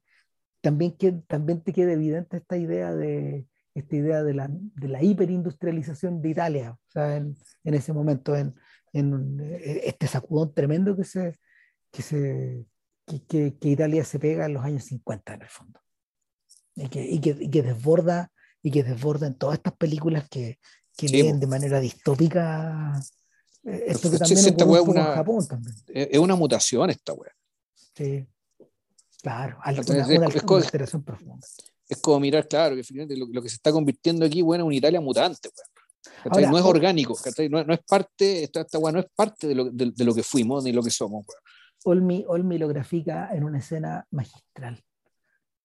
Speaker 1: también que también te queda evidente esta idea de esta idea de la, de la hiperindustrialización de Italia, o sea, en, en ese momento, en, en, eh, este sacudón tremendo que se, que, se que, que, Italia se pega en los años 50 en el fondo, y que, y que, y que desborda y que desborden todas estas películas que, que leen de manera distópica. Eh, esto que también esta
Speaker 2: una, en Japón también. Es una mutación esta wea.
Speaker 1: Sí, claro, una, una, es, alteración profunda.
Speaker 2: Es como mirar, claro, que lo, lo, que se está convirtiendo aquí, bueno, una Italia mutante, Ahora, no es orgánico, no, no, es parte, esta, esta no es parte de lo, de, de lo, que fuimos ni lo que somos.
Speaker 1: Olmi, Olmi lo grafica en una escena magistral.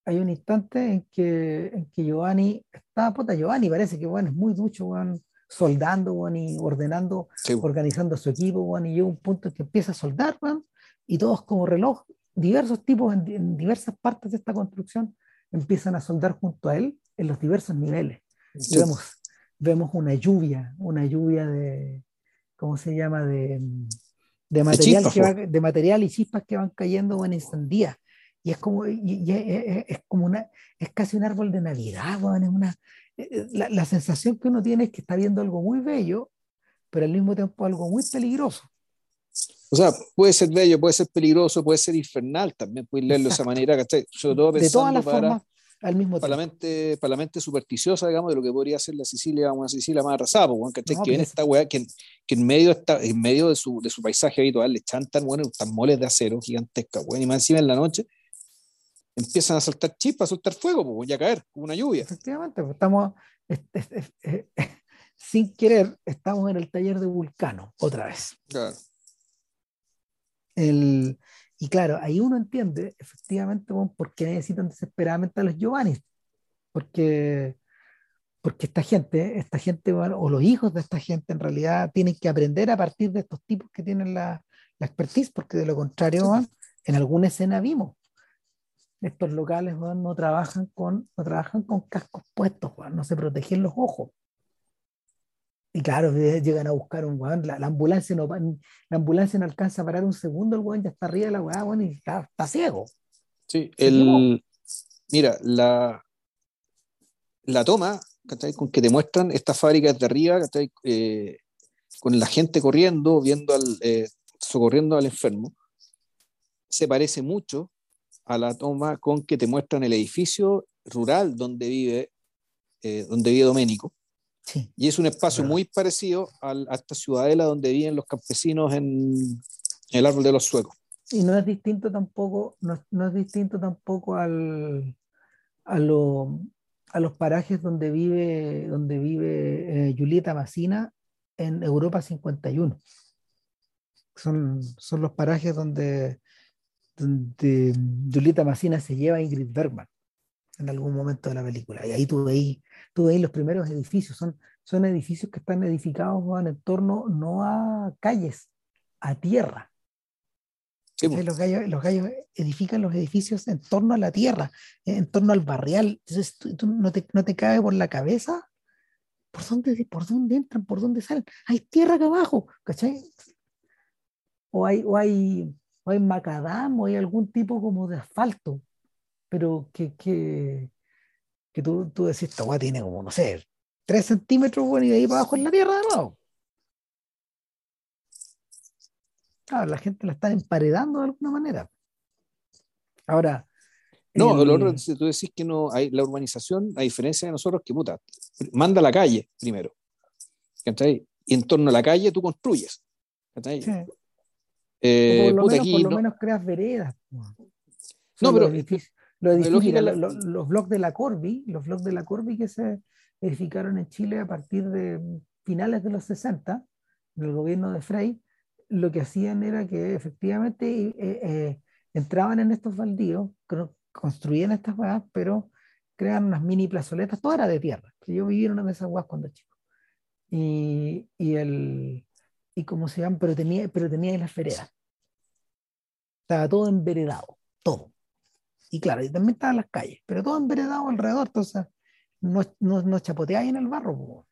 Speaker 1: Hay un instante en que, en que Giovanni está, puta, Giovanni parece que bueno, es muy ducho, bueno, soldando bueno, y ordenando, organizando su equipo, bueno, y llega un punto en que empieza a soldar, bueno, y todos como reloj, diversos tipos en, diversas partes de esta construcción empiezan a soldar junto a él en los diversos niveles. vemos, vemos una lluvia, una lluvia de, ¿cómo se llama? De, de material, de, material y chispas que van cayendo en día y es como, y, es, como una, es casi un árbol de Navidad, es una, eh, eh, la, la, sensación que uno tiene es que está viendo algo muy bello, pero al mismo tiempo algo muy peligroso.
Speaker 2: O sea, puede ser bello, puede ser peligroso, puede ser infernal, también puedes leerlo de esa manera, ¿cachai? Sobre todo
Speaker 1: de todas las formas, al mismo tiempo.
Speaker 2: Para la, mente, para la mente supersticiosa, digamos, de lo que podría ser la Sicilia, una Sicilia más arrasada, ¿cachai? que en esta weá, que, que, en medio, está, en medio de, su, de su paisaje habitual le chantan, bueno, tan moles de acero gigantescas, weón, y más encima en la noche empiezan a saltar chispas, a soltar fuego, pues, y a caer, como una lluvia.
Speaker 1: Efectivamente, pues, estamos, sin querer, estamos en el taller de Vulcano, otra vez.
Speaker 2: Claro.
Speaker 1: El, y claro, ahí uno entiende efectivamente por qué necesitan desesperadamente a los Giovanni. Porque, porque esta gente, esta gente, o los hijos de esta gente en realidad tienen que aprender a partir de estos tipos que tienen la, la expertise, porque de lo contrario, en alguna escena vimos estos locales no trabajan con no trabajan con cascos puestos no se protegen los ojos y claro llegan a buscar un weón la, ambulancia no la ambulancia no alcanza a parar un segundo el weón ya está arriba de la weá y está, ciego.
Speaker 2: Sí el mira la la toma con que te muestran estas fábricas de arriba eh, con la gente corriendo viendo al eh, socorriendo al enfermo se parece mucho a la toma con que te muestran el edificio rural donde vive, eh, donde vive Doménico. Sí. Y es un espacio muy parecido a, esta ciudadela donde viven los campesinos en, el árbol de los suecos.
Speaker 1: Y no es distinto tampoco, no, no es distinto tampoco al, a, lo, a, los parajes donde vive, donde vive eh, Julieta Massina en Europa 51. Son, son los parajes donde, donde Julieta Massina se lleva a Ingrid Bergman en algún momento de la película. Y ahí tú veis, tú los primeros edificios. Son, son edificios que están edificados en torno no a calles, a tierra. Pues. los, gallos, los, gallos, edifican los edificios en torno a la tierra, en torno al barrial. Entonces tú, no, te, no te cabe por la cabeza por dónde, por dónde entran, por dónde salen. Hay tierra acá abajo, ¿cachai? O hay, o hay o hay macadam, o hay algún tipo como de asfalto, pero que, que, que tú, tú decís, esta agua tiene como, no sé, 3 centímetros, bueno, y de ahí para abajo en la tierra de nuevo. Claro, la gente la está emparedando de alguna manera. Ahora.
Speaker 2: No, tú decís que no hay la urbanización, a diferencia de nosotros, que puta, manda a la calle primero. Y en torno a la calle tú construyes. Sí.
Speaker 1: Eh, por, lo menos, creas veredas.
Speaker 2: No, pero
Speaker 1: los, los, blogs de la Corby, los blogs de la Corby que se edificaron en Chile a partir de finales de los 60, del gobierno de Frey, lo que hacían era que efectivamente eh, eh, entraban en estos baldíos, construían estas huevas, pero crean unas mini plazoletas, todo era de tierra. Yo viví en una de esas huevas cuando chico. Y, y el, y como se llaman, pero tenía, pero tenía las veredas. Estaba todo enveredado, todo. Y claro, y también estaban las calles, pero todo enveredado alrededor, entonces no, no, no chapoteáis en el barro.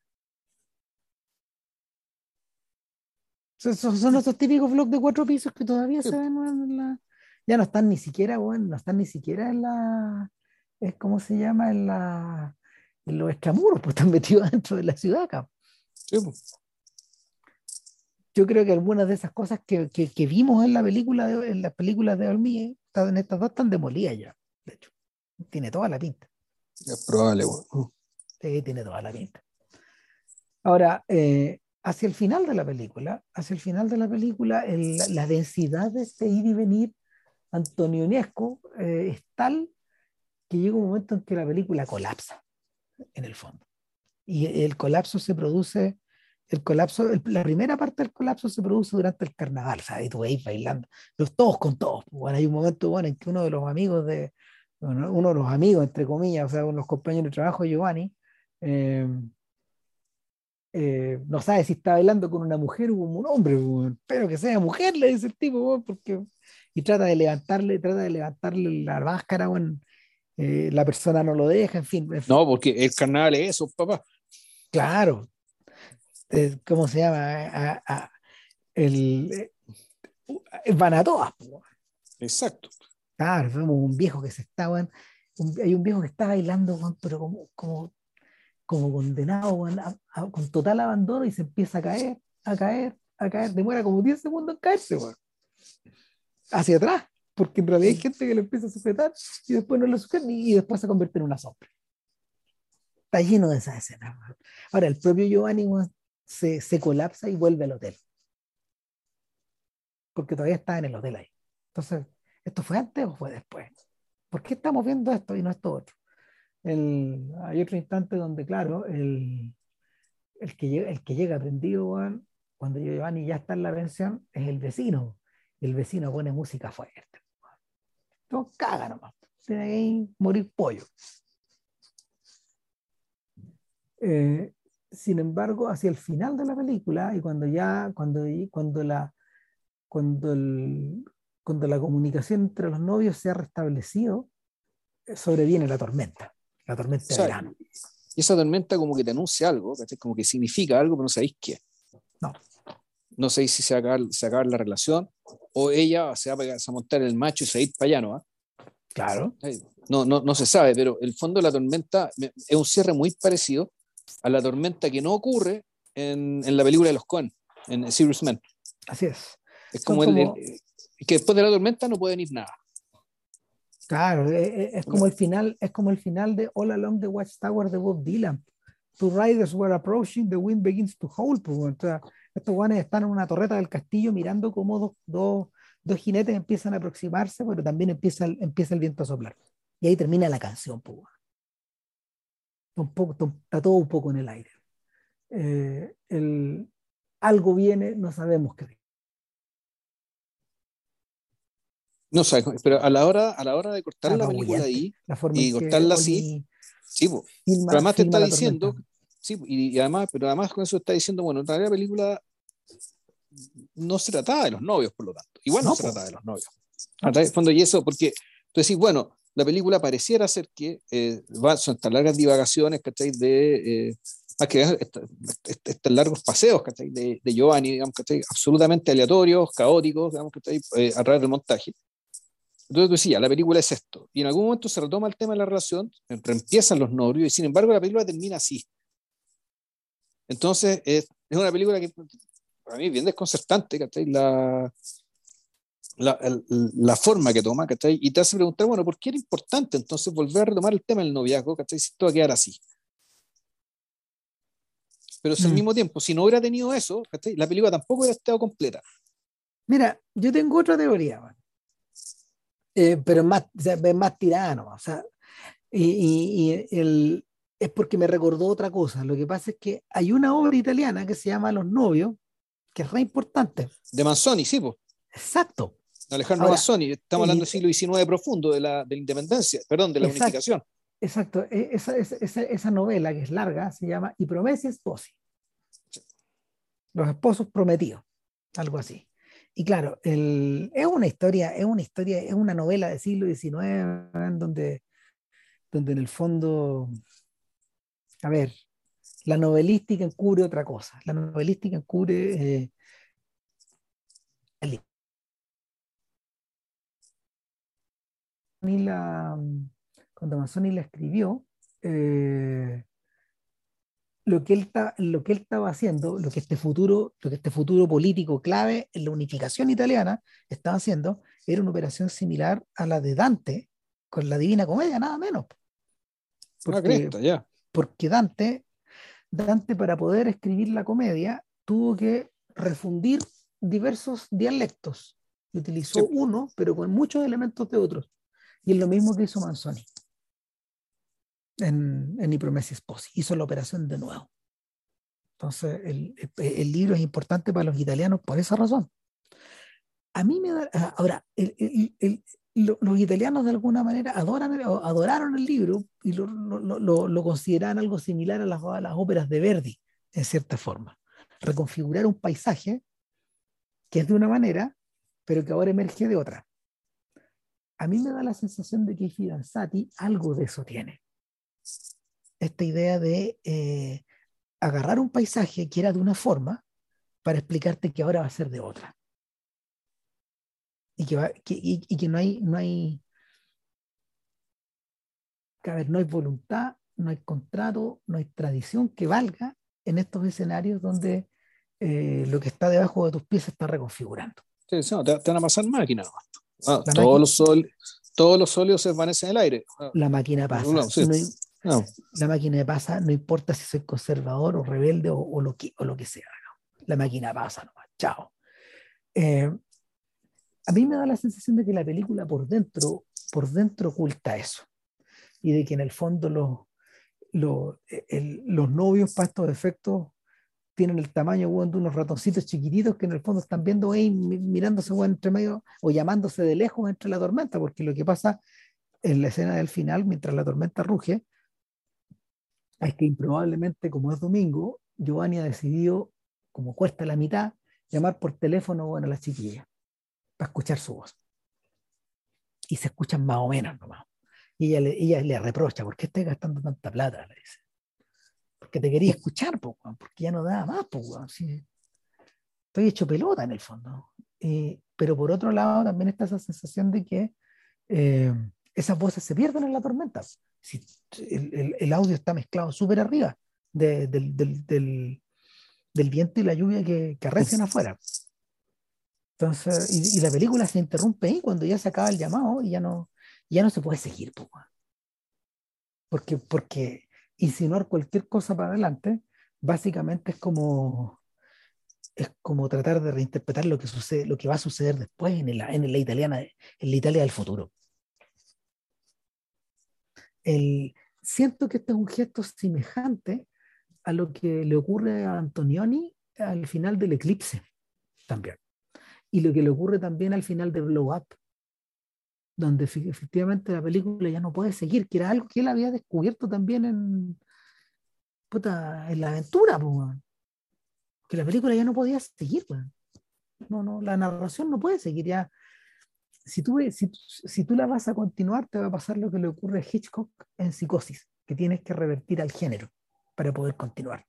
Speaker 1: Son, son, esos típicos blogs de cuatro pisos que todavía se ven en la... Ya no están ni siquiera, bueno, no están ni siquiera en la... Es como se llama en la... En los extramuros, pues están metidos dentro de la ciudad acá. Sí, pues yo creo que algunas de esas cosas que, que, vimos en la película de, en las películas de Olmie, en estas dos están demolidas ya, de hecho. Tiene toda la pinta.
Speaker 2: Es probable, bueno.
Speaker 1: Sí, tiene toda la pinta. Ahora, eh, hacia el final de la película, hacia el final de la película, la densidad de este ir y venir antonionesco eh, es tal que llega un momento en que la película colapsa, en el fondo. Y el colapso se produce el colapso, la primera parte del colapso se produce durante el carnaval, ¿sabes? Y tú veis bailando, los todos con todos. Pues, bueno, hay un momento bueno en que uno de los amigos de, uno de los amigos, entre comillas, o sea, uno de los compañeros de trabajo, Giovanni, eh, eh, no sabe si está bailando con una mujer o con un hombre, pero que sea mujer, le dice el tipo, porque y trata de levantarle, trata de levantarle la máscara, bueno, eh, la persona no lo deja, en fin.
Speaker 2: No, porque el carnaval es eso, papá.
Speaker 1: Claro, eh, ¿cómo se llama? el, eh, van a todas.
Speaker 2: Exacto.
Speaker 1: Claro, vemos un viejo que se estaba, hay un viejo que está bailando, pero como, como, como condenado, con total abandono y se empieza a caer, a caer, a caer, demora como 10 segundos en caerse, hacia atrás, porque en realidad hay gente que le empieza a sujetar y después no lo sujeta y después se convierte en una sombra. Está lleno de esas escenas. Ahora, el propio Giovanni se, se colapsa y vuelve al hotel. Porque todavía está en el hotel ahí. Entonces, ¿esto fue antes o fue después? ¿Por qué estamos viendo esto y no esto otro? hay otro instante donde, claro, el, el, que, llega, el que llega prendido, cuando Giovanni ya está en la pensión, es el vecino. el vecino pone música fuerte. No caga nomás. Tiene que morir pollo. Eh, sin embargo, hacia el final de la película y cuando ya, cuando, cuando la, cuando, el, cuando la comunicación entre los novios se ha restablecido, eh, sobreviene la tormenta, la tormenta de verano.
Speaker 2: Y esa tormenta como que te anuncia algo, como que significa algo, pero no sabéis qué.
Speaker 1: No.
Speaker 2: No sé si se va, se acaba la relación o ella se va a montar el macho y se va a ir para allá, ¿no?
Speaker 1: Claro.
Speaker 2: No, no, no se sabe, pero el fondo de la tormenta es un cierre muy parecido a la tormenta que no ocurre en, en la película de los Coen, en Serious Man.
Speaker 1: Así es.
Speaker 2: Es como, El, que después de la tormenta no puede venir nada.
Speaker 1: Claro, e, e, es, como el final, es como el final de All Along the Watchtower de Bob Dylan. Two riders were approaching, the wind begins to howl. Pues, estos guanes están en una torreta del castillo mirando cómo dos, dos, dos, jinetes empiezan a aproximarse, pero también empieza el, empieza el viento a soplar. Y ahí termina la canción. Pues, está todo un poco en el aire. Eh, el, algo viene, no sabemos qué.
Speaker 2: No sé, pero a la hora, a la hora de cortar la película ahí y cortarla así, sí, pero además te está diciendo, sí, y, además, pero además con eso está diciendo, bueno, la película no se trataba de los novios, por lo tanto. Igual no, se trataba de los novios. fondo, y eso, porque tú decís, bueno, la película pareciera ser que eh, va, son estas largas divagaciones, ¿cachai? De, eh, más que estos largos paseos, ¿cachai? De, de Giovanni, digamos, ¿cachai? Absolutamente aleatorios, caóticos, digamos, ¿cachai? Eh, a través del montaje. Entonces tú decías, la película es esto. Y en algún momento se retoma el tema de la relación, empiezan los novios, y sin embargo la película termina así. Entonces es, es una película que para mí es bien desconcertante, ¿cachai? La, la, la, forma que toma, ¿cachai? Y te hace preguntar, bueno, ¿por qué era importante entonces volver a retomar el tema del noviazgo, ¿cachai? Si esto va a quedar así. Pero si al mm. mismo tiempo, si no hubiera tenido eso, ¿cachai? La película tampoco hubiera estado completa.
Speaker 1: Mira, yo tengo otra teoría, man. Eh, pero es más, o más tirano, o sea, y, y, el, es porque me recordó otra cosa. Lo que pasa es que hay una obra italiana que se llama Los novios, que es re importante.
Speaker 2: De Manzoni, sí, pues.
Speaker 1: Exacto.
Speaker 2: Alejandro Manzoni, estamos hablando del siglo XIX profundo, de la, de la independencia, perdón, de la unificación.
Speaker 1: Exacto, e, esa, esa, esa, novela que es larga se llama Y promesa esposi. Los esposos prometidos, algo así. Y claro, el, es una historia, es una historia, es una novela del siglo XIX donde, donde en el fondo, a ver, la novelística encubre otra cosa. La novelística encubre eh, la, cuando Manzoni la escribió, eh, lo que, él lo que él estaba haciendo, lo que este futuro, lo que este futuro político clave en la unificación italiana estaba haciendo, era una operación similar a la de Dante con la Divina Comedia, nada menos.
Speaker 2: Porque, ya.
Speaker 1: porque Dante, Dante para poder escribir la comedia tuvo que refundir diversos dialectos. Utilizó uno, pero con muchos elementos de otros. Y es lo mismo que hizo Manzoni en, en Ipromesis Posi. Hizo la operación de nuevo. Entonces, el, el, libro es importante para los italianos por esa razón. A mí me da. Ah, ahora, los italianos de alguna manera adoran, adoraron el libro y lo, lo, lo consideran algo similar a las, a las óperas de Verdi, en cierta forma. Reconfigurar un paisaje que es de una manera, pero que ahora emerge de otra a mí me da la sensación de que Fidanzati algo de eso tiene. Esta idea de eh, agarrar un paisaje que era de una forma para explicarte que ahora va a ser de otra. Y que, que no hay, no hay, que no hay voluntad, no hay contrato, no hay tradición que valga en estos escenarios donde eh, lo que está debajo de tus pies se está reconfigurando.
Speaker 2: Sí, te, van a pasar máquinas. Ah, todos, los sol, todos los óleos se desvanecen en el aire.
Speaker 1: Ah. La máquina pasa. La máquina pasa, no importa si soy conservador o rebelde o, lo, que, o lo que sea. La máquina pasa nomás. Chao. Eh, a mí me da la sensación de que la película por dentro, por dentro oculta eso. y de que en el fondo los, los, los novios para estos efectos tienen el tamaño de unos ratoncitos chiquititos que en el fondo están viendo ahí mirándose entre medio o llamándose de lejos entre la tormenta, porque lo que pasa en la escena del final, mientras la tormenta ruge, es que improbablemente, como es domingo, Giovanni ha decidido, como cuesta la mitad, llamar por teléfono a la chiquilla para escuchar su voz. Y se escuchan más o menos nomás. Y ella le, ella le reprocha, ¿por qué estás gastando tanta plata? Le dice porque te quería escuchar, porque ya no da más, Estoy hecho pelota en el fondo. pero por otro lado, también está esa sensación de que eh, esas voces se pierden en la tormenta. Si el, audio está mezclado súper arriba del, viento y la lluvia que, que arrecian afuera. Entonces, y, la película se interrumpe ahí cuando ya se acaba el llamado y ya no, ya no se puede seguir. porque, porque insinuar cualquier cosa para adelante, básicamente es como, es como tratar de reinterpretar lo que, sucede, lo que va a suceder después en, la, en la italiana, en la Italia del futuro. El, siento que este es un gesto semejante a lo que le ocurre a Antonioni al final del eclipse también. Y lo que le ocurre también al final de Blow Up, donde efectivamente la película ya no puede seguir, que era algo que él había descubierto también en, en la aventura, que la película ya no podía seguir. No, no, la narración no puede seguir ya. Si tú, si, si tú la vas a continuar, te va a pasar lo que le ocurre a Hitchcock en Psicosis, que tienes que revertir al género para poder continuar.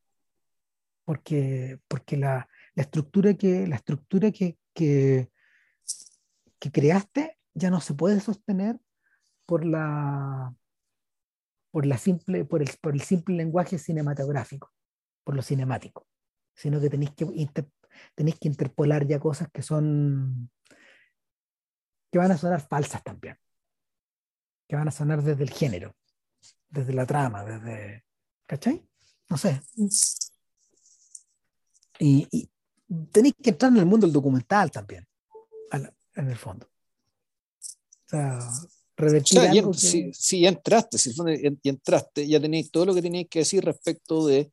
Speaker 1: Porque, porque la, la estructura, que, la estructura que, que, que creaste ya no se puede sostener por la, por, la simple, por, el, por el simple lenguaje cinematográfico, por lo cinemático, sino que tenéis que, tenéis que interpolar ya cosas que son, que van a sonar falsas también, que van a sonar desde el género, desde la trama, desde, ¿cachai? No sé. Y, y tenéis que entrar en el mundo del documental también, en el fondo. O sea, revertir
Speaker 2: algo si, ya entraste, si ya entraste, ya tenéis todo lo que tenéis que decir respecto de,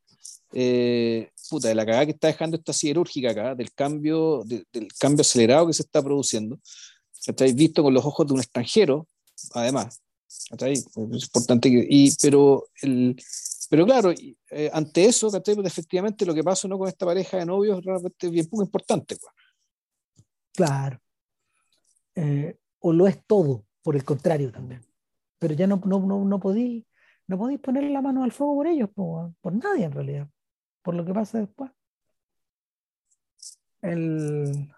Speaker 2: eh, puta, de la cagada que está dejando esta siderúrgica acá, del cambio, del cambio acelerado que se está produciendo, estáis visto con los ojos de un extranjero, además, es importante, y, pero, el, pero claro, eh, ante eso, pues efectivamente lo que pasa ¿no? con esta pareja de novios realmente es bien poco importante. Pues.
Speaker 1: Claro. Eh, o lo es todo, por el contrario también. Pero ya no, no, no, no podéis no podéis poner la mano al fuego por ellos, por, por, nadie en realidad, por lo que pasa después. El,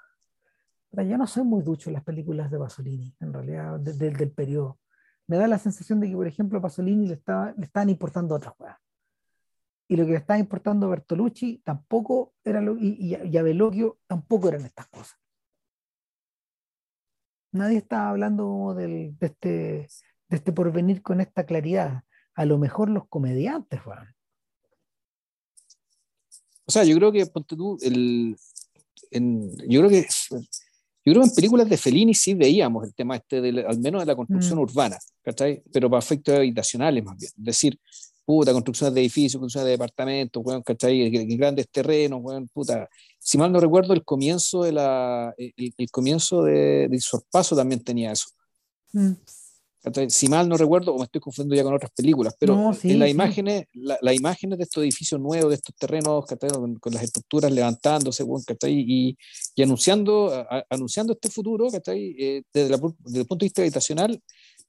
Speaker 1: yo no soy muy ducho en las películas de Pasolini, en realidad, desde el del periodo. Me da la sensación de que, por ejemplo, a Pasolini le, estaba, le estaban importando otras cosas. Y lo que le estaba importando a Bertolucci tampoco era lo, y, y, y a Veloquio tampoco eran estas cosas nadie está hablando del, de, este, de este porvenir con esta claridad. A lo mejor los comediantes, Juan.
Speaker 2: O sea, yo creo que, ponte tú, el, en, yo creo que yo creo que en películas de Fellini sí veíamos el tema este, de, al menos de la construcción mm. urbana, ¿cachai? Pero para efectos habitacionales más bien. Es decir, puta, construcciones de edificios, construcciones de departamentos, bueno, ¿cachai? Grandes terrenos, bueno, puta. Si mal no recuerdo, el comienzo de la, el, comienzo de, de Sorpaso también tenía eso. Mm. Si mal no recuerdo, o me estoy confundiendo ya con otras películas, pero en las imágenes, las imágenes de estos edificios nuevos, de estos terrenos, con, con, las estructuras levantándose, bueno, y, y, anunciando, anunciando este futuro, eh, desde, la, desde el punto de vista habitacional,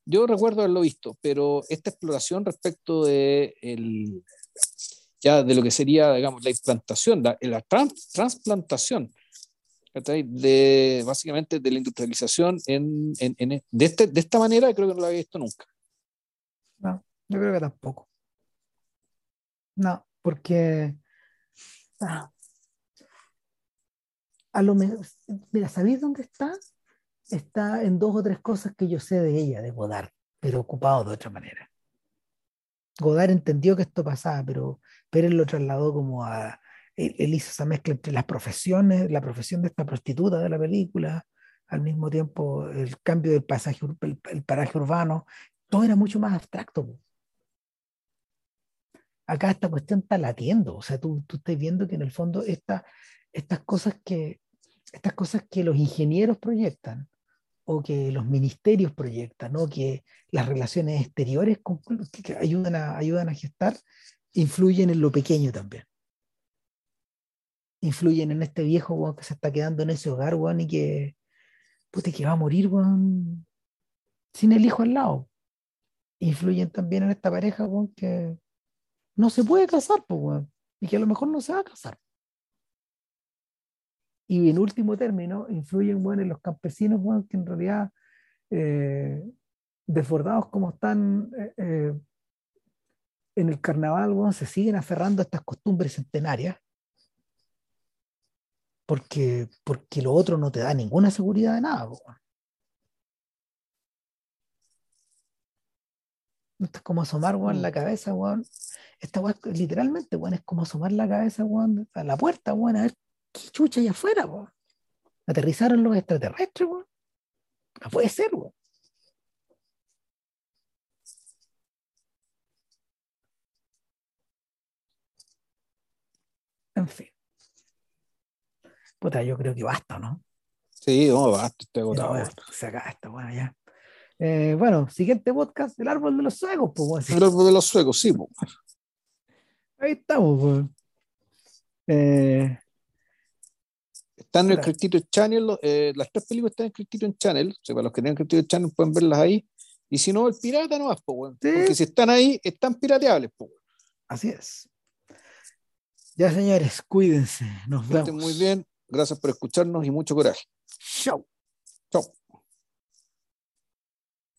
Speaker 2: yo recuerdo haberlo visto, pero esta exploración respecto de el, ya de lo que sería, digamos, la implantación, la, la transplantación básicamente de la industrialización en, en de, este, de, esta manera creo que no lo había visto nunca.
Speaker 1: No, yo creo que tampoco. No, porque ah, a lo mejor, mira, ¿sabéis dónde está? Está en dos o tres cosas que yo sé de ella, de Godard, pero ocupado de otra manera. Godard entendió que esto pasaba, pero Pérez lo trasladó como a... Él, hizo esa mezcla entre las profesiones, la profesión de esta prostituta de la película, al mismo tiempo el cambio del pasaje, el, paraje urbano, todo era mucho más abstracto. acá esta cuestión está latiendo, o sea, tú, tú estás viendo que en el fondo esta, estas cosas que estas cosas que los ingenieros proyectan o que los ministerios proyectan o que las relaciones exteriores que ayudan a, ayudan a gestar influyen en lo pequeño también. Influyen en este viejo que se está quedando en ese hogar y que que va a morir sin el hijo al lado. Influyen también en esta pareja que no se puede casar y que a lo mejor no se va a casar y en último término, influyen bueno, en los campesinos bueno, que en realidad, eh, desbordados como están eh, eh, en el carnaval, bueno, se siguen aferrando a estas costumbres centenarias. Porque, porque lo otro no te da ninguna seguridad de nada. Esto es como asomar en la cabeza, bueno. Esta literalmente, bueno, es como asomar la cabeza, bueno, a la puerta, bueno, a ver ¿Qué chucha allá afuera, po? Aterrizaron los extraterrestres, po. No puede ser, po. En fin. Puta, yo creo que basta, ¿no?
Speaker 2: Sí, no, basta, estoy agotado. No,
Speaker 1: se acaba esta, bueno, ya. Eh, bueno, siguiente podcast, el árbol de los suegos, pues.
Speaker 2: El árbol de los suegos, sí, pues.
Speaker 1: Ahí estamos, pues. Eh,
Speaker 2: están en el Criterion Channel, eh, las tres películas están en Criterion Channel, o sea, para los que tengan Criterion Channel pueden verlas ahí. Y si no, el pirata no va, porque si están ahí, están pirateables.
Speaker 1: Así es. Ya, señores, cuídense. Nos vemos.
Speaker 2: muy bien. Gracias por escucharnos y mucho coraje.
Speaker 1: Chao.
Speaker 2: Chao.